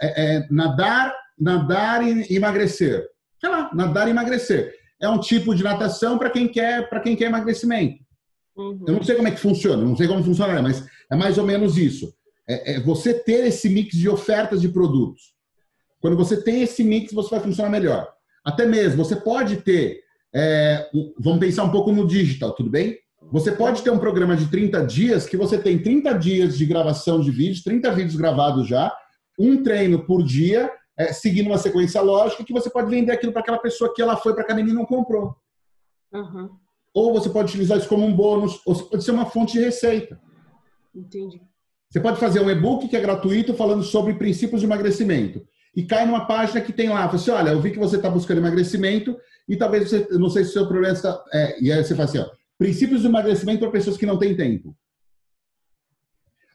é, é, nadar, nadar e emagrecer. Sei lá, nadar e emagrecer. É um tipo de natação para quem quer para quem quer emagrecimento. Uhum. Eu não sei como é que funciona, não sei como funciona, mas é mais ou menos isso. É, é, você ter esse mix de ofertas de produtos. Quando você tem esse mix, você vai funcionar melhor. Até mesmo, você pode ter, é, vamos pensar um pouco no digital, tudo bem? Você pode ter um programa de 30 dias que você tem 30 dias de gravação de vídeos, 30 vídeos gravados já, um treino por dia, é, seguindo uma sequência lógica, que você pode vender aquilo para aquela pessoa que ela foi para a academia e não comprou. Uhum. Ou você pode utilizar isso como um bônus, ou pode ser uma fonte de receita. Entendi. Você pode fazer um e-book que é gratuito falando sobre princípios de emagrecimento. E cai numa página que tem lá, fala assim, olha, eu vi que você está buscando emagrecimento e talvez você, não sei se o seu problema está... É, e aí você fala assim, ó, princípios de emagrecimento para pessoas que não têm tempo.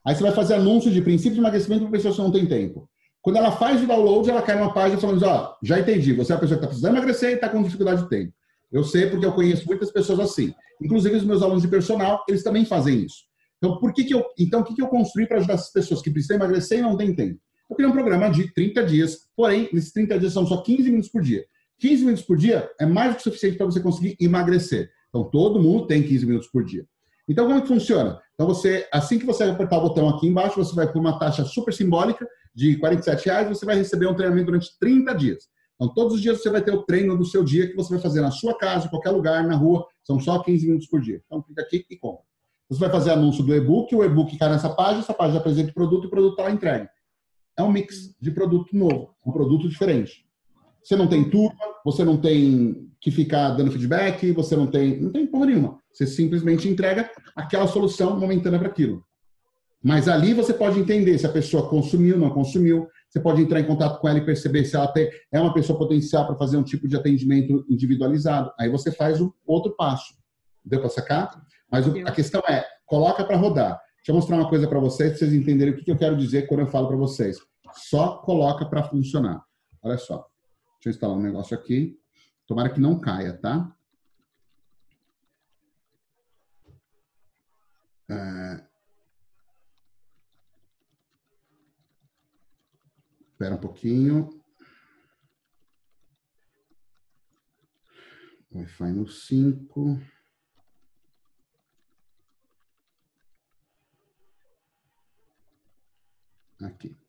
Aí você vai fazer anúncio de princípios de emagrecimento para pessoas que não têm tempo. Quando ela faz o download, ela cai numa página falando: Ó, já entendi, você é a pessoa que está precisando emagrecer e está com dificuldade de tempo. Eu sei porque eu conheço muitas pessoas assim. Inclusive os meus alunos de personal, eles também fazem isso. Então, por que que eu, então o que, que eu construí para ajudar essas pessoas que precisam emagrecer e não têm tempo? Eu criei um programa de 30 dias, porém, nesses 30 dias são só 15 minutos por dia. 15 minutos por dia é mais do que suficiente para você conseguir emagrecer. Então, todo mundo tem 15 minutos por dia. Então, como é que funciona? Então, você, assim que você apertar o botão aqui embaixo, você vai por uma taxa super simbólica de 47 reais, você vai receber um treinamento durante 30 dias. Então, todos os dias você vai ter o treino do seu dia que você vai fazer na sua casa, em qualquer lugar, na rua. São só 15 minutos por dia. Então, clica aqui e compra. Você vai fazer anúncio do e-book, o e-book cai nessa página, essa página apresenta o produto e o produto está lá entregue. É um mix de produto novo, um produto diferente. Você não tem turma, você não tem que ficar dando feedback, você não tem, não tem porra nenhuma. Você simplesmente entrega aquela solução momentânea para aquilo. Mas ali você pode entender se a pessoa consumiu, não consumiu. Você pode entrar em contato com ela e perceber se ela tem, é uma pessoa potencial para fazer um tipo de atendimento individualizado. Aí você faz o outro passo. Deu para sacar? Mas o, a questão é, coloca para rodar. Deixa eu mostrar uma coisa para vocês, para vocês entenderem o que, que eu quero dizer quando eu falo para vocês. Só coloca para funcionar. Olha só. Deixa eu instalar um negócio aqui. Tomara que não caia, tá? É... Espera um pouquinho. Wi-Fi no 5. Aqui.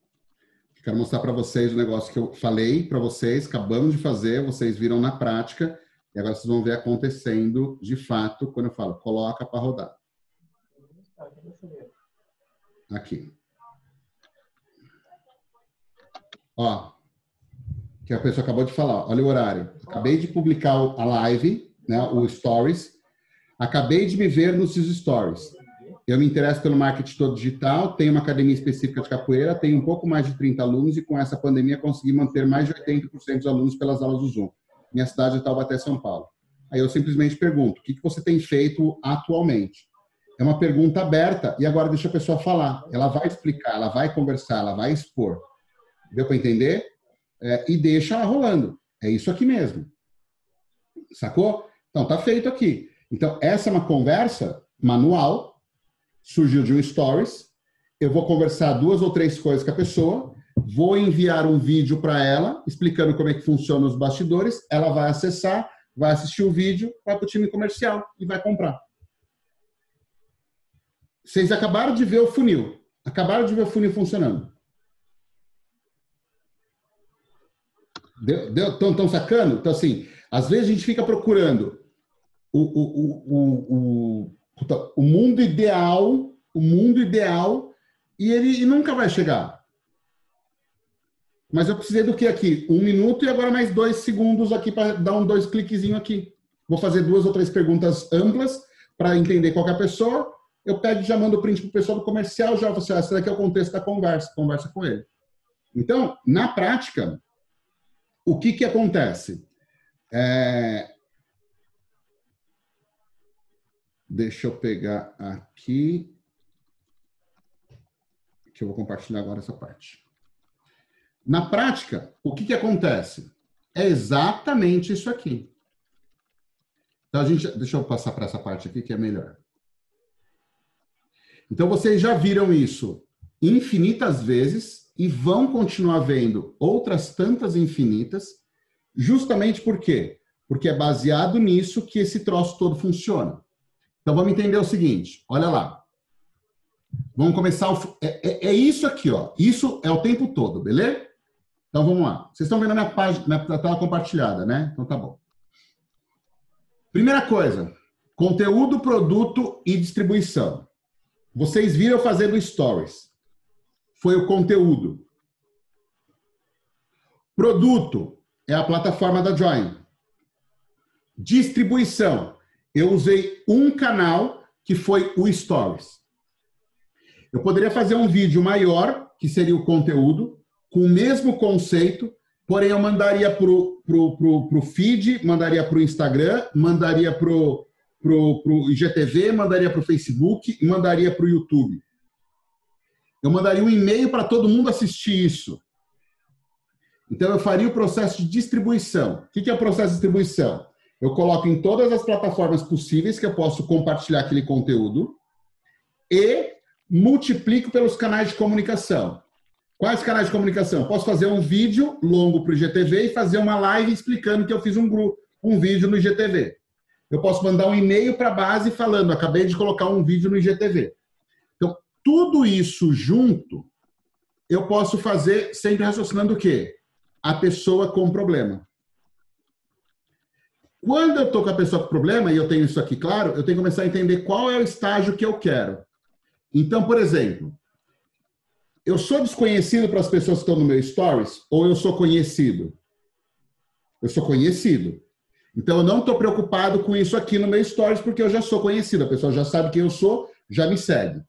Quero mostrar para vocês o negócio que eu falei para vocês, acabamos de fazer, vocês viram na prática, e agora vocês vão ver acontecendo de fato quando eu falo, coloca para rodar. Aqui. Ó, que a pessoa acabou de falar, olha o horário. Acabei de publicar a live, né, o stories. Acabei de me ver nos stories. Eu me interesso pelo marketing todo digital, tenho uma academia específica de capoeira, tenho um pouco mais de 30 alunos e com essa pandemia consegui manter mais de 80% dos alunos pelas aulas do Zoom. Minha cidade é Taubaté, São Paulo. Aí eu simplesmente pergunto, o que você tem feito atualmente? É uma pergunta aberta e agora deixa a pessoa falar. Ela vai explicar, ela vai conversar, ela vai expor. Deu para entender? É, e deixa ela rolando. É isso aqui mesmo. Sacou? Então, tá feito aqui. Então, essa é uma conversa manual surgiu de um stories. Eu vou conversar duas ou três coisas com a pessoa, vou enviar um vídeo para ela explicando como é que funciona os bastidores. Ela vai acessar, vai assistir o vídeo, vai para o time comercial e vai comprar. Vocês acabaram de ver o funil. Acabaram de ver o funil funcionando. Estão tão sacando? Então, assim, às vezes a gente fica procurando o, o, o, o, o mundo ideal, o mundo ideal, e ele e nunca vai chegar. Mas eu precisei do que aqui? Um minuto e agora mais dois segundos aqui para dar um dois cliquezinho aqui. Vou fazer duas ou três perguntas amplas para entender qual é pessoa. eu pego e já mando o print para o pessoal do comercial, já você, esse daqui é o contexto da conversa, conversa com ele. Então, na prática, o que que acontece? É... Deixa eu pegar aqui, que eu vou compartilhar agora essa parte. Na prática, o que que acontece? É exatamente isso aqui. Então, a gente, deixa eu passar para essa parte aqui que é melhor. Então, vocês já viram isso infinitas vezes e vão continuar vendo outras tantas infinitas, justamente por quê? Porque é baseado nisso que esse troço todo funciona. Então, vamos entender o seguinte: olha lá. Vamos começar. O, é, é, é, isso aqui, ó. Isso é o tempo todo, beleza? Então, vamos lá. Vocês estão vendo a minha página, minha tela compartilhada, né? Então, tá bom. Primeira coisa: conteúdo, produto e distribuição. Vocês viram fazendo stories. Foi o conteúdo. Produto é a plataforma da Join. Distribuição. Eu usei um canal que foi o Stories. Eu poderia fazer um vídeo maior, que seria o conteúdo, com o mesmo conceito, porém eu mandaria para o pro, pro, pro feed, mandaria para o Instagram, mandaria para o pro, pro IGTV, mandaria para o Facebook e mandaria para o YouTube. Eu mandaria um e-mail para todo mundo assistir isso. Então, eu faria o processo de distribuição. O que é o processo de distribuição? Eu coloco em todas as plataformas possíveis que eu posso compartilhar aquele conteúdo e multiplico pelos canais de comunicação. Quais canais de comunicação? Posso fazer um vídeo longo para o IGTV e fazer uma live explicando que eu fiz um, grupo, um vídeo no IGTV. Eu posso mandar um e-mail para a base falando, acabei de colocar um vídeo no IGTV. Então, tudo isso junto, eu posso fazer sempre raciocinando o quê? A pessoa com problema. Quando eu estou com a pessoa com problema, e eu tenho isso aqui claro, eu tenho que começar a entender qual é o estágio que eu quero. Então, por exemplo, eu sou desconhecido para as pessoas que estão no meu stories ou eu sou conhecido? Eu sou conhecido. Então, eu não estou preocupado com isso aqui no meu stories, porque eu já sou conhecido, a pessoa já sabe quem eu sou, já me segue. O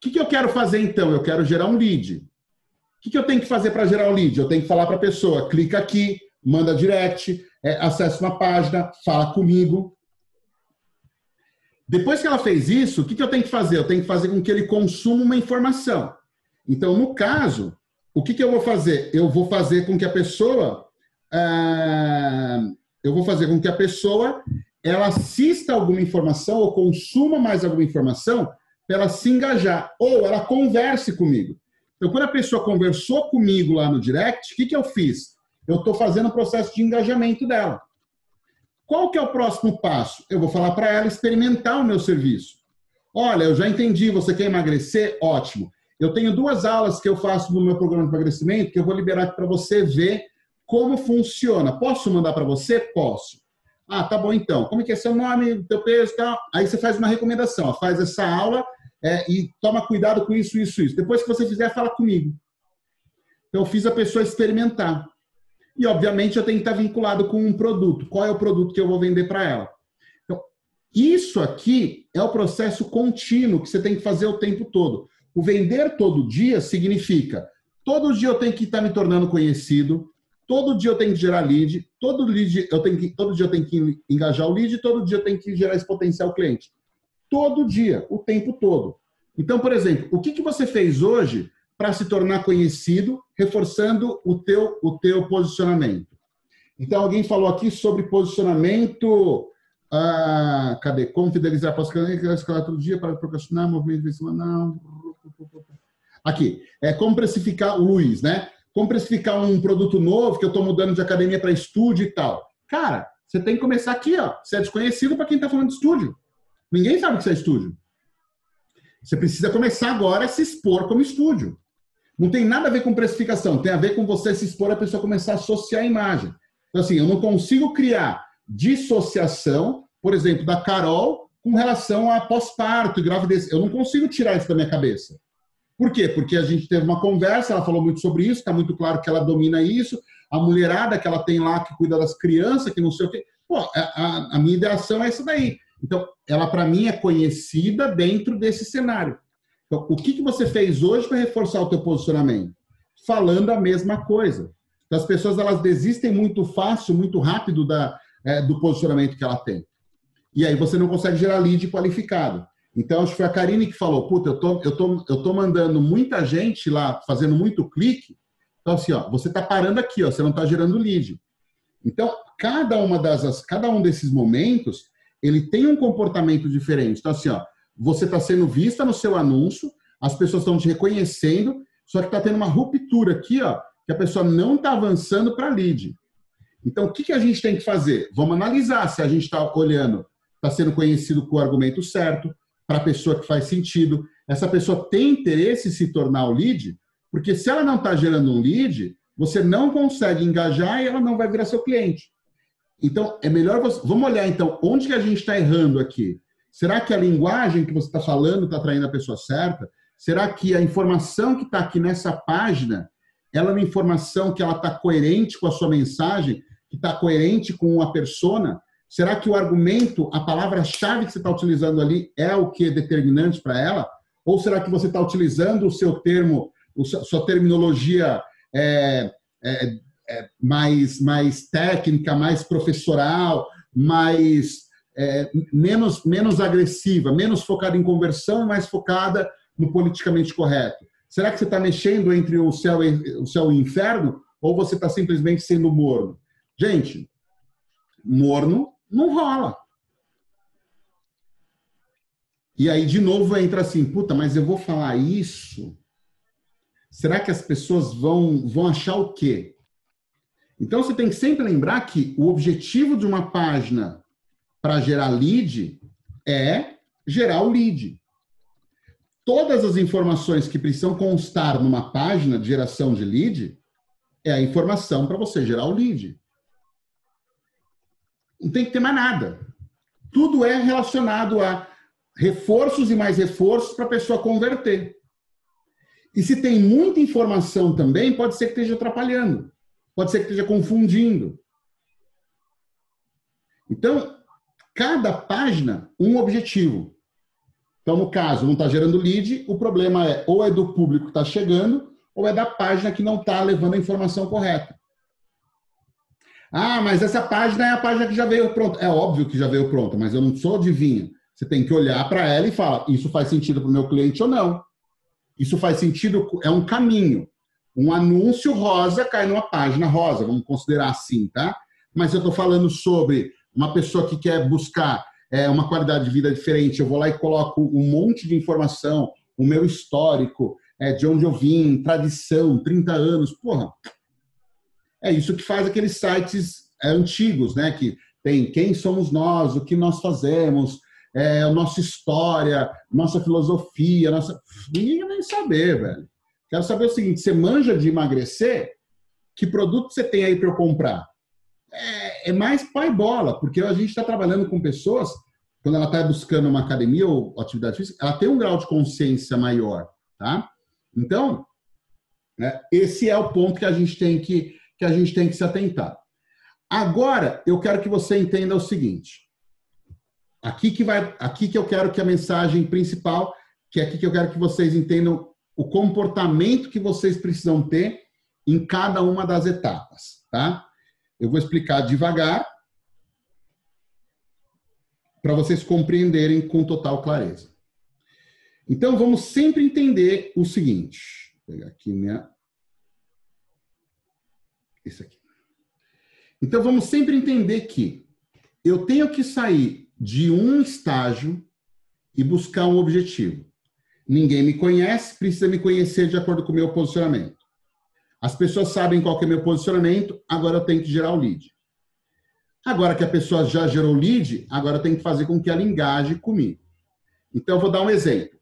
que, que eu quero fazer então? Eu quero gerar um lead. O que, que eu tenho que fazer para gerar um lead? Eu tenho que falar para a pessoa: clica aqui, manda direct, é, acessa uma página, fala comigo. Depois que ela fez isso, o que, que eu tenho que fazer? Eu tenho que fazer com que ele consuma uma informação. Então, no caso, o que, que eu vou fazer? Eu vou fazer com que a pessoa. Ah, eu vou fazer com que a pessoa ela assista alguma informação ou consuma mais alguma informação para ela se engajar ou ela converse comigo. Então, quando a pessoa conversou comigo lá no direct, o que, que eu fiz? Eu estou fazendo o processo de engajamento dela. Qual que é o próximo passo? Eu vou falar para ela experimentar o meu serviço. Olha, eu já entendi, você quer emagrecer? Ótimo. Eu tenho duas aulas que eu faço no meu programa de emagrecimento que eu vou liberar aqui para você ver como funciona. Posso mandar para você? Posso. Ah, tá bom então. Como é que é seu nome, teu peso tal? Aí você faz uma recomendação. Ó, faz essa aula é, e toma cuidado com isso, isso, isso. Depois que você fizer, fala comigo. Então, eu fiz a pessoa experimentar. E, obviamente, eu tenho que estar vinculado com um produto. Qual é o produto que eu vou vender para ela? Então, isso aqui é o processo contínuo que você tem que fazer o tempo todo. O vender todo dia significa todo dia eu tenho que estar me tornando conhecido, Todo dia eu tenho que gerar lead, todo, lead eu tenho que, todo dia eu tenho que engajar o lead, todo dia eu tenho que gerar esse potencial cliente. Todo dia, o tempo todo. Então, por exemplo, o que, que você fez hoje para se tornar conhecido, reforçando o teu, o teu posicionamento? Então, alguém falou aqui sobre posicionamento. Ah, cadê? Como fidelizar após escalar todo dia para procrastinar, movimento semanal. Aqui. É como precificar o Luiz, né? como precificar um produto novo que eu estou mudando de academia para estúdio e tal. Cara, você tem que começar aqui, ó. Você é desconhecido para quem está falando de estúdio. Ninguém sabe que você é estúdio. Você precisa começar agora a se expor como estúdio. Não tem nada a ver com precificação, tem a ver com você se expor a pessoa começar a associar a imagem. Então, assim, eu não consigo criar dissociação, por exemplo, da Carol com relação a pós-parto, gravidez. Eu não consigo tirar isso da minha cabeça. Por quê? Porque a gente teve uma conversa, ela falou muito sobre isso, está muito claro que ela domina isso, a mulherada que ela tem lá que cuida das crianças, que não sei o quê. Pô, a, a, a minha ideação é essa daí. Então, ela para mim é conhecida dentro desse cenário. Então, o que, que você fez hoje para reforçar o teu posicionamento? Falando a mesma coisa. Então, as pessoas elas desistem muito fácil, muito rápido da, é, do posicionamento que ela tem. E aí você não consegue gerar lead qualificado. Então, acho que foi a Karine que falou, puta, eu tô, eu tô, eu tô mandando muita gente lá, fazendo muito clique. Então, assim, ó, você está parando aqui, ó, você não está gerando lead. Então, cada uma das, cada um desses momentos, ele tem um comportamento diferente. Então, assim, ó, você está sendo vista no seu anúncio, as pessoas estão te reconhecendo, só que está tendo uma ruptura aqui, ó, que a pessoa não está avançando para lead. Então, o que, que a gente tem que fazer? Vamos analisar se a gente está olhando, está sendo conhecido com o argumento certo, para a pessoa que faz sentido. Essa pessoa tem interesse em se tornar o lead, porque se ela não está gerando um lead, você não consegue engajar e ela não vai virar seu cliente. Então, é melhor você. Vamos olhar então onde que a gente está errando aqui. Será que a linguagem que você está falando está atraindo a pessoa certa? Será que a informação que está aqui nessa página ela é uma informação que ela está coerente com a sua mensagem, que está coerente com a persona? Será que o argumento, a palavra-chave que você está utilizando ali é o que é determinante para ela? Ou será que você está utilizando o seu termo, a sua terminologia é, é, é, mais, mais técnica, mais professoral, mais é, menos, menos agressiva, menos focada em conversão e mais focada no politicamente correto? Será que você está mexendo entre o céu, e, o céu e o inferno? Ou você está simplesmente sendo morno? Gente, morno não rola. E aí, de novo, entra assim, puta, mas eu vou falar isso? Será que as pessoas vão, vão achar o quê? Então, você tem que sempre lembrar que o objetivo de uma página para gerar lead é gerar o lead. Todas as informações que precisam constar numa página de geração de lead é a informação para você gerar o lead. Não tem que ter mais nada. Tudo é relacionado a reforços e mais reforços para a pessoa converter. E se tem muita informação também, pode ser que esteja atrapalhando. Pode ser que esteja confundindo. Então, cada página, um objetivo. Então, no caso, não está gerando lead, o problema é ou é do público que está chegando, ou é da página que não está levando a informação correta. Ah, mas essa página é a página que já veio pronta. É óbvio que já veio pronta, mas eu não sou adivinha. Você tem que olhar para ela e falar: isso faz sentido para o meu cliente ou não? Isso faz sentido, é um caminho. Um anúncio rosa cai numa página rosa, vamos considerar assim, tá? Mas eu estou falando sobre uma pessoa que quer buscar é, uma qualidade de vida diferente. Eu vou lá e coloco um monte de informação, o meu histórico, é, de onde eu vim, tradição, 30 anos. Porra, é isso que faz aqueles sites é, antigos, né? Que tem quem somos nós, o que nós fazemos, é, a nossa história, nossa filosofia, nossa. Ninguém nem saber, velho. Quero saber o seguinte: você manja de emagrecer? Que produto você tem aí para eu comprar? É, é, mais pai bola, porque a gente está trabalhando com pessoas, quando ela está buscando uma academia ou atividade física, ela tem um grau de consciência maior, tá? Então, né, esse é o ponto que a gente tem que que a gente tem que se atentar. Agora, eu quero que você entenda o seguinte. Aqui que vai, aqui que eu quero que a mensagem principal, que é aqui que eu quero que vocês entendam o comportamento que vocês precisam ter em cada uma das etapas, tá? Eu vou explicar devagar para vocês compreenderem com total clareza. Então, vamos sempre entender o seguinte. Vou pegar aqui minha isso aqui. Então vamos sempre entender que eu tenho que sair de um estágio e buscar um objetivo. Ninguém me conhece, precisa me conhecer de acordo com o meu posicionamento. As pessoas sabem qual é o meu posicionamento, agora eu tenho que gerar o lead. Agora que a pessoa já gerou o lead, agora eu tenho que fazer com que ela engaje comigo. Então eu vou dar um exemplo.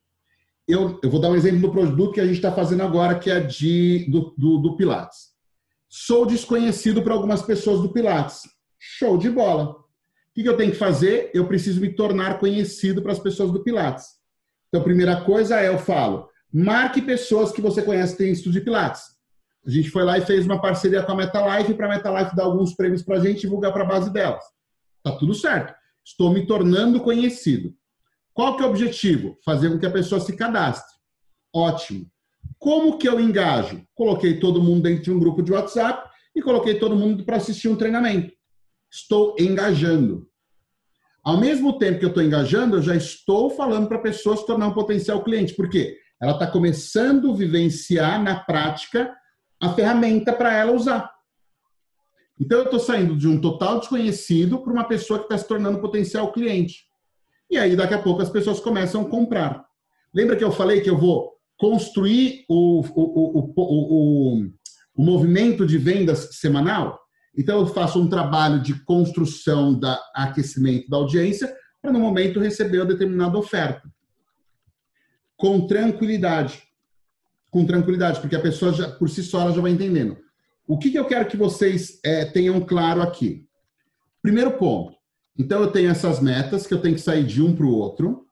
Eu, eu vou dar um exemplo do produto que a gente está fazendo agora, que é de, do, do, do Pilates. Sou desconhecido para algumas pessoas do Pilates. Show de bola. O que eu tenho que fazer? Eu preciso me tornar conhecido para as pessoas do Pilates. Então, a primeira coisa é, eu falo, marque pessoas que você conhece que têm estudo de Pilates. A gente foi lá e fez uma parceria com a MetaLife para a MetaLife dar alguns prêmios para a gente divulgar para a base delas. Tá tudo certo. Estou me tornando conhecido. Qual que é o objetivo? Fazer com que a pessoa se cadastre. Ótimo. Como que eu engajo? Coloquei todo mundo dentro de um grupo de WhatsApp e coloquei todo mundo para assistir um treinamento. Estou engajando. Ao mesmo tempo que eu estou engajando, eu já estou falando para a pessoa se tornar um potencial cliente. Por quê? Ela está começando a vivenciar na prática a ferramenta para ela usar. Então, eu estou saindo de um total desconhecido para uma pessoa que está se tornando potencial cliente. E aí, daqui a pouco, as pessoas começam a comprar. Lembra que eu falei que eu vou construir o, o, o, o, movimento de vendas semanal? Então, eu faço um trabalho de construção da aquecimento da audiência para, no momento, receber uma determinada oferta. Com tranquilidade. Com tranquilidade, porque a pessoa, já, por si só, ela já vai entendendo. O que, que eu quero que vocês é, tenham claro aqui? Primeiro ponto. Então, eu tenho essas metas que eu tenho que sair de um para o outro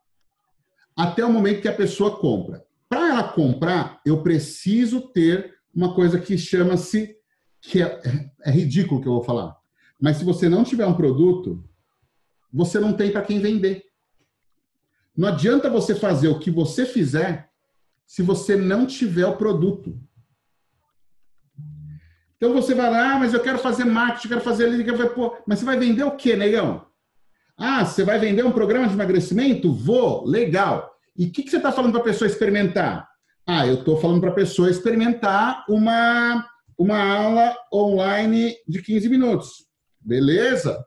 até o momento que a pessoa compra. Para ela comprar, eu preciso ter uma coisa que chama-se, que é, é ridículo que eu vou falar, mas se você não tiver um produto, você não tem para quem vender. Não adianta você fazer o que você fizer se você não tiver o produto. Então você vai lá, ah, mas eu quero fazer marketing, quero fazer ali, quero pô, mas você vai vender o quê, negão? Ah, você vai vender um programa de emagrecimento? Vou, legal. E o que, que você está falando para a pessoa experimentar? Ah, eu estou falando para a pessoa experimentar uma, uma aula online de 15 minutos. Beleza?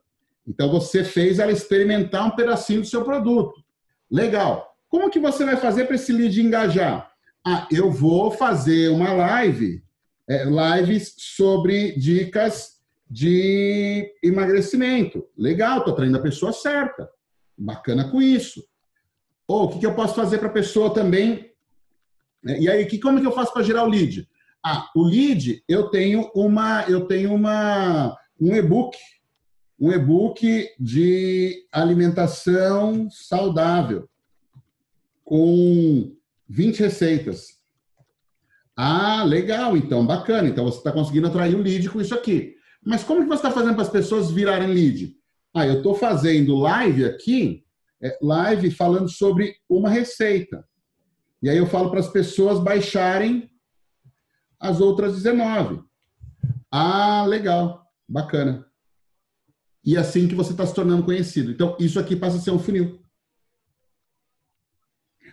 Então você fez ela experimentar um pedacinho do seu produto. Legal. Como que você vai fazer para esse lead engajar? Ah, eu vou fazer uma live é, lives sobre dicas de emagrecimento. Legal, estou atraindo a pessoa certa. Bacana com isso. Ou o que, que eu posso fazer para a pessoa também? É, e aí, que, como que eu faço para gerar o lead? Ah, o lead, eu tenho uma, eu tenho uma, um e-book, um e-book de alimentação saudável com 20 receitas. Ah, legal, então, bacana. Então você está conseguindo atrair o lead com isso aqui. Mas como que você está fazendo para as pessoas virarem lead? Ah, eu estou fazendo live aqui, é, live falando sobre uma receita. E aí eu falo para as pessoas baixarem as outras 19. Ah, legal, bacana. E é assim que você está se tornando conhecido. Então, isso aqui passa a ser um funil.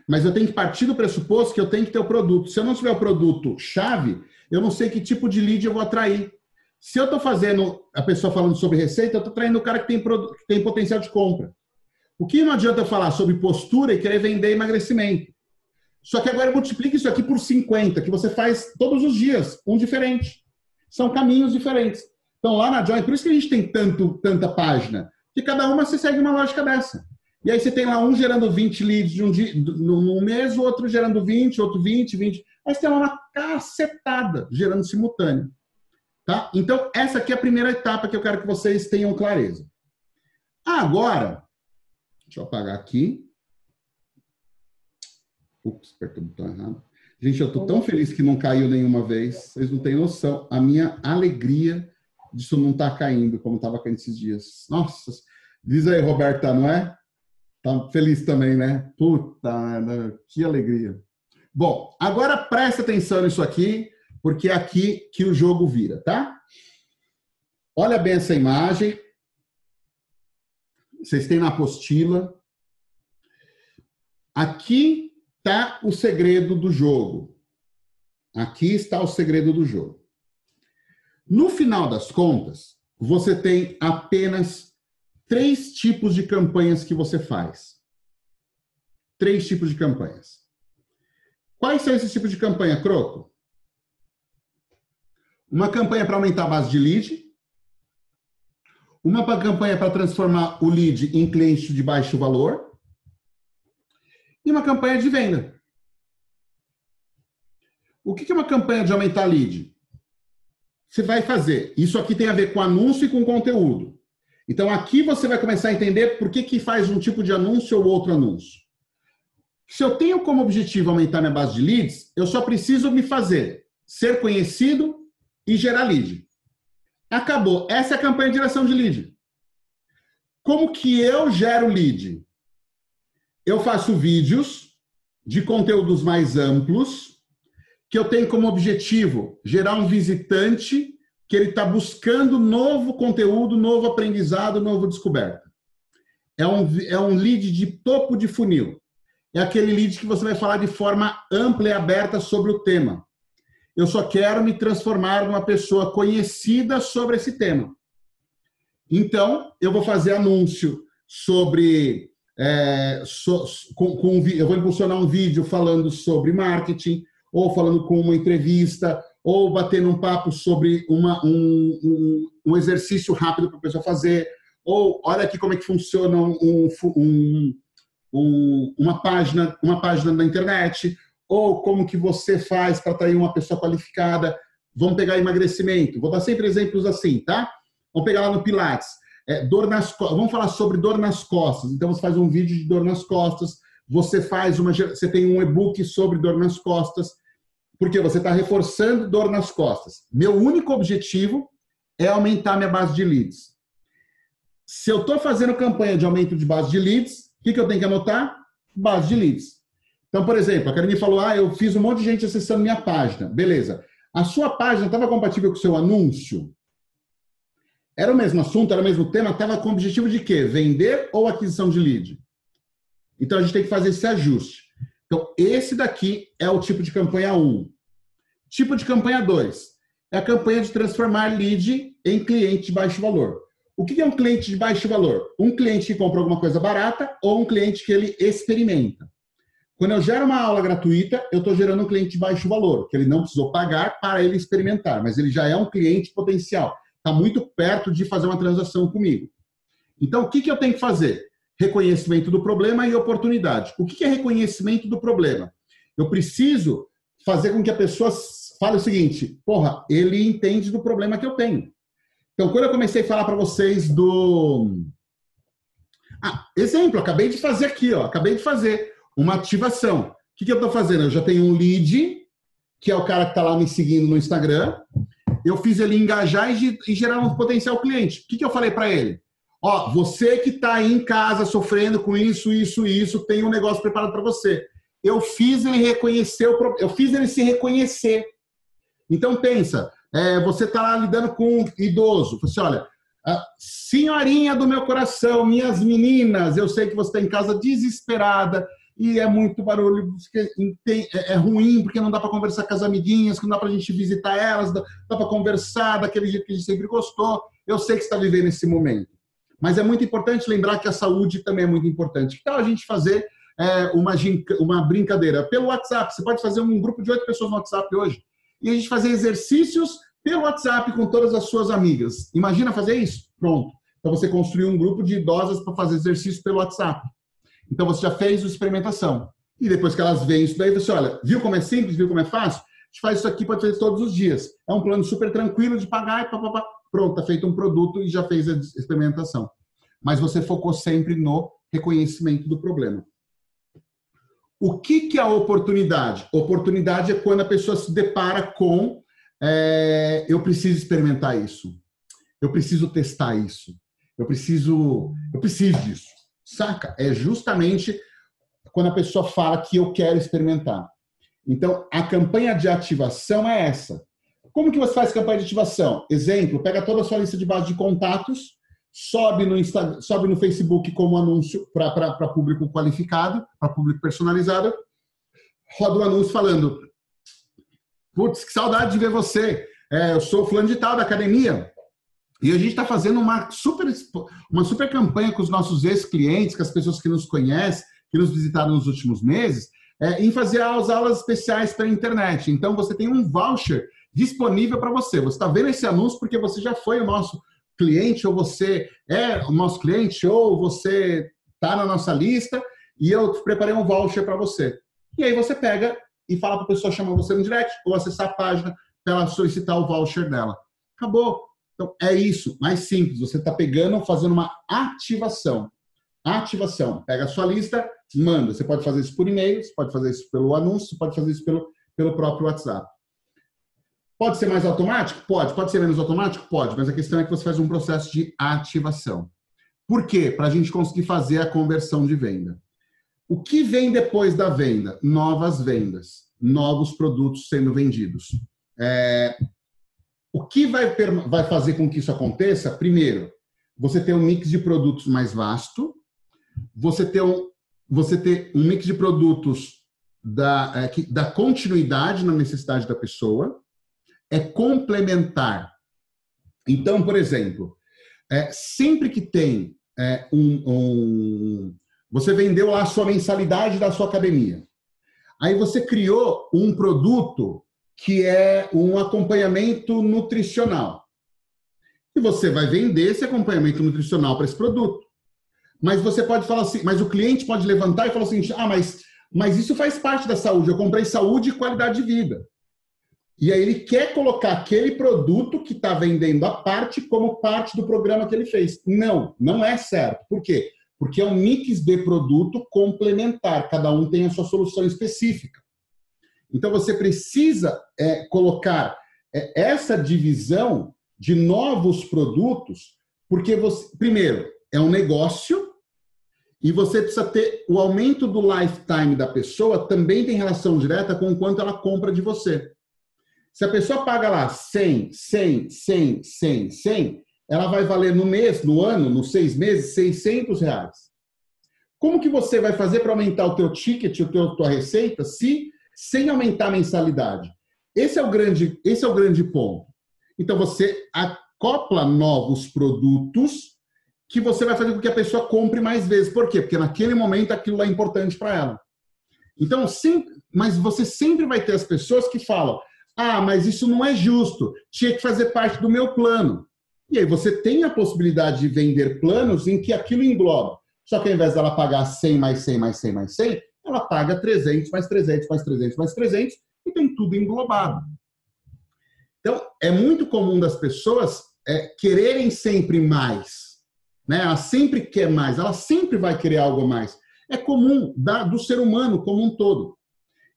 Mas eu tenho que partir do pressuposto que eu tenho que ter o produto. Se eu não tiver o produto chave, eu não sei que tipo de lead eu vou atrair. Se eu estou fazendo a pessoa falando sobre receita, eu estou atraindo o cara que tem, que tem potencial de compra. O que não adianta eu falar sobre postura e querer vender emagrecimento? Só que agora multiplique isso aqui por 50, que você faz todos os dias, um diferente. São caminhos diferentes. Então, lá na Join, por isso que a gente tem tanto, tanta página, que cada uma você segue uma lógica dessa. E aí você tem lá um gerando 20 leads de um dia, no mês, o outro gerando 20, outro 20, 20. Aí você tem lá uma cacetada gerando simultâneo. Tá? Então, essa aqui é a primeira etapa que eu quero que vocês tenham clareza. Agora, deixa eu apagar aqui. Ups, apertei o botão errado. Gente, eu estou tão feliz que não caiu nenhuma vez. Vocês não têm noção. A minha alegria disso não estar tá caindo, como estava caindo esses dias. Nossa, diz aí, Roberta, não é? Tá feliz também, né? Puta, que alegria. Bom, agora presta atenção nisso aqui, porque é aqui que o jogo vira, tá? Olha bem essa imagem. Vocês têm na apostila. Aqui está o segredo do jogo. Aqui está o segredo do jogo. No final das contas, você tem apenas três tipos de campanhas que você faz. Três tipos de campanhas. Quais são esses tipos de campanha, Croco? Uma campanha para aumentar a base de lead. Uma campanha para transformar o lead em cliente de baixo valor. E uma campanha de venda. O que é uma campanha de aumentar lead? Você vai fazer. Isso aqui tem a ver com anúncio e com conteúdo. Então aqui você vai começar a entender por que, que faz um tipo de anúncio ou outro anúncio. Se eu tenho como objetivo aumentar minha base de leads, eu só preciso me fazer ser conhecido e gerar lead. Acabou. Essa é a campanha de geração de lead. Como que eu gero lead? Eu faço vídeos de conteúdos mais amplos, que eu tenho como objetivo gerar um visitante que ele está buscando novo conteúdo, novo aprendizado, novo descoberta. É um, é um lead de topo de funil. É aquele lead que você vai falar de forma ampla e aberta sobre o tema. Eu só quero me transformar numa pessoa conhecida sobre esse tema. Então, eu vou fazer anúncio sobre. É, so, com, com, eu vou impulsionar um vídeo falando sobre marketing, ou falando com uma entrevista, ou batendo um papo sobre uma, um, um, um exercício rápido para a pessoa fazer, ou olha aqui como é que funciona um, um, uma página uma página na internet, ou como que você faz para atrair uma pessoa qualificada. Vamos pegar emagrecimento. Vou dar sempre exemplos assim, tá? Vamos pegar lá no Pilates. É, dor nas Vamos falar sobre dor nas costas. Então você faz um vídeo de dor nas costas. Você faz uma. Você tem um e-book sobre dor nas costas, porque você está reforçando dor nas costas. Meu único objetivo é aumentar minha base de leads. Se eu estou fazendo campanha de aumento de base de leads, o que, que eu tenho que anotar? Base de leads. Então, por exemplo, a Karine falou: ah, eu fiz um monte de gente acessando minha página. Beleza. A sua página estava compatível com o seu anúncio? Era o mesmo assunto, era o mesmo tema, estava com o objetivo de quê? Vender ou aquisição de lead? Então a gente tem que fazer esse ajuste. Então, esse daqui é o tipo de campanha 1. Tipo de campanha 2 é a campanha de transformar lead em cliente de baixo valor. O que é um cliente de baixo valor? Um cliente que compra alguma coisa barata ou um cliente que ele experimenta. Quando eu gero uma aula gratuita, eu estou gerando um cliente de baixo valor, que ele não precisou pagar para ele experimentar, mas ele já é um cliente potencial. Está muito perto de fazer uma transação comigo. Então, o que, que eu tenho que fazer? Reconhecimento do problema e oportunidade. O que, é reconhecimento do problema? Eu preciso fazer com que a pessoa fale o seguinte: porra, ele entende do problema que eu tenho. Então, quando eu comecei a falar para vocês do. Ah, exemplo, acabei de fazer aqui, ó. Acabei de fazer uma ativação. O que, que eu estou fazendo? Eu já tenho um lead, que é o cara que está lá me seguindo no Instagram. Eu fiz ele engajar e, e gerar um potencial cliente. O que, que eu falei para ele? Ó, você que está aí em casa sofrendo com isso, isso, isso, tem um negócio preparado para você. Eu fiz ele reconhecer, eu fiz ele se reconhecer. Então pensa, é, você está lá lidando com um idoso. Você olha, senhorinha do meu coração, minhas meninas, eu sei que você está em casa desesperada e é muito barulho, é, é ruim porque não dá para conversar com as amiguinhas, que não dá para a gente visitar elas, dá para conversar daquele jeito que a gente sempre gostou. Eu sei que está vivendo esse momento. Mas é muito importante lembrar que a saúde também é muito importante. Que tal a gente fazer é, uma, uma brincadeira pelo WhatsApp? Você pode fazer um grupo de oito pessoas no WhatsApp hoje e a gente fazer exercícios pelo WhatsApp com todas as suas amigas. Imagina fazer isso? Pronto. Então você construiu um grupo de idosas para fazer exercício pelo WhatsApp. Então você já fez a experimentação. E depois que elas veem isso daí, você olha, viu como é simples, viu como é fácil? A gente faz isso aqui, pode fazer todos os dias. É um plano super tranquilo de pagar e pá, pá, pá. Pronto, está feito um produto e já fez a experimentação. Mas você focou sempre no reconhecimento do problema. O que, que é a oportunidade? Oportunidade é quando a pessoa se depara com é, eu preciso experimentar isso, eu preciso testar isso, eu preciso, eu preciso disso, saca? É justamente quando a pessoa fala que eu quero experimentar. Então, a campanha de ativação é essa. Como que você faz campanha de ativação? Exemplo, pega toda a sua lista de base de contatos, sobe no, Instagram, sobe no Facebook como anúncio para público qualificado, para público personalizado, roda um anúncio falando: Putz, que saudade de ver você. É, eu sou fulano de tal da academia. E a gente está fazendo uma super, uma super campanha com os nossos ex-clientes, com as pessoas que nos conhecem, que nos visitaram nos últimos meses, é, em fazer as aulas especiais pela internet. Então, você tem um voucher disponível para você. Você está vendo esse anúncio porque você já foi o nosso cliente, ou você é o nosso cliente, ou você está na nossa lista, e eu preparei um voucher para você. E aí você pega e fala para a pessoa chamar você no direct, ou acessar a página para ela solicitar o voucher dela. Acabou. Então, é isso, mais simples. Você está pegando, fazendo uma ativação. Ativação. Pega a sua lista, manda. Você pode fazer isso por e-mail, você pode fazer isso pelo anúncio, você pode fazer isso pelo, pelo próprio WhatsApp. Pode ser mais automático? Pode. Pode ser menos automático? Pode. Mas a questão é que você faz um processo de ativação. Por quê? Para a gente conseguir fazer a conversão de venda. O que vem depois da venda? Novas vendas, novos produtos sendo vendidos. É, o que vai, vai fazer com que isso aconteça? Primeiro, você ter um mix de produtos mais vasto, você ter um, você ter um mix de produtos da, é, que, da continuidade na necessidade da pessoa, é complementar. Então, por exemplo, é, sempre que tem é, um, um, Você vendeu lá a sua mensalidade da sua academia. Aí você criou um produto que é um acompanhamento nutricional. E você vai vender esse acompanhamento nutricional para esse produto. Mas você pode falar assim, mas o cliente pode levantar e falar assim: ah, mas, mas isso faz parte da saúde. Eu comprei saúde e qualidade de vida. E aí ele quer colocar aquele produto que está vendendo à parte como parte do programa que ele fez. Não, não é certo. Por quê? Porque é um mix de produto complementar. Cada um tem a sua solução específica. Então você precisa é, colocar é, essa divisão de novos produtos, porque você, primeiro, é um negócio e você precisa ter o aumento do lifetime da pessoa também tem relação direta com o quanto ela compra de você. Se a pessoa paga lá 100, 100, 100, 100, 100, ela vai valer no mês, no ano, nos seis meses, 600 reais. Como que você vai fazer para aumentar o teu ticket, o teu tua receita, se sem aumentar a mensalidade? Esse é o grande, esse é o grande ponto. Então você acopla novos produtos que você vai fazer com que a pessoa compre mais vezes. Por quê? Porque naquele momento aquilo é importante para ela. Então, sim, mas você sempre vai ter as pessoas que falam: ah, mas isso não é justo, tinha que fazer parte do meu plano. E aí você tem a possibilidade de vender planos em que aquilo engloba. Só que ao invés dela pagar 100 mais 100 mais 100 mais 100, ela paga 300 mais 300 mais 300 mais 300 e tem tudo englobado. Então, é muito comum das pessoas é, quererem sempre mais. Né? Ela sempre quer mais, ela sempre vai querer algo mais. É comum da, do ser humano como um todo.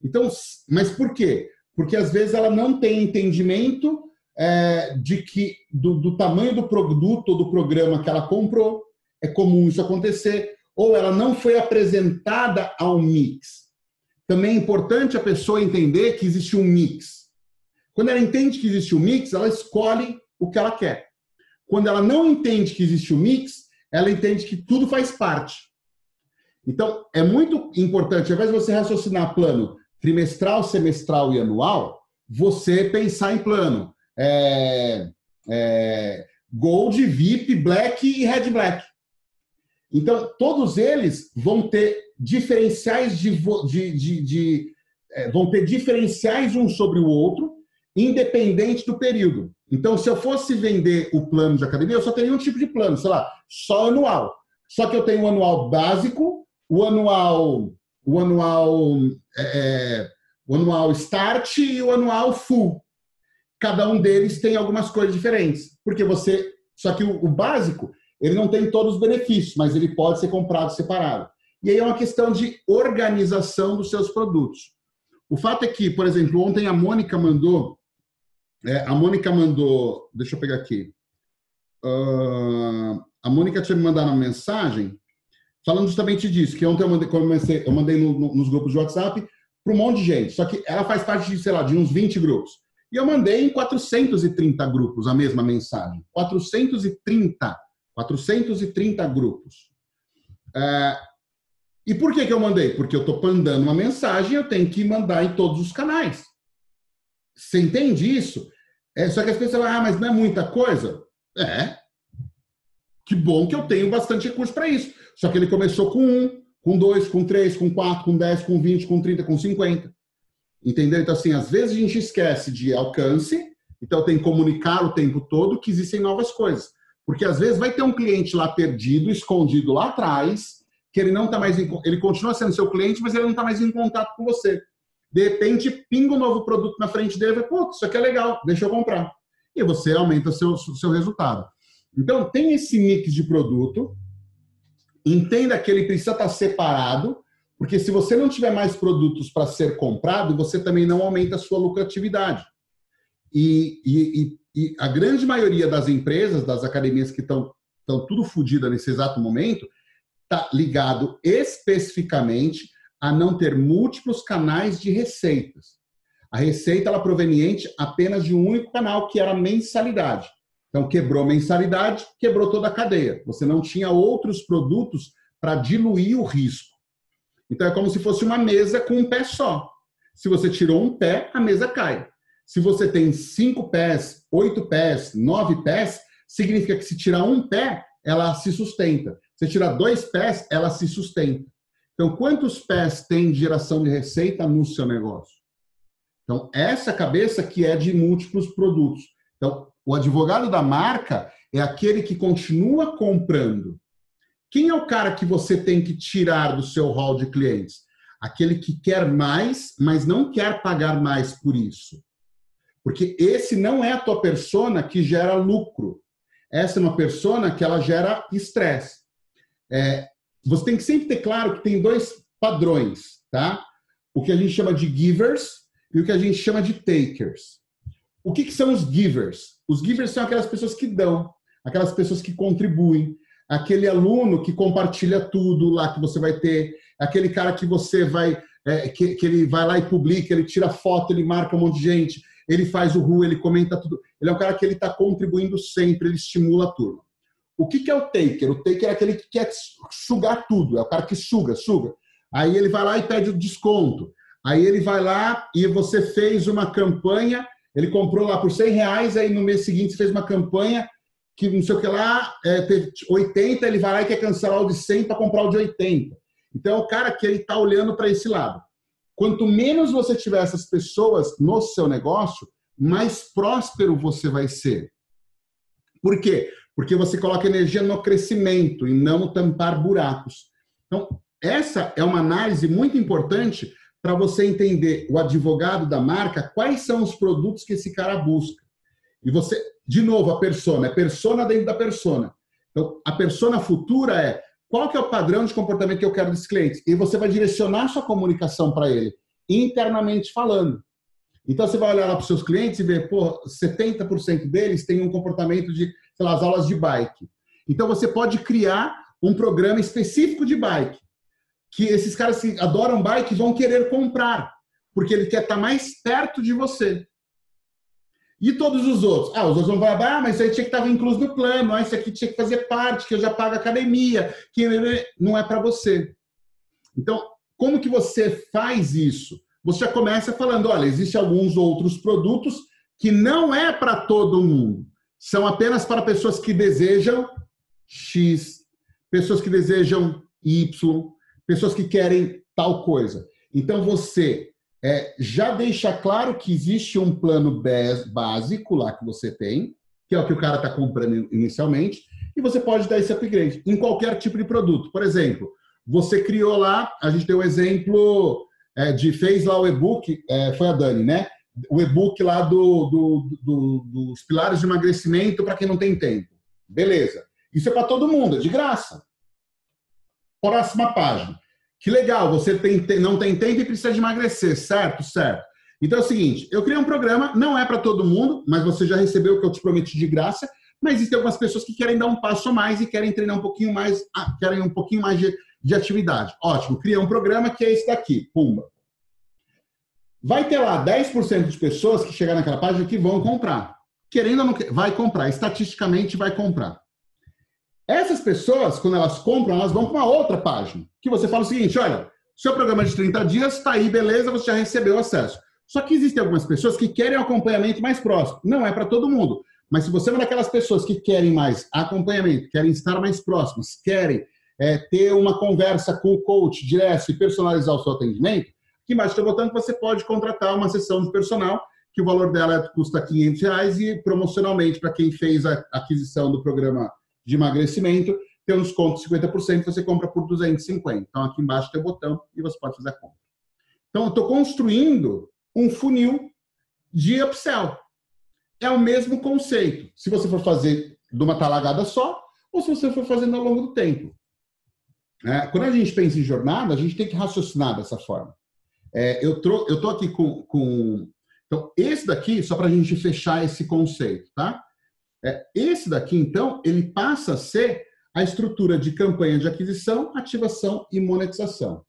Então, mas por quê? Porque às vezes ela não tem entendimento é, de que do, do tamanho do produto ou do programa que ela comprou. É comum isso acontecer. Ou ela não foi apresentada ao mix. Também é importante a pessoa entender que existe um mix. Quando ela entende que existe um mix, ela escolhe o que ela quer. Quando ela não entende que existe um mix, ela entende que tudo faz parte. Então, é muito importante, ao invés de você raciocinar plano trimestral, semestral e anual, você pensar em plano é, é, Gold, VIP, Black e Red Black. Então, todos eles vão ter diferenciais de, de, de, de é, vão ter diferenciais um sobre o outro, independente do período. Então, se eu fosse vender o plano de academia, eu só teria um tipo de plano, sei lá, só anual. Só que eu tenho o anual básico, o anual, o anual, é, é, o anual start e o anual full. Cada um deles tem algumas coisas diferentes, porque você, só que o, o básico ele não tem todos os benefícios, mas ele pode ser comprado separado. E aí é uma questão de organização dos seus produtos. O fato é que, por exemplo, ontem a Mônica mandou é, a Mônica mandou, deixa eu pegar aqui. Uh, a Mônica tinha me mandado uma mensagem falando justamente disso, que ontem eu mandei, comecei, eu mandei no, no, nos grupos de WhatsApp para um monte de gente. Só que ela faz parte de, sei lá, de uns 20 grupos. E eu mandei em 430 grupos a mesma mensagem. 430. 430 grupos. É, e por que, que eu mandei? Porque eu estou mandando uma mensagem eu tenho que mandar em todos os canais. Você entende isso? É, só que as pessoas falam, ah, mas não é muita coisa? É. Que bom que eu tenho bastante recurso para isso. Só que ele começou com um, com dois, com três, com quatro, com dez, com vinte, com trinta, com cinquenta. Entendeu? Então, assim, às vezes a gente esquece de alcance, então tem que comunicar o tempo todo que existem novas coisas. Porque às vezes vai ter um cliente lá perdido, escondido lá atrás, que ele não está mais em, ele continua sendo seu cliente, mas ele não está mais em contato com você. De repente, pinga um novo produto na frente dele pô, isso aqui é legal, deixa eu comprar. E você aumenta seu, seu resultado. Então, tem esse mix de produto, entenda que ele precisa estar separado, porque se você não tiver mais produtos para ser comprado, você também não aumenta a sua lucratividade. E, e, e, a grande maioria das empresas, das academias que estão tudo fodidas nesse exato momento, está ligado especificamente a não ter múltiplos canais de receitas. A receita ela é proveniente apenas de um único canal, que era a mensalidade. Então, quebrou mensalidade, quebrou toda a cadeia. Você não tinha outros produtos para diluir o risco. Então, é como se fosse uma mesa com um pé só. Se você tirou um pé, a mesa cai. Se você tem cinco pés, oito pés, nove pés, significa que se tirar um pé, ela se sustenta. Se tirar dois pés, ela se sustenta. Então, quantos pés tem geração de receita no seu negócio? Então, essa cabeça que é de múltiplos produtos. Então, o advogado da marca é aquele que continua comprando. Quem é o cara que você tem que tirar do seu hall de clientes? Aquele que quer mais, mas não quer pagar mais por isso. Porque esse não é a tua persona que gera lucro. Essa é uma persona que ela gera estresse. É, você tem que sempre ter claro que tem dois padrões, tá? O que a gente chama de givers e o que a gente chama de takers. O que, que são os givers? Os givers são aquelas pessoas que dão, aquelas pessoas que contribuem, aquele aluno que compartilha tudo lá que você vai ter, aquele cara que você vai, é, que, que ele vai lá e publica, ele tira foto, ele marca um monte de gente, ele faz o RU, ele comenta tudo. Ele é um cara que ele está contribuindo sempre, ele estimula a turma. O que, que é o taker? O taker é aquele que quer sugar tudo, é o cara que suga, suga. Aí ele vai lá e pede o desconto. Aí ele vai lá e você fez uma campanha, ele comprou lá por 100 reais, aí no mês seguinte fez uma campanha que não sei o que lá, é, teve 80, ele vai lá e quer cancelar o de 100 para comprar o de 80. Então é o cara que ele está olhando para esse lado. Quanto menos você tiver essas pessoas no seu negócio, mais próspero você vai ser. Por quê? Porque você coloca energia no crescimento e não tampar buracos. Então, essa é uma análise muito importante para você entender o advogado da marca, quais são os produtos que esse cara busca. E você, de novo, a persona, é persona dentro da persona. Então, a persona futura é qual que é o padrão de comportamento que eu quero desse cliente? E você vai direcionar sua comunicação para ele, internamente falando. Então você vai olhar lá para os seus clientes e ver, pô, 70% deles têm um comportamento de, sei lá, as aulas de bike. Então você pode criar um programa específico de bike, que esses caras que adoram bike vão querer comprar, porque ele quer estar mais perto de você. E todos os outros? Ah, os outros vão falar, ah, mas isso aí tinha que estar incluso no plano, ah, isso aqui tinha que fazer parte, que eu já pago academia, que não é para você. Então, como que você faz isso? Você já começa falando, olha, existem alguns outros produtos que não é para todo mundo. São apenas para pessoas que desejam X, pessoas que desejam Y, pessoas que querem tal coisa. Então, você é, já deixa claro que existe um plano básico lá que você tem, que é o que o cara está comprando inicialmente, e você pode dar esse upgrade em qualquer tipo de produto. Por exemplo, você criou lá, a gente tem um exemplo é, de fez lá o e-book, é, foi a Dani, né? O e-book lá do, do, do, dos pilares de emagrecimento para quem não tem tempo. Beleza. Isso é para todo mundo, é de graça. Próxima página. Que legal, você tem, não tem tempo e precisa de emagrecer, certo? Certo. Então é o seguinte, eu criei um programa, não é para todo mundo, mas você já recebeu o que eu te prometi de graça, mas existem algumas pessoas que querem dar um passo a mais e querem treinar um pouquinho mais, ah, querem um pouquinho mais de, de atividade. Ótimo, criei um programa que é esse daqui, pumba. Vai ter lá 10% de pessoas que chegar naquela página que vão comprar. Querendo ou não, vai comprar, estatisticamente vai comprar. Essas pessoas, quando elas compram, elas vão para uma outra página, que você fala o seguinte: olha, seu programa de 30 dias está aí, beleza, você já recebeu acesso. Só que existem algumas pessoas que querem um acompanhamento mais próximo. Não é para todo mundo. Mas se você é uma daquelas pessoas que querem mais acompanhamento, querem estar mais próximas, querem é, ter uma conversa com o coach direto e personalizar o seu atendimento, aqui embaixo está botando que você pode contratar uma sessão de personal, que o valor dela custa 500 reais e promocionalmente para quem fez a aquisição do programa de emagrecimento, tem um desconto de 50%, você compra por 250. Então, aqui embaixo tem o botão e você pode fazer a compra. Então, eu estou construindo um funil de upsell. É o mesmo conceito. Se você for fazer de uma talagada só, ou se você for fazendo ao longo do tempo. É, quando a gente pensa em jornada, a gente tem que raciocinar dessa forma. É, eu estou aqui com, com, Então, esse daqui, só para a gente fechar esse conceito, tá? É, esse daqui, então, ele passa a ser a estrutura de campanha de aquisição, ativação e monetização.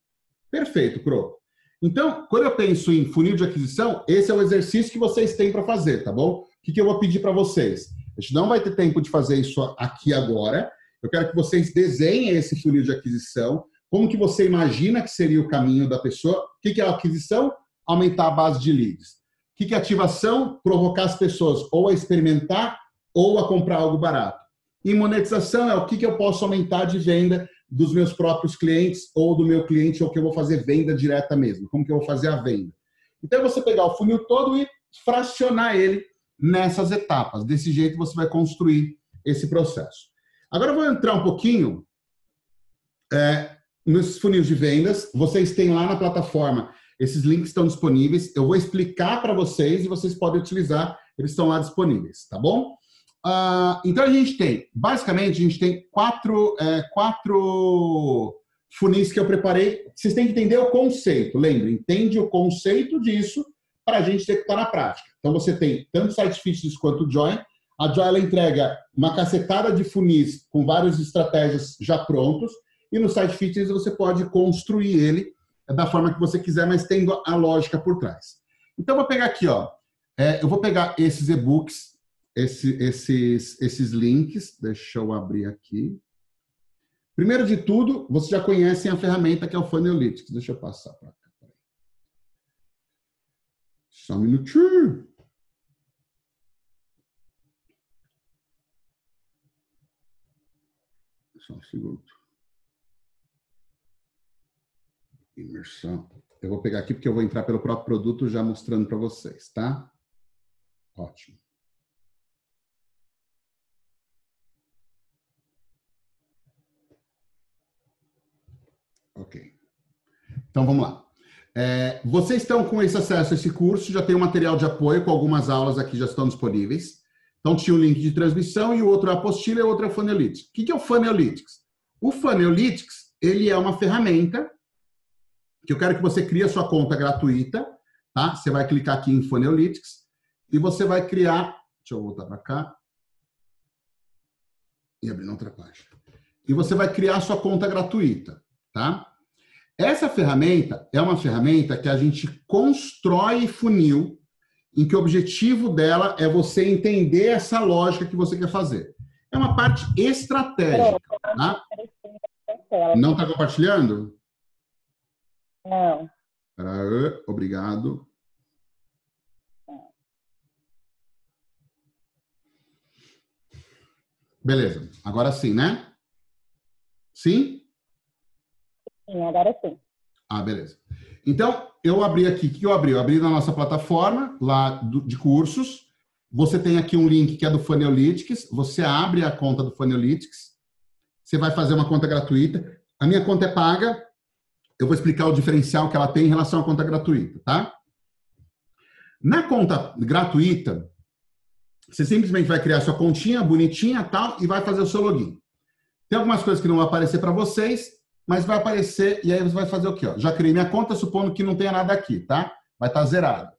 Perfeito, Croco. Então, quando eu penso em funil de aquisição, esse é o exercício que vocês têm para fazer, tá bom? O que, que eu vou pedir para vocês? A gente não vai ter tempo de fazer isso aqui agora. Eu quero que vocês desenhem esse funil de aquisição. Como que você imagina que seria o caminho da pessoa? O que, que é a aquisição? Aumentar a base de leads. O que, que é ativação? Provocar as pessoas ou a experimentar ou a comprar algo barato. E monetização é o que, que eu posso aumentar de venda dos meus próprios clientes ou do meu cliente ou que eu vou fazer venda direta mesmo. Como que eu vou fazer a venda? Então, você pegar o funil todo e fracionar ele nessas etapas. Desse jeito, você vai construir esse processo. Agora, eu vou entrar um pouquinho é, nos funis de vendas. Vocês têm lá na plataforma, esses links estão disponíveis. Eu vou explicar para vocês e vocês podem utilizar, eles estão lá disponíveis, tá bom? Uh, então a gente tem, basicamente, a gente tem quatro, é, quatro funis que eu preparei. Vocês têm que entender o conceito. Lembre, entende o conceito disso para a gente executar na prática. Então você tem tanto Site Fitness quanto Join. A Join ela entrega uma cacetada de funis com várias estratégias já prontos. E no Site Fitness você pode construir ele da forma que você quiser, mas tendo a lógica por trás. Então eu vou pegar aqui, ó. É, eu vou pegar esses e-books esse, esses, esses links. Deixa eu abrir aqui. Primeiro de tudo, vocês já conhecem a ferramenta que é o Funnelytics. Deixa eu passar para cá. Só um minutinho. Só um segundo. Imersão. Eu vou pegar aqui porque eu vou entrar pelo próprio produto já mostrando para vocês, tá? Ótimo. Ok. Então vamos lá. É, vocês estão com esse acesso a esse curso, já tem o um material de apoio com algumas aulas aqui já estão disponíveis. Então tinha o um link de transmissão e o outro é a apostila e o outro é o Funnelytics. O que é o Funnelytics? O Funnelytics, ele é uma ferramenta que eu quero que você crie a sua conta gratuita, tá? Você vai clicar aqui em Funnelytics e você vai criar, deixa eu voltar para cá e abrir outra página. E você vai criar a sua conta gratuita, tá? Essa ferramenta é uma ferramenta que a gente constrói funil, em que o objetivo dela é você entender essa lógica que você quer fazer. É uma parte estratégica. Tá? Não está compartilhando? Não. Obrigado. Beleza. Agora sim, né? Sim? Sim, agora sim. Ah, beleza. Então, eu abri aqui, o que eu abri? Eu abri na nossa plataforma, lá do, de cursos. Você tem aqui um link que é do Funnelytics. Você abre a conta do Funnelytics. Você vai fazer uma conta gratuita. A minha conta é paga. Eu vou explicar o diferencial que ela tem em relação à conta gratuita, tá? Na conta gratuita, você simplesmente vai criar sua continha bonitinha tal e vai fazer o seu login. Tem algumas coisas que não vão aparecer para vocês, mas vai aparecer, e aí você vai fazer o quê? Ó? Já criei minha conta, supondo que não tenha nada aqui, tá? Vai estar tá zerado.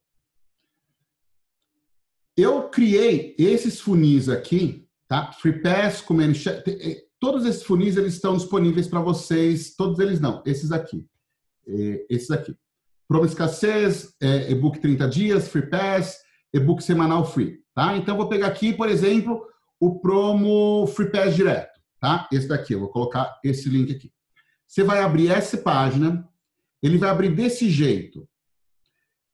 Eu criei esses funis aqui, tá? Free Pass, Command eh, todos esses funis eles estão disponíveis para vocês, todos eles não, esses aqui. Eh, esses aqui. Promo escassez, eh, e-book 30 dias, Free Pass, e-book semanal free, tá? Então vou pegar aqui, por exemplo, o promo Free Pass direto, tá? Esse daqui, eu vou colocar esse link aqui. Você vai abrir essa página, ele vai abrir desse jeito. O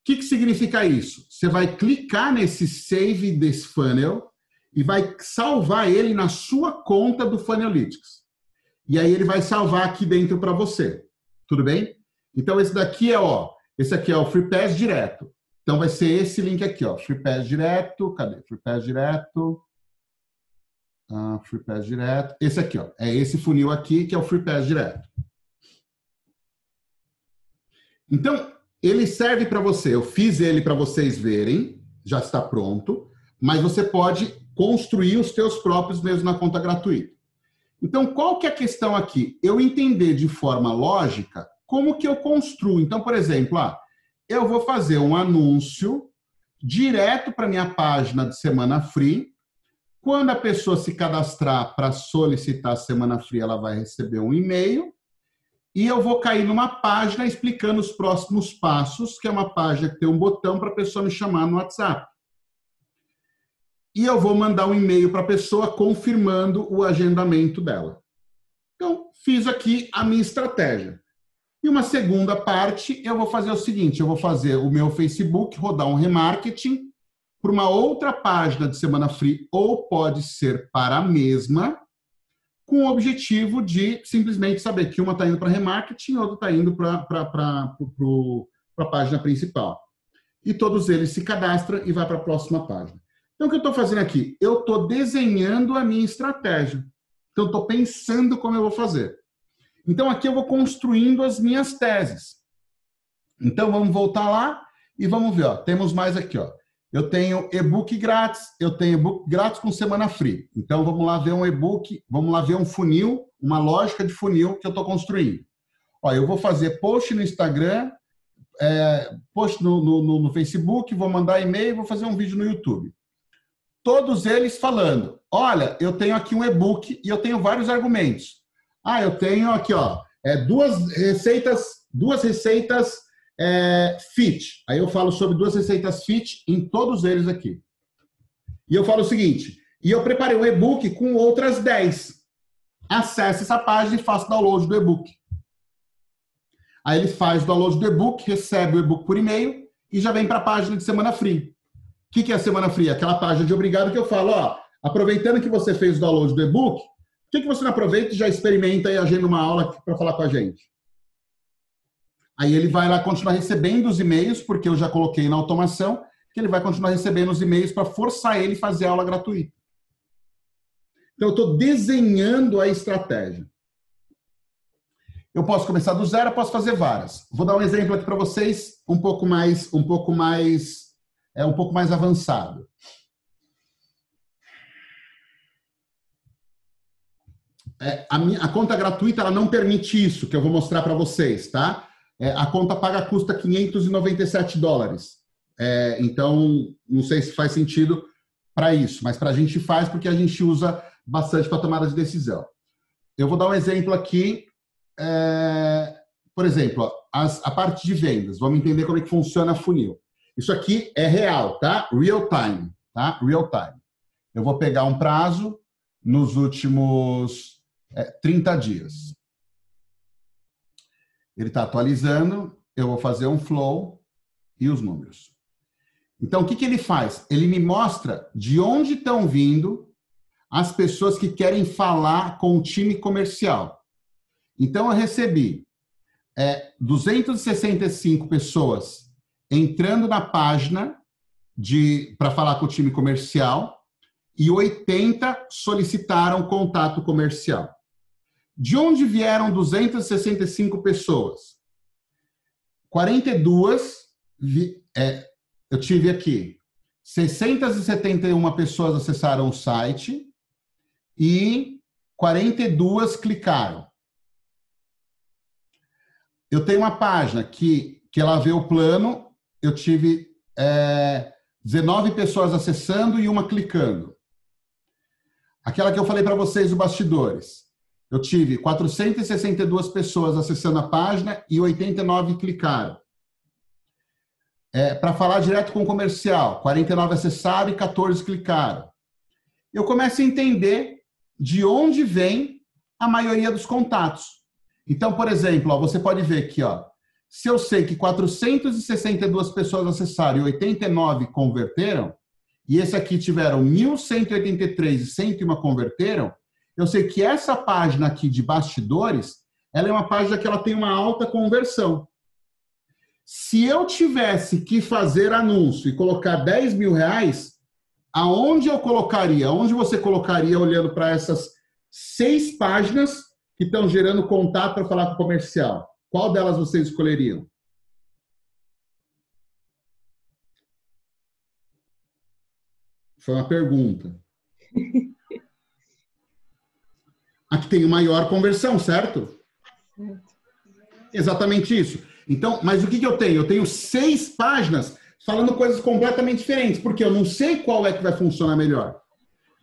que, que significa isso? Você vai clicar nesse Save this Funnel e vai salvar ele na sua conta do Funnelytics. E aí ele vai salvar aqui dentro para você. Tudo bem? Então esse daqui é, ó, esse aqui é o Free Pass direto. Então vai ser esse link aqui, ó, Free Pass direto. Cadê? Free Pass direto. Ah, Free Pass direto. Esse aqui, ó, é esse funil aqui que é o Free Pass direto. Então, ele serve para você. Eu fiz ele para vocês verem, já está pronto, mas você pode construir os teus próprios mesmo na conta gratuita. Então, qual que é a questão aqui? Eu entender de forma lógica como que eu construo. Então, por exemplo, ah, eu vou fazer um anúncio direto para minha página de semana free Quando a pessoa se cadastrar para solicitar a semana fria, ela vai receber um e-mail e eu vou cair numa página explicando os próximos passos, que é uma página que tem um botão para a pessoa me chamar no WhatsApp. E eu vou mandar um e-mail para a pessoa confirmando o agendamento dela. Então, fiz aqui a minha estratégia. E uma segunda parte, eu vou fazer o seguinte: eu vou fazer o meu Facebook rodar um remarketing para uma outra página de Semana Free, ou pode ser para a mesma, com o objetivo de simplesmente saber que uma está indo para remarketing e outra está indo para a página principal. E todos eles se cadastram e vai para a próxima página. Então, o que eu estou fazendo aqui? Eu estou desenhando a minha estratégia. Então, estou pensando como eu vou fazer. Então, aqui eu vou construindo as minhas teses. Então, vamos voltar lá e vamos ver. Ó. Temos mais aqui. Ó. Eu tenho e-book grátis, eu tenho e-book grátis com semana free. Então, vamos lá ver um e-book, vamos lá ver um funil, uma lógica de funil que eu estou construindo. Ó, eu vou fazer post no Instagram, é, post no, no, no Facebook, vou mandar e-mail, vou fazer um vídeo no YouTube. Todos eles falando: olha, eu tenho aqui um e-book e eu tenho vários argumentos. Ah, eu tenho aqui, ó, é, duas receitas, duas receitas é, fit. Aí eu falo sobre duas receitas fit em todos eles aqui. E eu falo o seguinte: e eu preparei um e-book com outras 10. Acesse essa página e faça download do e-book. Aí ele faz o download do e-book, recebe o e-book por e-mail e já vem para a página de Semana Free. O que, que é a Semana Free? Aquela página de obrigado que eu falo, ó, aproveitando que você fez o download do e-book, por que, que você não aproveita e já experimenta e agenda uma aula para falar com a gente? Aí ele vai lá continuar recebendo os e-mails, porque eu já coloquei na automação, que ele vai continuar recebendo os e-mails para forçar ele a fazer aula gratuita. Então, eu estou desenhando a estratégia. Eu posso começar do zero, eu posso fazer várias. Vou dar um exemplo aqui para vocês, um pouco mais, um pouco mais, é um pouco mais avançado. é, a, minha, a, conta gratuita ela não permite isso, que eu vou mostrar para vocês, tá? É, a conta paga custa 597 dólares. É, então, não sei se faz sentido para isso, mas para a gente faz porque a gente usa bastante para tomada de decisão. Eu vou dar um exemplo aqui. É, por exemplo, as, a parte de vendas. Vamos entender como é que funciona a funil. Isso aqui é real, tá? Real time, tá? Real time. Eu vou pegar um prazo nos últimos é, 30 dias. Ele está atualizando, eu vou fazer um flow e os números. Então, o que, que ele faz? Ele me mostra de onde estão vindo as pessoas que querem falar com o time comercial. Então, eu recebi é, 265 pessoas entrando na página para falar com o time comercial e 80 solicitaram contato comercial. De onde vieram 265 pessoas? 42, é, eu tive aqui, 671 pessoas acessaram o site e 42 clicaram. Eu tenho uma página que, que ela vê o plano, eu tive é, 19 pessoas acessando e uma clicando. Aquela que eu falei para vocês, o bastidores. Eu tive 462 pessoas acessando a página e 89 clicaram. É, Para falar direto com o comercial, 49 acessaram e 14 clicaram. Eu começo a entender de onde vem a maioria dos contatos. Então, por exemplo, ó, você pode ver aqui, ó, se eu sei que 462 pessoas acessaram e 89 converteram, e esse aqui tiveram 1.183 e 101 converteram, eu sei que essa página aqui de bastidores, ela é uma página que ela tem uma alta conversão. Se eu tivesse que fazer anúncio e colocar 10 mil reais, aonde eu colocaria? Onde você colocaria olhando para essas seis páginas que estão gerando contato para falar com o comercial? Qual delas vocês escolheriam? Foi uma pergunta. a que tem maior conversão, certo? Exatamente isso. Então, mas o que, que eu tenho? Eu tenho seis páginas falando coisas completamente diferentes, porque eu não sei qual é que vai funcionar melhor.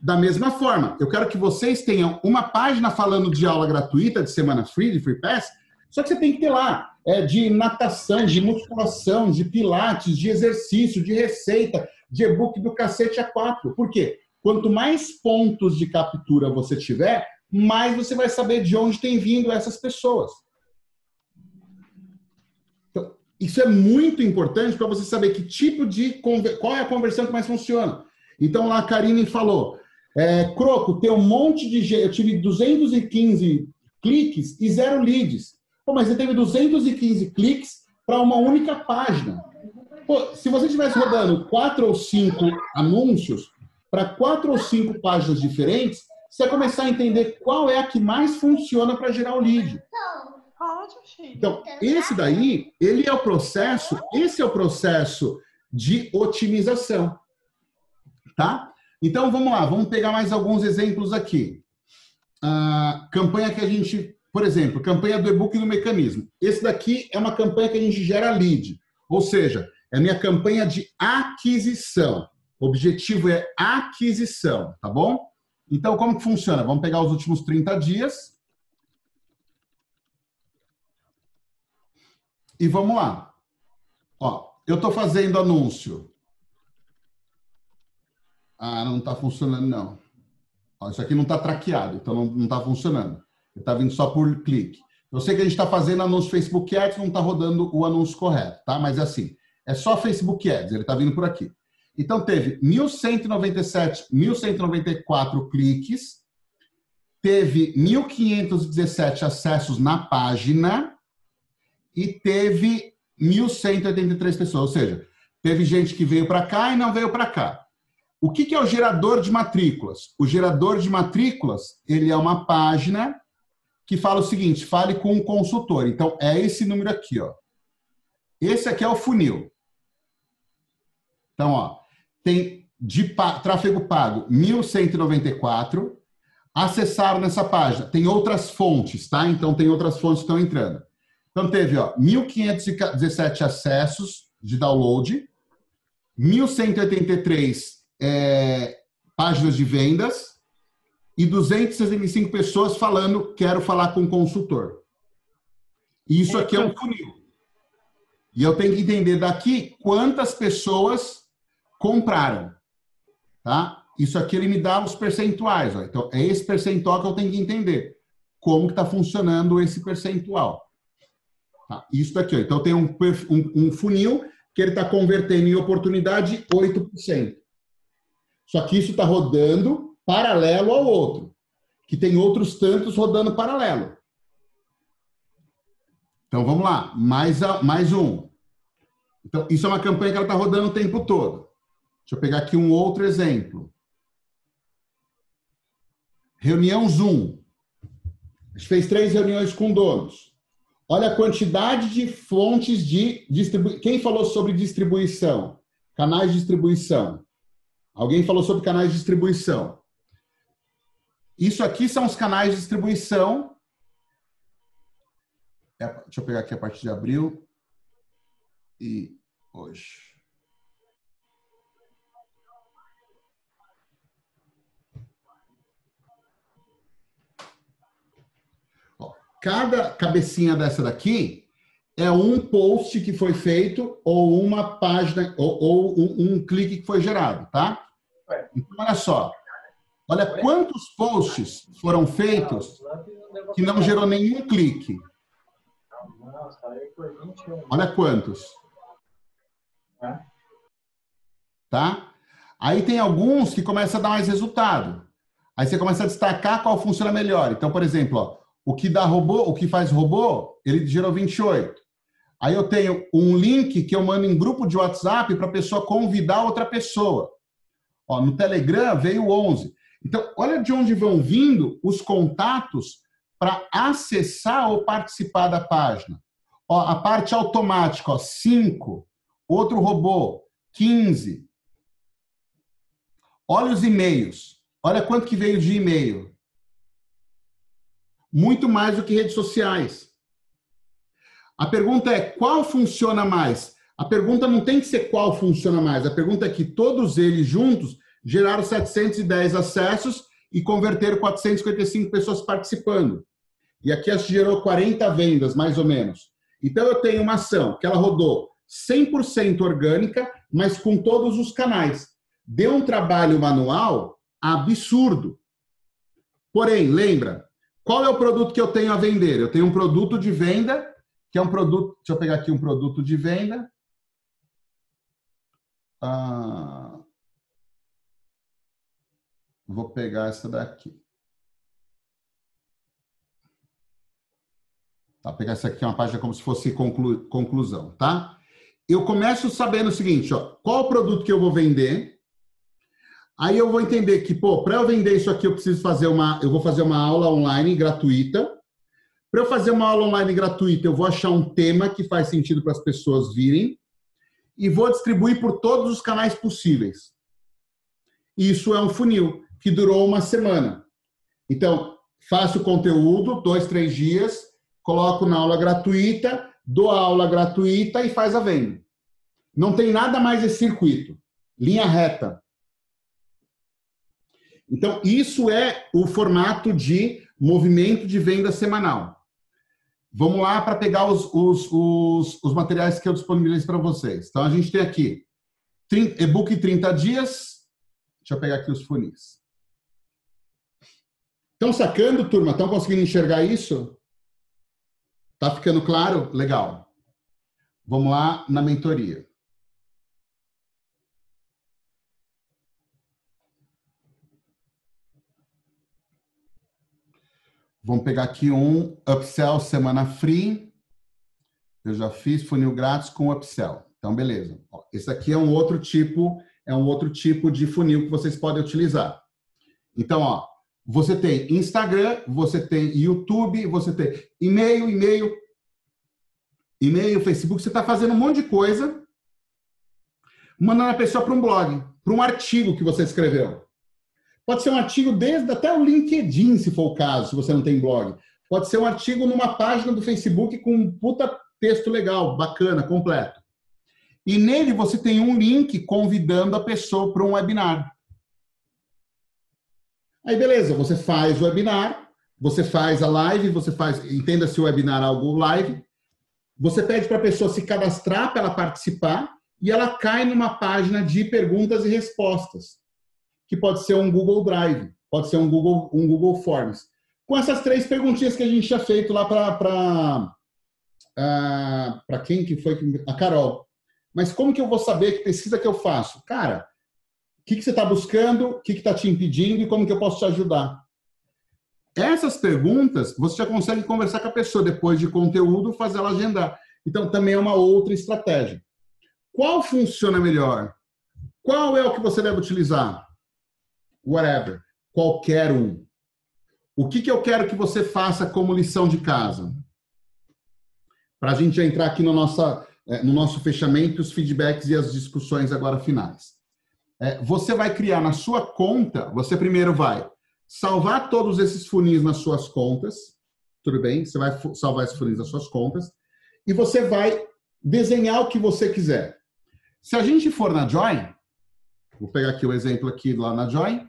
da mesma forma, eu quero que vocês tenham uma página falando de aula gratuita, de semana free, de free pass, só que você tem que ter lá é, de natação, de musculação, de pilates, de exercício, de receita, de e-book do cacete a quatro. Por quê? Quanto mais pontos de captura você tiver, mais você vai saber de onde tem vindo essas pessoas. Então, isso é muito importante para você saber que tipo de qual é a conversão que mais funciona. Então lá a Karine falou, é, Croco, tem um monte de eu tive 215 cliques e zero leads. Pô, mas você teve 215 cliques para uma única página. Pô, se você estivesse rodando quatro ou cinco anúncios, para quatro ou cinco páginas diferentes, você vai começar a entender qual é a que mais funciona para gerar o lead. Então, esse daí, ele é o processo, esse é o processo de otimização. Tá? Então, vamos lá, vamos pegar mais alguns exemplos aqui. A campanha que a gente, por exemplo, campanha do e-book do mecanismo. Esse daqui é uma campanha que a gente gera lead, ou seja, é minha campanha de aquisição. O objetivo é aquisição, tá bom? Então, como que funciona? Vamos pegar os últimos 30 dias. E vamos lá. Ó, eu estou fazendo anúncio. Ah, não está funcionando, não. Ó, isso aqui não está traqueado, então não está funcionando. Está vindo só por clique. Eu sei que a gente está fazendo anúncio Facebook Ads, não está rodando o anúncio correto, tá? Mas é assim, é só Facebook Ads, ele está vindo por aqui. Então, teve 1.197, 1.194 cliques, teve 1.517 acessos na página e teve 1.183 pessoas. Ou seja, teve gente que veio para cá e não veio para cá. O que, que é o gerador de matrículas? O gerador de matrículas, ele é uma página que fala o seguinte, fale com um consultor. Então, é esse número aqui, ó. Esse aqui é o funil. Então, ó, tem de tráfego pago 1.194. Acessaram nessa página. Tem outras fontes, tá? Então, tem outras fontes que estão entrando. Então, teve ó, 1.517 acessos de download, 1.183 é, páginas de vendas e 265 pessoas falando quero falar com o consultor. Isso aqui é um funil. E eu tenho que entender daqui quantas pessoas compraram. Tá? Isso aqui ele me dá os percentuais. Ó. Então, é esse percentual que eu tenho que entender. Como que está funcionando esse percentual. Tá? Isso daqui. Ó. Então, tem um, um, um funil que ele está convertendo em oportunidade 8%. Só que isso está rodando paralelo ao outro. Que tem outros tantos rodando paralelo. Então, vamos lá. Mais, mais um. Então, isso é uma campanha que ela está rodando o tempo todo. Deixa eu pegar aqui um outro exemplo. Reunião Zoom. A gente fez três reuniões com donos. Olha a quantidade de fontes de distribuição. Quem falou sobre distribuição? Canais de distribuição. Alguém falou sobre canais de distribuição. Isso aqui são os canais de distribuição. É, deixa eu pegar aqui a partir de abril e hoje. Cada cabecinha dessa daqui é um post que foi feito ou uma página ou, ou um, um, clique que foi gerado, tá? Então, olha só. Olha quantos posts foram feitos que não gerou nenhum clique. Olha quantos. Tá? Aí tem alguns que começam a dar mais resultado. Aí você começa a destacar qual funciona melhor. Então, por exemplo, ó, o que dá robô, o que faz robô, ele gerou 28. Aí eu tenho um link que eu mando em grupo de WhatsApp para a pessoa convidar outra pessoa. Ó, no Telegram veio 11. Então, olha de onde vão vindo os contatos para acessar ou participar da página. Ó, a parte automática, ó, 5. Outro robô, 15. Olha os e-mails. Olha quanto que veio de e-mail muito mais do que redes sociais. A pergunta é qual funciona mais? A pergunta não tem que ser qual funciona mais. A pergunta é que todos eles juntos geraram 710 acessos e converteram 455 pessoas participando. E aqui gerou 40 vendas, mais ou menos. Então eu tenho uma ação que ela rodou 100% orgânica, mas com todos os canais. Deu um trabalho manual absurdo. Porém, lembra, qual é o produto que eu tenho a vender? Eu tenho um produto de venda, que é um produto. Deixa eu pegar aqui um produto de venda. Ah, vou pegar essa daqui. Tá? Pegar essa aqui, é uma página como se fosse conclu, conclusão, tá? Eu começo sabendo o seguinte, ó, qual o produto que eu vou vender? Aí eu vou entender que, pô, para eu vender isso aqui, eu preciso fazer uma, eu vou fazer uma aula online gratuita. Para eu fazer uma aula online gratuita, eu vou achar um tema que faz sentido para as pessoas virem e vou distribuir por todos os canais possíveis. Isso é um funil que durou uma semana. Então, faço o conteúdo, dois, três dias, coloco na aula gratuita, dou a aula gratuita e faz a venda. Não tem nada mais esse circuito. Linha reta. Então, isso é o formato de movimento de venda semanal. Vamos lá para pegar os, os, os, os, materiais que eu disponibilizei para vocês. Então, a gente tem aqui e-book 30 dias. Deixa eu pegar aqui os funis. Estão sacando, turma? Estão conseguindo enxergar isso? Tá ficando claro? Legal. Vamos lá na mentoria. Vamos pegar aqui um upsell semana free. Eu já fiz funil grátis com upsell. Então, beleza. Esse aqui é um outro tipo, é um outro tipo de funil que vocês podem utilizar. Então, ó, você tem Instagram, você tem YouTube, você tem e-mail, e-mail, e-mail, Facebook. Você está fazendo um monte de coisa, mandando a pessoa para um blog, para um artigo que você escreveu. Pode ser um artigo desde até o LinkedIn, se for o caso, se você não tem blog. Pode ser um artigo numa página do Facebook com um puta texto legal, bacana, completo. E nele você tem um link convidando a pessoa para um webinar. Aí, beleza, você faz o webinar, você faz a live, você faz, entenda se o webinar é algo live, você pede para a pessoa se cadastrar para ela participar e ela cai numa página de perguntas e respostas, que pode ser um Google Drive, pode ser um Google, um Google Forms. Com essas três perguntinhas que a gente tinha feito lá para para quem que foi? A Carol. Mas como que eu vou saber que pesquisa que eu faço? Cara, o que, que você está buscando, o que está te impedindo e como que eu posso te ajudar. Essas perguntas, você já consegue conversar com a pessoa depois de conteúdo, fazer ela agendar. Então, também é uma outra estratégia. Qual funciona melhor? Qual é o que você deve utilizar? Whatever. Qualquer um. O que, que eu quero que você faça como lição de casa? Para a gente entrar aqui no, nossa, eh, no nosso fechamento, os feedbacks e as discussões agora finais. É, você vai criar na sua conta, você primeiro vai salvar todos esses funis nas suas contas, tudo bem? Você vai salvar esses funis nas suas contas e você vai desenhar o que você quiser. Se a gente for na Join, vou pegar aqui o exemplo aqui lá na Join,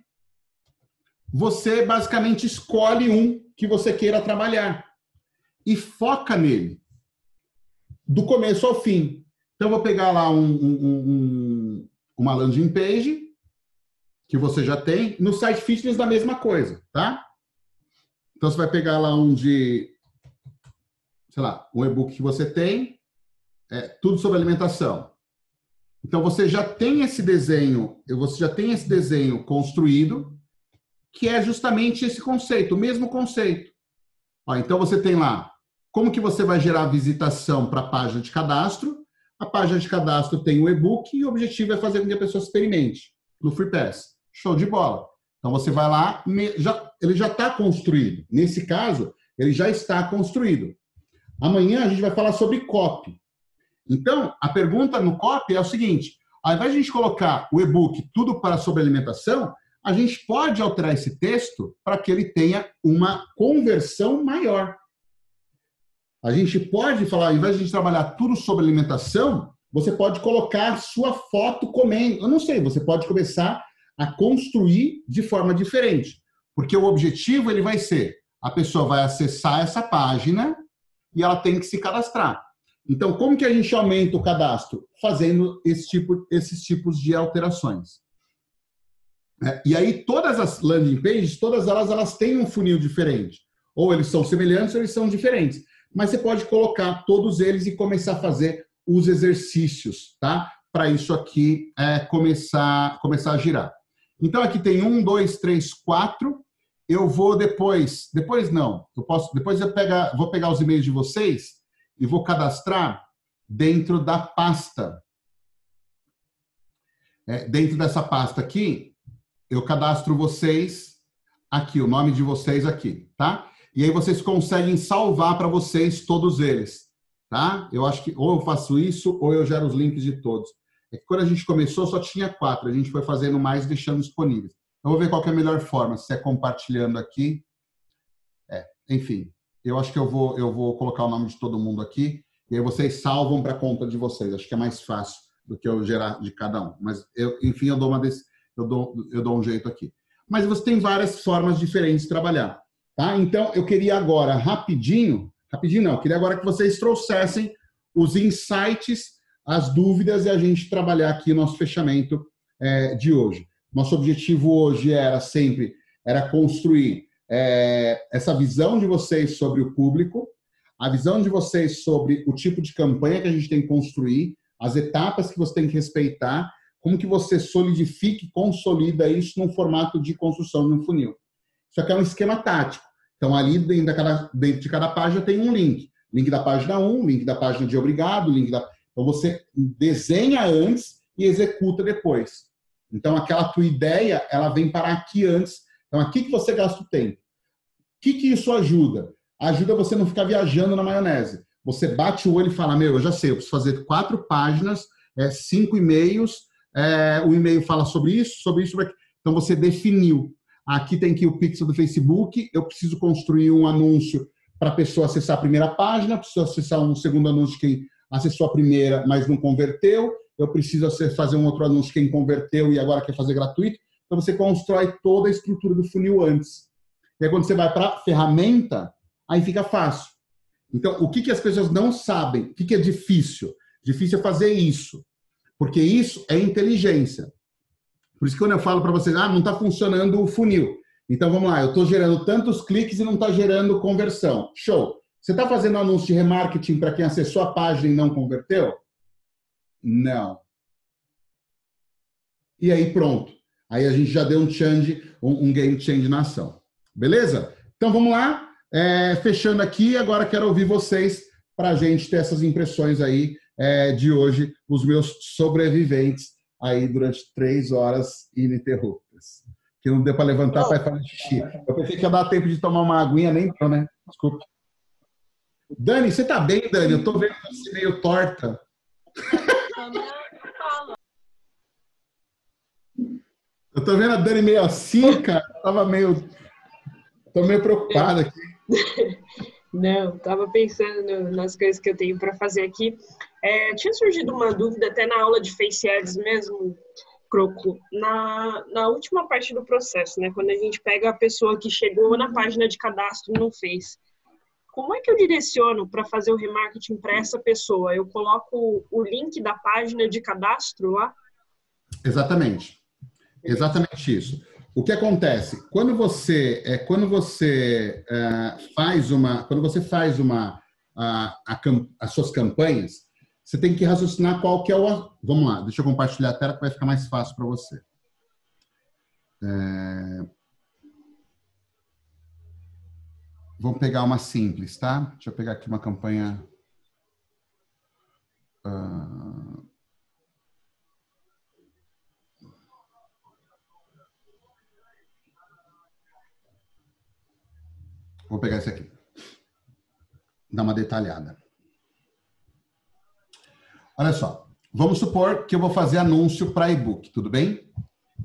você basicamente escolhe um que você queira trabalhar e foca nele, do começo ao fim. Então, vou pegar lá um, um, um, uma landing page que você já tem. No site fitness, da mesma coisa, tá? Então, você vai pegar lá um de, sei lá, um e-book que você tem, é, tudo sobre alimentação. Então, você já tem esse desenho, você já tem esse desenho construído, que é justamente esse conceito, o mesmo conceito. Ó, então, você tem lá como que você vai gerar visitação para a página de cadastro, a página de cadastro tem o e-book e o objetivo é fazer com que a pessoa experimente no Free Pass. Show de bola. Então você vai lá, já, ele já está construído. Nesse caso, ele já está construído. Amanhã a gente vai falar sobre copy. Então, a pergunta no copy é o seguinte: ao invés de a gente colocar o e-book tudo para sobre alimentação, a gente pode alterar esse texto para que ele tenha uma conversão maior. A gente pode falar, ao invés de a gente trabalhar tudo sobre alimentação, você pode colocar sua foto comendo. Eu não sei, você pode começar a construir de forma diferente. Porque o objetivo ele vai ser, a pessoa vai acessar essa página e ela tem que se cadastrar. Então, como que a gente aumenta o cadastro? Fazendo esse tipo, esses tipos de alterações. É, e aí, todas as landing pages, todas elas, elas têm um funil diferente. Ou eles são semelhantes ou eles são diferentes. Mas você pode colocar todos eles e começar a fazer os exercícios, tá? Para isso aqui é, começar, começar a girar. Então, aqui tem um, dois, três, quatro. Eu vou depois, depois não, eu posso, depois eu pegar, vou pegar os e-mails de vocês e vou cadastrar dentro da pasta. É, dentro dessa pasta aqui, eu cadastro vocês aqui, o nome de vocês aqui, tá? E aí vocês conseguem salvar para vocês todos eles, tá? Eu acho que ou eu faço isso ou eu gero os links de todos. É que quando a gente começou só tinha quatro, a gente foi fazendo mais deixando disponíveis. Eu vou ver qual é a melhor forma, se é compartilhando aqui. É, enfim, eu acho que eu vou, eu vou colocar o nome de todo mundo aqui e aí vocês salvam para a conta de vocês. Acho que é mais fácil do que eu gerar de cada um. Mas, eu, enfim, eu dou, uma desse, eu, dou, eu dou um jeito aqui. Mas você tem várias formas diferentes de trabalhar. Tá? Então, eu queria agora, rapidinho, rapidinho não, eu queria agora que vocês trouxessem os insights, as dúvidas e a gente trabalhar aqui o nosso fechamento é, de hoje. Nosso objetivo hoje era sempre era construir é, essa visão de vocês sobre o público, a visão de vocês sobre o tipo de campanha que a gente tem que construir, as etapas que você tem que respeitar, como que você solidifica e consolida isso num formato de construção de um funil. Isso aqui é um esquema tático. Então, ali dentro de cada, dentro de cada página tem um link. Link da página 1, link da página de obrigado, link da... Então, você desenha antes e executa depois. Então, aquela tua ideia, ela vem parar aqui antes então, aqui que você gasta o tempo. O que, que isso ajuda? Ajuda você não ficar viajando na maionese. Você bate o olho e fala: Meu, eu já sei, eu preciso fazer quatro páginas, é, cinco e-mails. É, o e-mail fala sobre isso, sobre isso, sobre. Então, você definiu. Aqui tem que o pixel do Facebook. Eu preciso construir um anúncio para a pessoa acessar a primeira página, preciso acessar um segundo anúncio quem acessou a primeira, mas não converteu. Eu preciso fazer um outro anúncio quem converteu e agora quer fazer gratuito. Então você constrói toda a estrutura do funil antes. E aí quando você vai para ferramenta, aí fica fácil. Então, o que, que as pessoas não sabem? O que, que é difícil? Difícil é fazer isso. Porque isso é inteligência. Por isso que quando eu falo para vocês, ah, não está funcionando o funil. Então vamos lá, eu estou gerando tantos cliques e não está gerando conversão. Show. Você está fazendo anúncio de remarketing para quem acessou a página e não converteu? Não. E aí pronto. Aí a gente já deu um change, um, game change na ação. Beleza? Então vamos lá. É, fechando aqui, agora quero ouvir vocês para a gente ter essas impressões aí é, de hoje, os meus sobreviventes aí durante três horas ininterruptas. Que não deu para levantar para fazer xixi. Eu pensei que ia dar tempo de tomar uma aguinha, nem deu, né? Desculpe. Dani, você tá bem, Dani? Eu tô vendo você meio torta. Eu tô vendo a Dani meio assim, cara. Tava meio. Tô meio preocupada aqui. Não, tava pensando nas coisas que eu tenho para fazer aqui. É, tinha surgido uma dúvida até na aula de Face Ads mesmo, Croco, na, na última parte do processo, né? Quando a gente pega a pessoa que chegou na página de cadastro e não fez. Como é que eu direciono para fazer o remarketing para essa pessoa? Eu coloco o link da página de cadastro lá? Exatamente. Exatamente isso. O que acontece quando você é quando você é, faz uma quando você faz uma a, a, as suas campanhas você tem que raciocinar qual que é o vamos lá deixa eu compartilhar a tela que vai ficar mais fácil para você é, vamos pegar uma simples tá deixa eu pegar aqui uma campanha uh, Vou pegar esse aqui. Dar uma detalhada. Olha só. Vamos supor que eu vou fazer anúncio para e-book, tudo bem?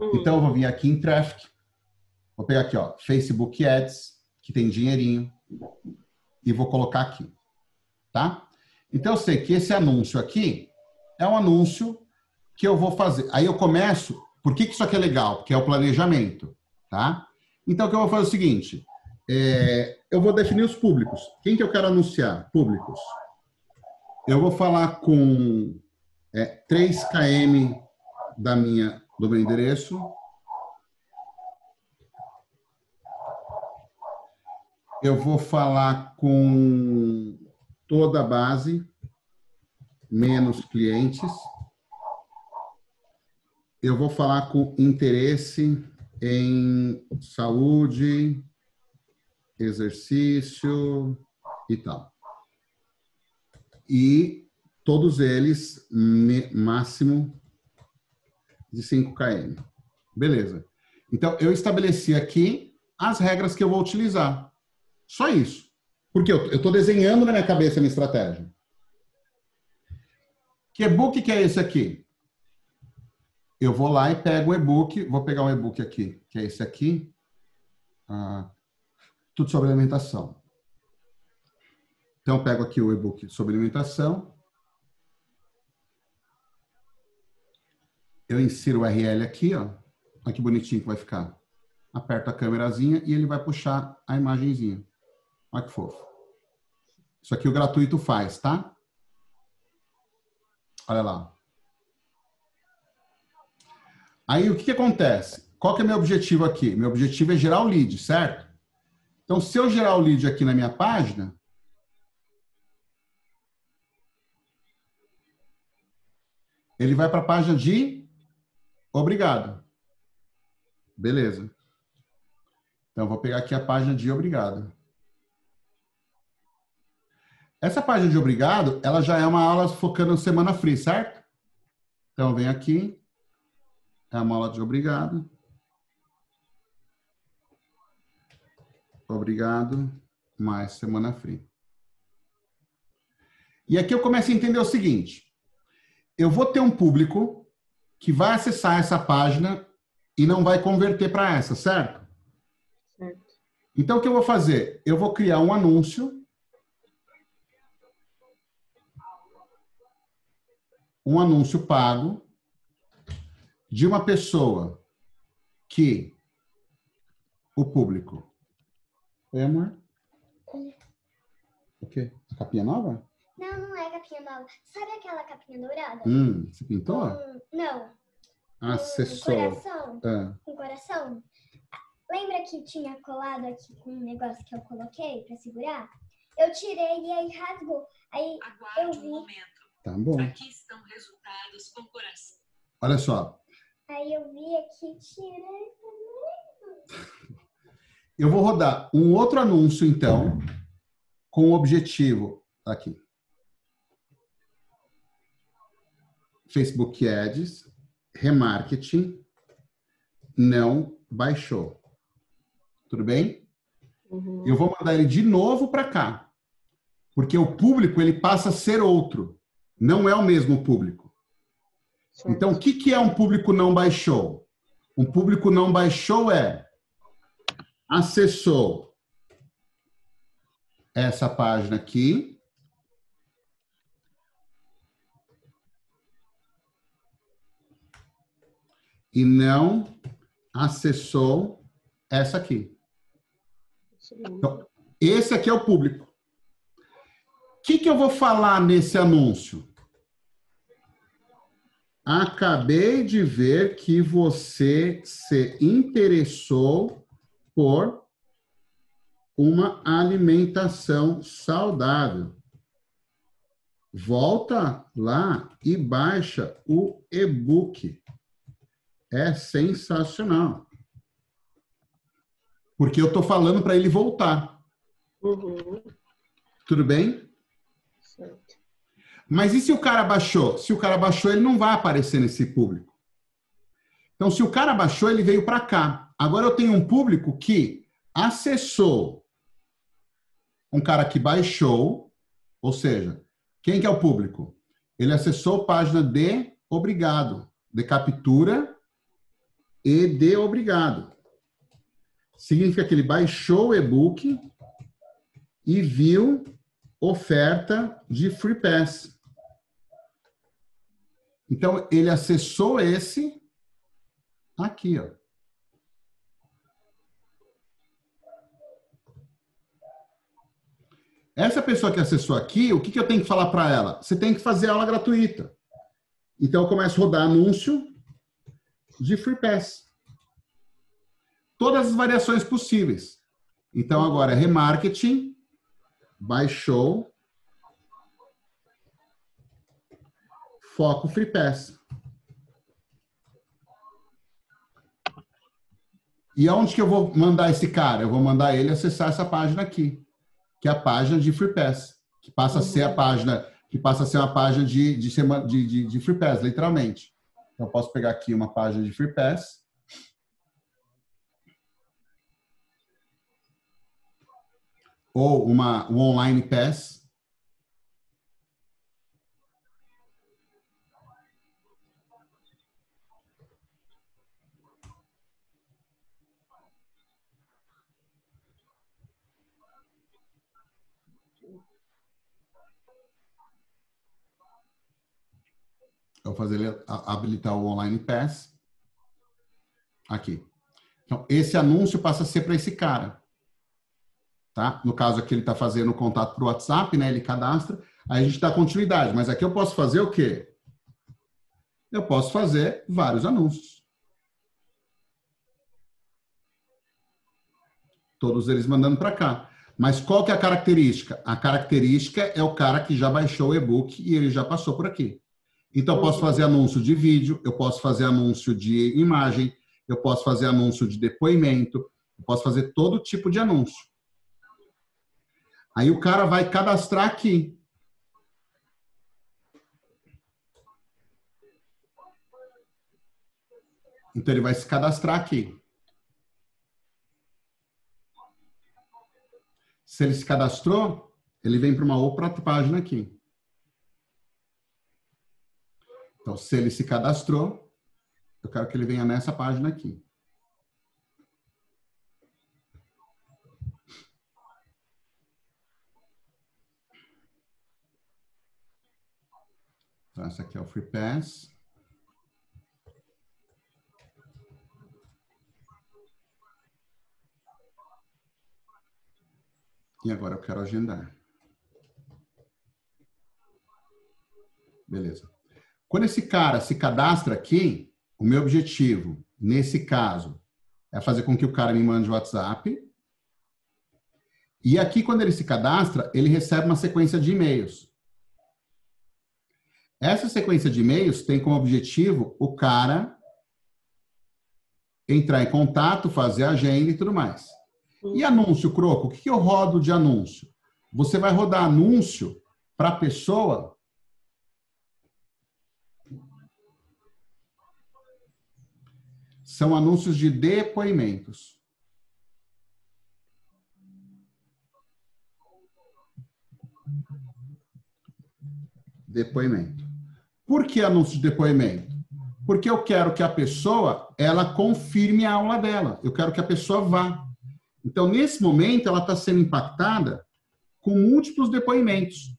Uhum. Então eu vou vir aqui em Traffic. Vou pegar aqui, ó, Facebook Ads, que tem dinheirinho, e vou colocar aqui. Tá? Então eu sei que esse anúncio aqui é um anúncio que eu vou fazer. Aí eu começo Por que, que isso aqui é legal? Porque é o planejamento, tá? Então, o que eu vou fazer é o seguinte. É, eu vou definir os públicos. Quem que eu quero anunciar? Públicos. Eu vou falar com é, 3km da minha, do meu endereço. Eu vou falar com toda a base, menos clientes. Eu vou falar com interesse em saúde, exercício e tal. E todos eles máximo de 5 km. Beleza. Então, eu estabeleci aqui as regras que eu vou utilizar. Só isso. Porque eu estou desenhando na minha cabeça a minha estratégia. Que e-book que é esse aqui? Eu vou lá e pego o e-book. Vou pegar um e-book aqui, que é esse aqui. Ah, tudo sobre alimentação. Então, eu pego aqui o e-book sobre alimentação. Eu insiro o URL aqui, ó. Olha que bonitinho que vai ficar. Aperto a câmerazinha e ele vai puxar a imagenzinha. Olha que fofo. Isso aqui o gratuito faz, tá? Olha lá. Aí o que, que acontece? Qual que é meu objetivo aqui? Meu objetivo é gerar o lead, certo? Então, se eu gerar o lead aqui na minha página, ele vai para a página de obrigado. Beleza. Então, vou pegar aqui a página de obrigado. Essa página de obrigado, ela já é uma aula focando em semana free, certo? Então, vem aqui. É uma aula de obrigado. Obrigado. Mais semana free. E aqui eu começo a entender o seguinte. Eu vou ter um público que vai acessar essa página e não vai converter para essa, certo? Certo. Então, o que eu vou fazer? Eu vou criar um anúncio um anúncio pago de uma pessoa que o público. Oi, amor? O quê? A capinha nova? Não, não é capinha nova. Sabe aquela capinha dourada? Hum, você pintou? Um, não. Acessou. Um coração. Ah. Um coração. Lembra que tinha colado aqui com um negócio que eu coloquei para segurar? Eu tirei e aí rasgou. Aí Aguarde eu vi. Um momento. Tá bom. Aqui estão resultados com coração. Olha só. Aí eu vi aqui, tirei Eu vou rodar um outro anúncio, então, com o objetivo aqui. Facebook Ads, remarketing, não baixou. Tudo bem? Uhum. Eu vou mandar ele de novo para cá. Porque o público ele passa a ser outro não é o mesmo público. Então, o que, que é um público não baixou? Um público não baixou é acessou essa página aqui. E não acessou essa aqui. Então, esse aqui é o público. O que, que eu vou falar nesse anúncio? Acabei de ver que você se interessou por uma alimentação saudável. Volta lá e baixa o e-book. É sensacional. Porque eu estou falando para ele voltar. Uhum. Tudo bem? Certo. Mas e se o cara baixou? Se o cara baixou, ele não vai aparecer nesse público. Então, se o cara baixou, ele veio para cá. Agora eu tenho um público que acessou um cara que baixou, ou seja, quem que é o público? Ele acessou a página de obrigado, de captura e de obrigado. Significa que ele baixou o e-book e viu oferta de Free Pass. Então, ele acessou esse Aqui, ó. Essa pessoa que acessou aqui, o que, que eu tenho que falar para ela? Você tem que fazer aula gratuita. Então, eu começo a rodar anúncio de Free Pass. Todas as variações possíveis. Então, agora remarketing, baixou, foco Free Pass. E aonde que eu vou mandar esse cara? Eu vou mandar ele acessar essa página aqui que é a página de Free Pass, que passa a ser a página, que passa a ser uma página de, de, de, de Free Pass, literalmente. Então, eu posso pegar aqui uma página de Free Pass. Ou uma, um Online Pass. Eu vou fazer ele habilitar o Online Pass. Aqui. Então, esse anúncio passa a ser para esse cara. Tá? No caso aqui, ele está fazendo o contato para o WhatsApp, né? Ele cadastra. Aí a gente dá continuidade. Mas aqui eu posso fazer o quê? Eu posso fazer vários anúncios. Todos eles mandando para cá. Mas qual que é a característica? A característica é o cara que já baixou o e-book e ele já passou por aqui. Então, eu posso fazer anúncio de vídeo, eu posso fazer anúncio de imagem, eu posso fazer anúncio de depoimento, eu posso fazer todo tipo de anúncio. Aí o cara vai cadastrar aqui. Então, ele vai se cadastrar aqui. Se ele se cadastrou, ele vem para uma outra página aqui. Então, se ele se cadastrou, eu quero que ele venha nessa página aqui. Então, essa aqui é o Free Pass. E agora eu quero agendar. Beleza. Quando esse cara se cadastra aqui, o meu objetivo, nesse caso, é fazer com que o cara me mande o WhatsApp. E aqui, quando ele se cadastra, ele recebe uma sequência de e-mails. Essa sequência de e-mails tem como objetivo o cara entrar em contato, fazer agenda e tudo mais. E anúncio, Croco? O que eu rodo de anúncio? Você vai rodar anúncio para a pessoa são anúncios de depoimentos. Depoimento. Por que anúncio de depoimento? Porque eu quero que a pessoa, ela confirme a aula dela. Eu quero que a pessoa vá. Então, nesse momento, ela está sendo impactada com múltiplos depoimentos.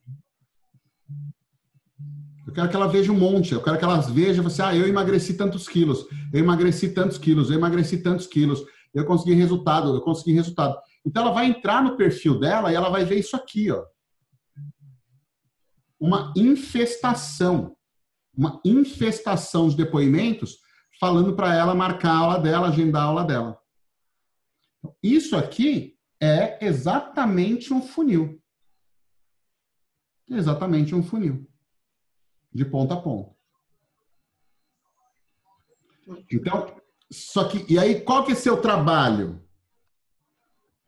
Eu quero que ela veja um monte, eu quero que ela veja, você, ah, eu emagreci tantos quilos, eu emagreci tantos quilos, eu emagreci tantos quilos, eu consegui resultado, eu consegui resultado. Então ela vai entrar no perfil dela e ela vai ver isso aqui, ó. Uma infestação, uma infestação de depoimentos falando para ela marcar a aula dela, agendar a aula dela. Isso aqui é exatamente um funil. exatamente um funil de ponta a ponta. Então, só que, e aí, qual que é seu trabalho?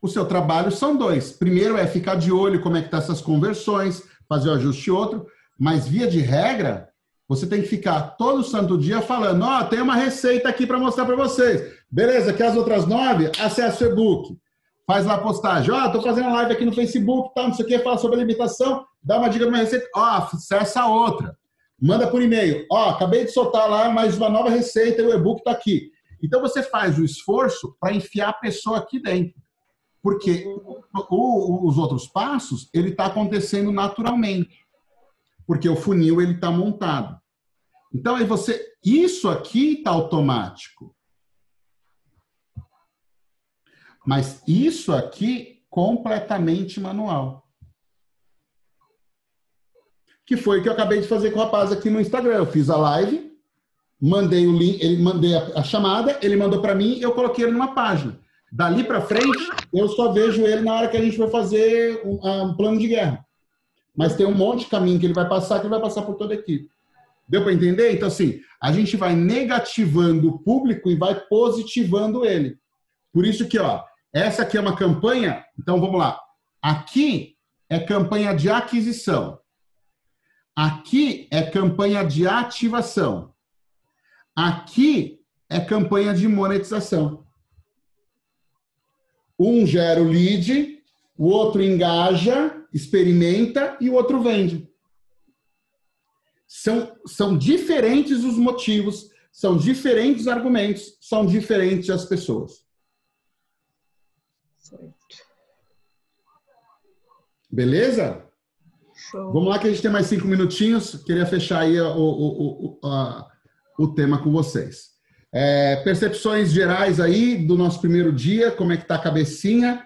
O seu trabalho são dois. Primeiro é ficar de olho como é que tá essas conversões, fazer o ajuste outro, mas via de regra, você tem que ficar todo santo dia falando, ó, oh, tem uma receita aqui para mostrar para vocês. Beleza, que as outras nove, acessa o e-book. Faz lá a postagem. Ó, oh, tô fazendo live aqui no Facebook, tá, não sei o que, fala sobre alimentação, dá uma dica de uma receita. Ó, oh, acessa a outra manda por e-mail. Ó, acabei de soltar lá mais uma nova receita e o e-book está aqui. Então você faz o esforço para enfiar a pessoa aqui dentro. Porque o, os outros passos, ele está acontecendo naturalmente. Porque o funil, ele está montado. Então, aí você, isso aqui está automático. Mas isso aqui, completamente manual. Que foi o que eu acabei de fazer com o rapaz aqui no Instagram. Eu fiz a live, mandei o link, ele mandei a, a chamada, ele mandou para mim, eu coloquei ele numa página. Dali para frente, eu só vejo ele na hora que a gente vai fazer um, um plano de guerra. Mas tem um monte de caminho que ele vai passar, que ele vai passar por toda a equipe. Deu para entender? Então, assim, a gente vai negativando o público e vai positivando ele. Por isso que, ó, essa aqui é uma campanha. Então, vamos lá. Aqui é campanha de aquisição. Aqui é campanha de ativação. Aqui é campanha de monetização. Um gera o lead, o outro engaja, experimenta e o outro vende. São, são diferentes os motivos, são diferentes os argumentos, são diferentes as pessoas. Beleza? Show. Vamos lá que a gente tem mais cinco minutinhos. Queria fechar aí o, o, o, a, o tema com vocês. É, percepções gerais aí do nosso primeiro dia, como é que tá a cabecinha?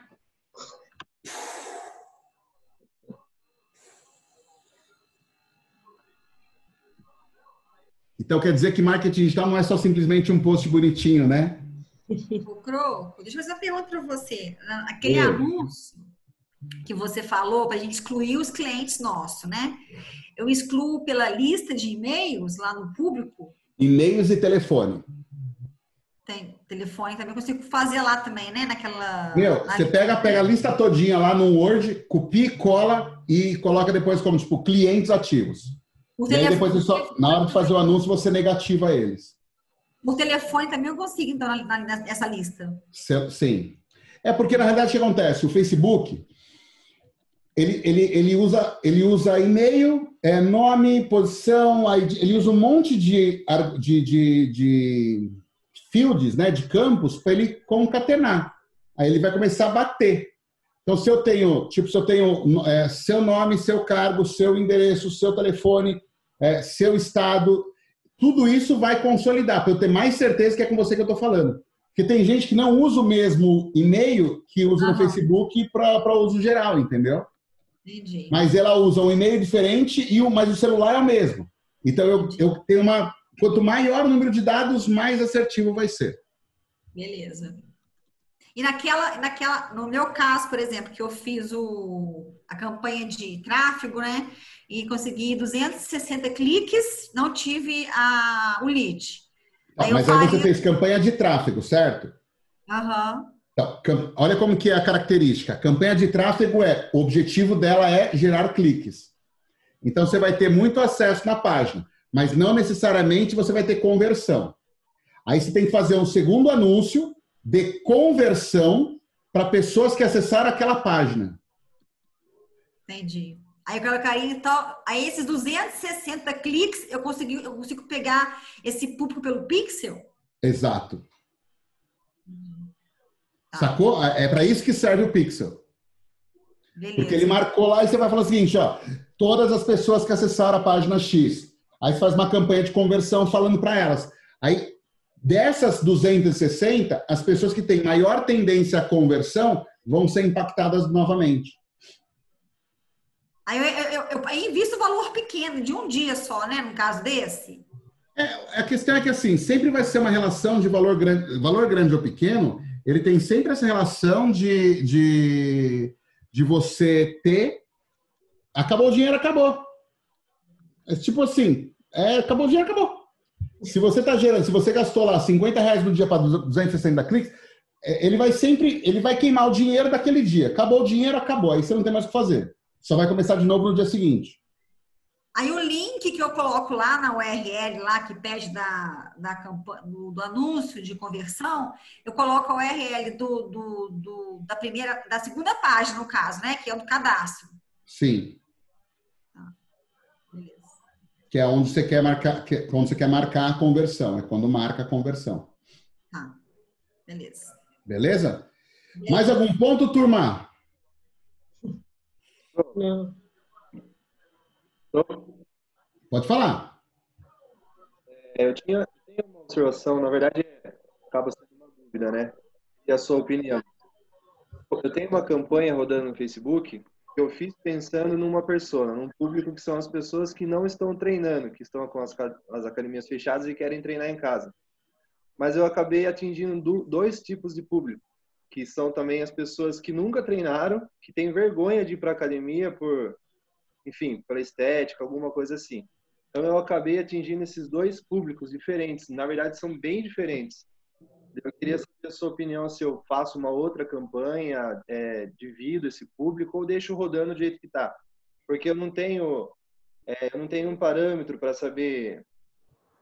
Então quer dizer que marketing digital não é só simplesmente um post bonitinho, né? O Croco, deixa eu fazer uma pergunta para você. Aquele anúncio que você falou para a gente excluir os clientes nossos, né? Eu excluo pela lista de e-mails lá no público? E-mails e telefone. Tem telefone também, consigo fazer lá também, né? Naquela. Meu, você pega, pega a lista todinha lá no Word, copia, cola e coloca depois como, tipo, clientes ativos. O e telefone, aí depois, só, na hora de fazer o anúncio, você negativa eles. Por telefone também eu consigo, então, nessa lista. Sim. É porque, na realidade, o que acontece? O Facebook, ele, ele, ele usa, ele usa e-mail, é, nome, posição, ele usa um monte de, de, de, de fields, né, de campos, para ele concatenar. Aí ele vai começar a bater. Então, se eu tenho, tipo, se eu tenho é, seu nome, seu cargo, seu endereço, seu telefone, é, seu estado, tudo isso vai consolidar, para eu ter mais certeza que é com você que eu estou falando. Porque tem gente que não usa o mesmo e-mail que usa uhum. no Facebook para uso geral, entendeu? Entendi. Mas ela usa um e-mail diferente, e o, mas o celular é o mesmo. Então eu, eu tenho uma. Quanto maior o número de dados, mais assertivo vai ser. Beleza. E naquela, naquela, no meu caso, por exemplo, que eu fiz o, a campanha de tráfego, né? E consegui 260 cliques, não tive a, o lead. Ah, aí mas aí você fez campanha de tráfego, certo? Aham. Uhum. Então, olha como que é a característica. A campanha de tráfego é, o objetivo dela é gerar cliques. Então você vai ter muito acesso na página, mas não necessariamente você vai ter conversão. Aí você tem que fazer um segundo anúncio de conversão para pessoas que acessaram aquela página. Entendi. Aí eu colocaria, então, aí esses 260 cliques, eu, consegui, eu consigo pegar esse público pelo pixel? Exato. Tá. Sacou? É, é para isso que serve o Pixel. Beleza. Porque ele marcou lá e você vai falar o seguinte, ó, todas as pessoas que acessaram a página X. Aí você faz uma campanha de conversão falando para elas. Aí, dessas 260, as pessoas que têm maior tendência à conversão vão ser impactadas novamente. Aí eu, eu, eu, eu invisto o valor pequeno, de um dia só, né? No caso desse. É, a questão é que, assim, sempre vai ser uma relação de valor grande, valor grande ou pequeno, ele tem sempre essa relação de, de, de você ter. Acabou o dinheiro, acabou. É tipo assim, é, acabou o dinheiro, acabou. Se você tá gerando, se você gastou lá 50 reais no dia para 260 cliques, é, ele vai sempre, ele vai queimar o dinheiro daquele dia. Acabou o dinheiro, acabou. Aí você não tem mais o que fazer. Só vai começar de novo no dia seguinte. Aí o link que eu coloco lá na URL, lá que pede da, da campanha, do, do, anúncio de conversão, eu coloco a URL do, do, do, da primeira, da segunda página, no caso, né? Que é o do cadastro. Sim. Tá. Beleza. Que é onde você quer marcar, que, é onde você quer marcar a conversão, é quando marca a conversão. Tá. Beleza. Beleza? Beleza. Mais algum ponto, turma? Não. Pode falar. É, eu tinha uma observação, na verdade, acaba sendo uma dúvida, né? E a sua opinião. Eu tenho uma campanha rodando no Facebook que eu fiz pensando numa pessoa, num público que são as pessoas que não estão treinando, que estão com as, as academias fechadas e querem treinar em casa. Mas eu acabei atingindo dois tipos de público, que são também as pessoas que nunca treinaram, que têm vergonha de ir para academia por, enfim, pela estética, alguma coisa assim. Então eu acabei atingindo esses dois públicos diferentes. Na verdade, são bem diferentes. Eu queria saber a sua opinião se eu faço uma outra campanha, é, divido esse público ou deixo rodando do jeito que está. Porque eu não tenho, é, eu não tenho um parâmetro para saber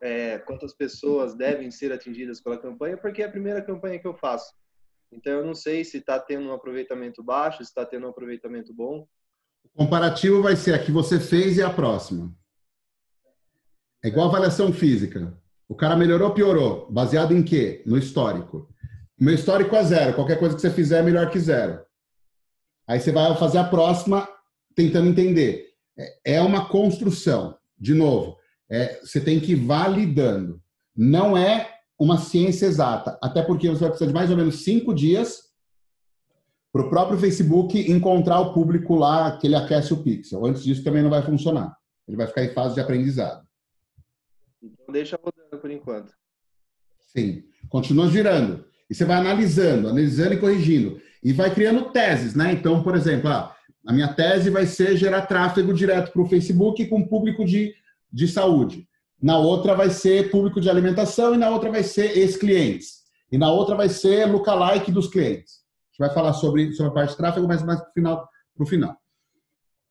é, quantas pessoas devem ser atingidas pela campanha, porque é a primeira campanha que eu faço. Então eu não sei se está tendo um aproveitamento baixo, se está tendo um aproveitamento bom. O comparativo vai ser a que você fez e a próxima. É igual avaliação física. O cara melhorou ou piorou? Baseado em quê? No histórico. Meu histórico é zero. Qualquer coisa que você fizer é melhor que zero. Aí você vai fazer a próxima tentando entender. É, é uma construção. De novo, é, você tem que ir validando. Não é uma ciência exata. Até porque você vai precisar de mais ou menos cinco dias para o próprio Facebook encontrar o público lá que ele aquece o pixel. Antes disso também não vai funcionar. Ele vai ficar em fase de aprendizado. Então deixa rodando por enquanto. Sim. Continua girando. E você vai analisando, analisando e corrigindo. E vai criando teses, né? Então, por exemplo, ah, a minha tese vai ser gerar tráfego direto para o Facebook com público de, de saúde. Na outra vai ser público de alimentação e na outra vai ser ex-clientes. E na outra vai ser lookalike dos clientes. Gente vai falar sobre, sobre a parte de tráfego, mas mais para o final, final.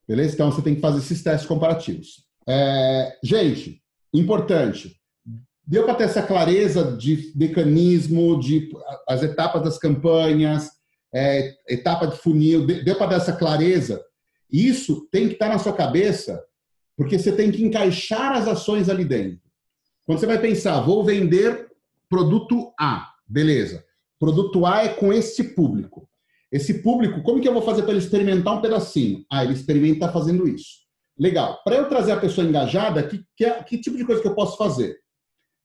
Beleza? Então, você tem que fazer esses testes comparativos. É, gente, Importante. Deu para ter essa clareza de mecanismo, de as etapas das campanhas, é, etapa de funil, deu para dar essa clareza. Isso tem que estar tá na sua cabeça, porque você tem que encaixar as ações ali dentro. Quando você vai pensar, vou vender produto A, beleza. Produto A é com esse público. Esse público, como que eu vou fazer para ele experimentar um pedacinho? Ah, ele experimenta fazendo isso. Legal. Para eu trazer a pessoa engajada, que, que, é, que, tipo de coisa que eu posso fazer?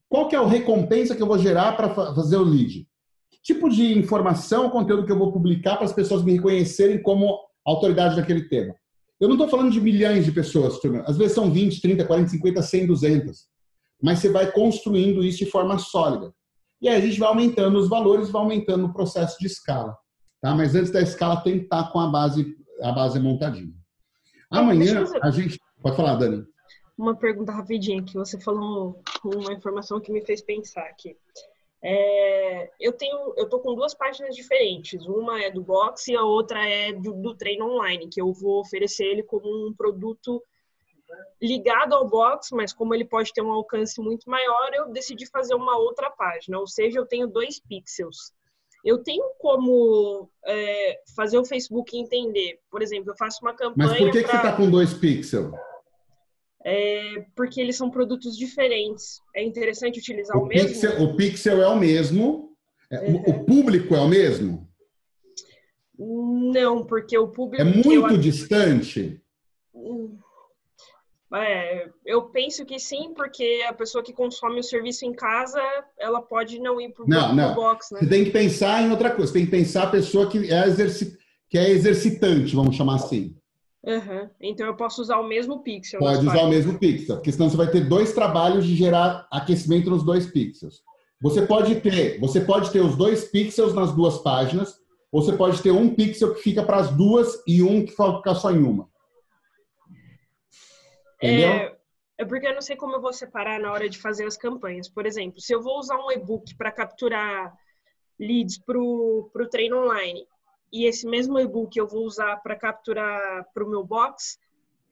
Qual que é a recompensa que eu vou gerar para fazer o lead? Que tipo de informação, conteúdo que eu vou publicar para as pessoas me reconhecerem como autoridade daquele tema? Eu não estou falando de milhões de pessoas, às vezes são 20, 30, 40, 50, 100, 200. Mas você vai construindo isso de forma sólida. E aí a gente vai aumentando os valores, vai aumentando o processo de escala. Tá? Mas antes da escala tem que estar com a base, a base montadinha. Amanhã a gente. Pode falar, Dani. Uma pergunta rapidinha que você falou uma informação que me fez pensar aqui. É, eu tenho, eu tô com duas páginas diferentes. Uma é do box e a outra é do, do treino online, que eu vou oferecer ele como um produto ligado ao box, mas como ele pode ter um alcance muito maior, eu decidi fazer uma outra página. Ou seja, eu tenho dois pixels. Eu tenho como é, fazer o Facebook entender. Por exemplo, eu faço uma campanha. Mas por que, pra... que você está com dois pixels? É, porque eles são produtos diferentes. É interessante utilizar o, o mesmo. Pixel, o pixel é o mesmo. Uhum. O, público é o mesmo? Não, porque o público. É muito eu... distante? Hum. É, eu penso que sim, porque a pessoa que consome o serviço em casa, ela pode não ir para o box, né? Você tem que pensar em outra coisa. Você tem que pensar a pessoa que é, exerci... que é exercitante, vamos chamar assim. Uhum. Então eu posso usar o mesmo pixel. Pode usar o mesmo pixel, porque senão você vai ter dois trabalhos de gerar aquecimento nos dois pixels. Você pode ter, você pode ter os dois pixels nas duas páginas, ou você pode ter um pixel que fica para as duas e um que fica só em uma. É, é porque eu não sei como eu vou separar na hora de fazer as campanhas. Por exemplo, se eu vou usar um e-book para capturar leads para o treino online e esse mesmo e-book eu vou usar para capturar para o meu box,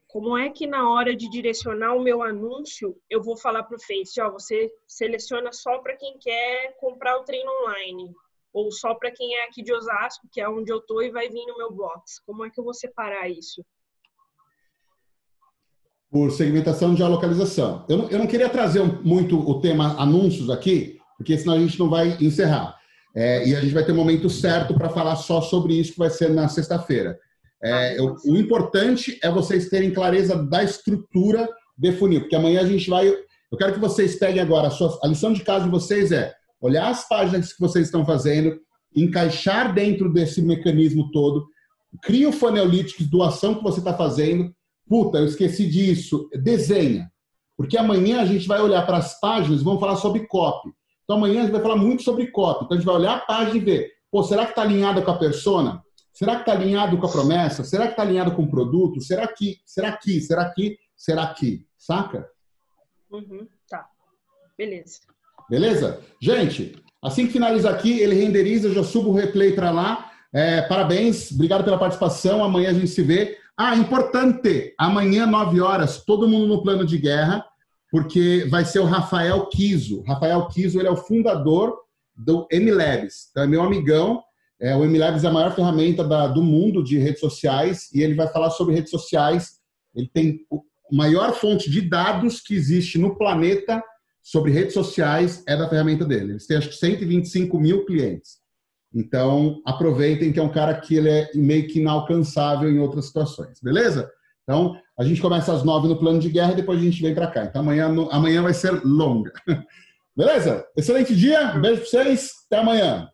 como é que na hora de direcionar o meu anúncio eu vou falar para o Face, ó, você seleciona só para quem quer comprar o treino online ou só para quem é aqui de Osasco, que é onde eu tô e vai vir no meu box. Como é que eu vou separar isso? Por segmentação de geolocalização. Eu não, eu não queria trazer muito o tema anúncios aqui, porque senão a gente não vai encerrar. É, e a gente vai ter um momento certo para falar só sobre isso, que vai ser na sexta-feira. É, eu, o importante é vocês terem clareza da estrutura de funil, porque amanhã a gente vai. Eu quero que vocês peguem agora a, sua, a lição de casa de vocês é olhar as páginas que vocês estão fazendo, encaixar dentro desse mecanismo todo, cria o Funnelytics do ação que você está fazendo. Puta, eu esqueci disso. Desenha. Porque amanhã a gente vai olhar para as páginas e vamos falar sobre copy. Então amanhã a gente vai falar muito sobre copy. Então a gente vai olhar a página e ver, pô, será que está alinhada com a persona? Será que está alinhado com a promessa? Será que está alinhado com o produto? Será que, será que, será que, será que? Saca? Uhum, tá. Beleza. Beleza? Gente, assim que finaliza aqui, ele renderiza, eu já subo o replay para lá. É, parabéns, obrigado pela participação. Amanhã a gente se vê. Ah, importante, amanhã, 9 horas, todo mundo no plano de guerra, porque vai ser o Rafael Kiso. Rafael Kiso, ele é o fundador do MLabs. Então, é meu amigão. É, o MLabs é a maior ferramenta da, do mundo de redes sociais e ele vai falar sobre redes sociais. Ele tem a maior fonte de dados que existe no planeta sobre redes sociais é da ferramenta dele. Eles têm acho que 125 mil clientes. Então, aproveitem que é um cara que ele é meio que inalcançável em outras situações, beleza? Então, a gente começa às nove no plano de guerra e depois a gente vem para cá. Então, amanhã, amanhã vai ser longa. Beleza? Excelente dia, um beijo para vocês, até amanhã.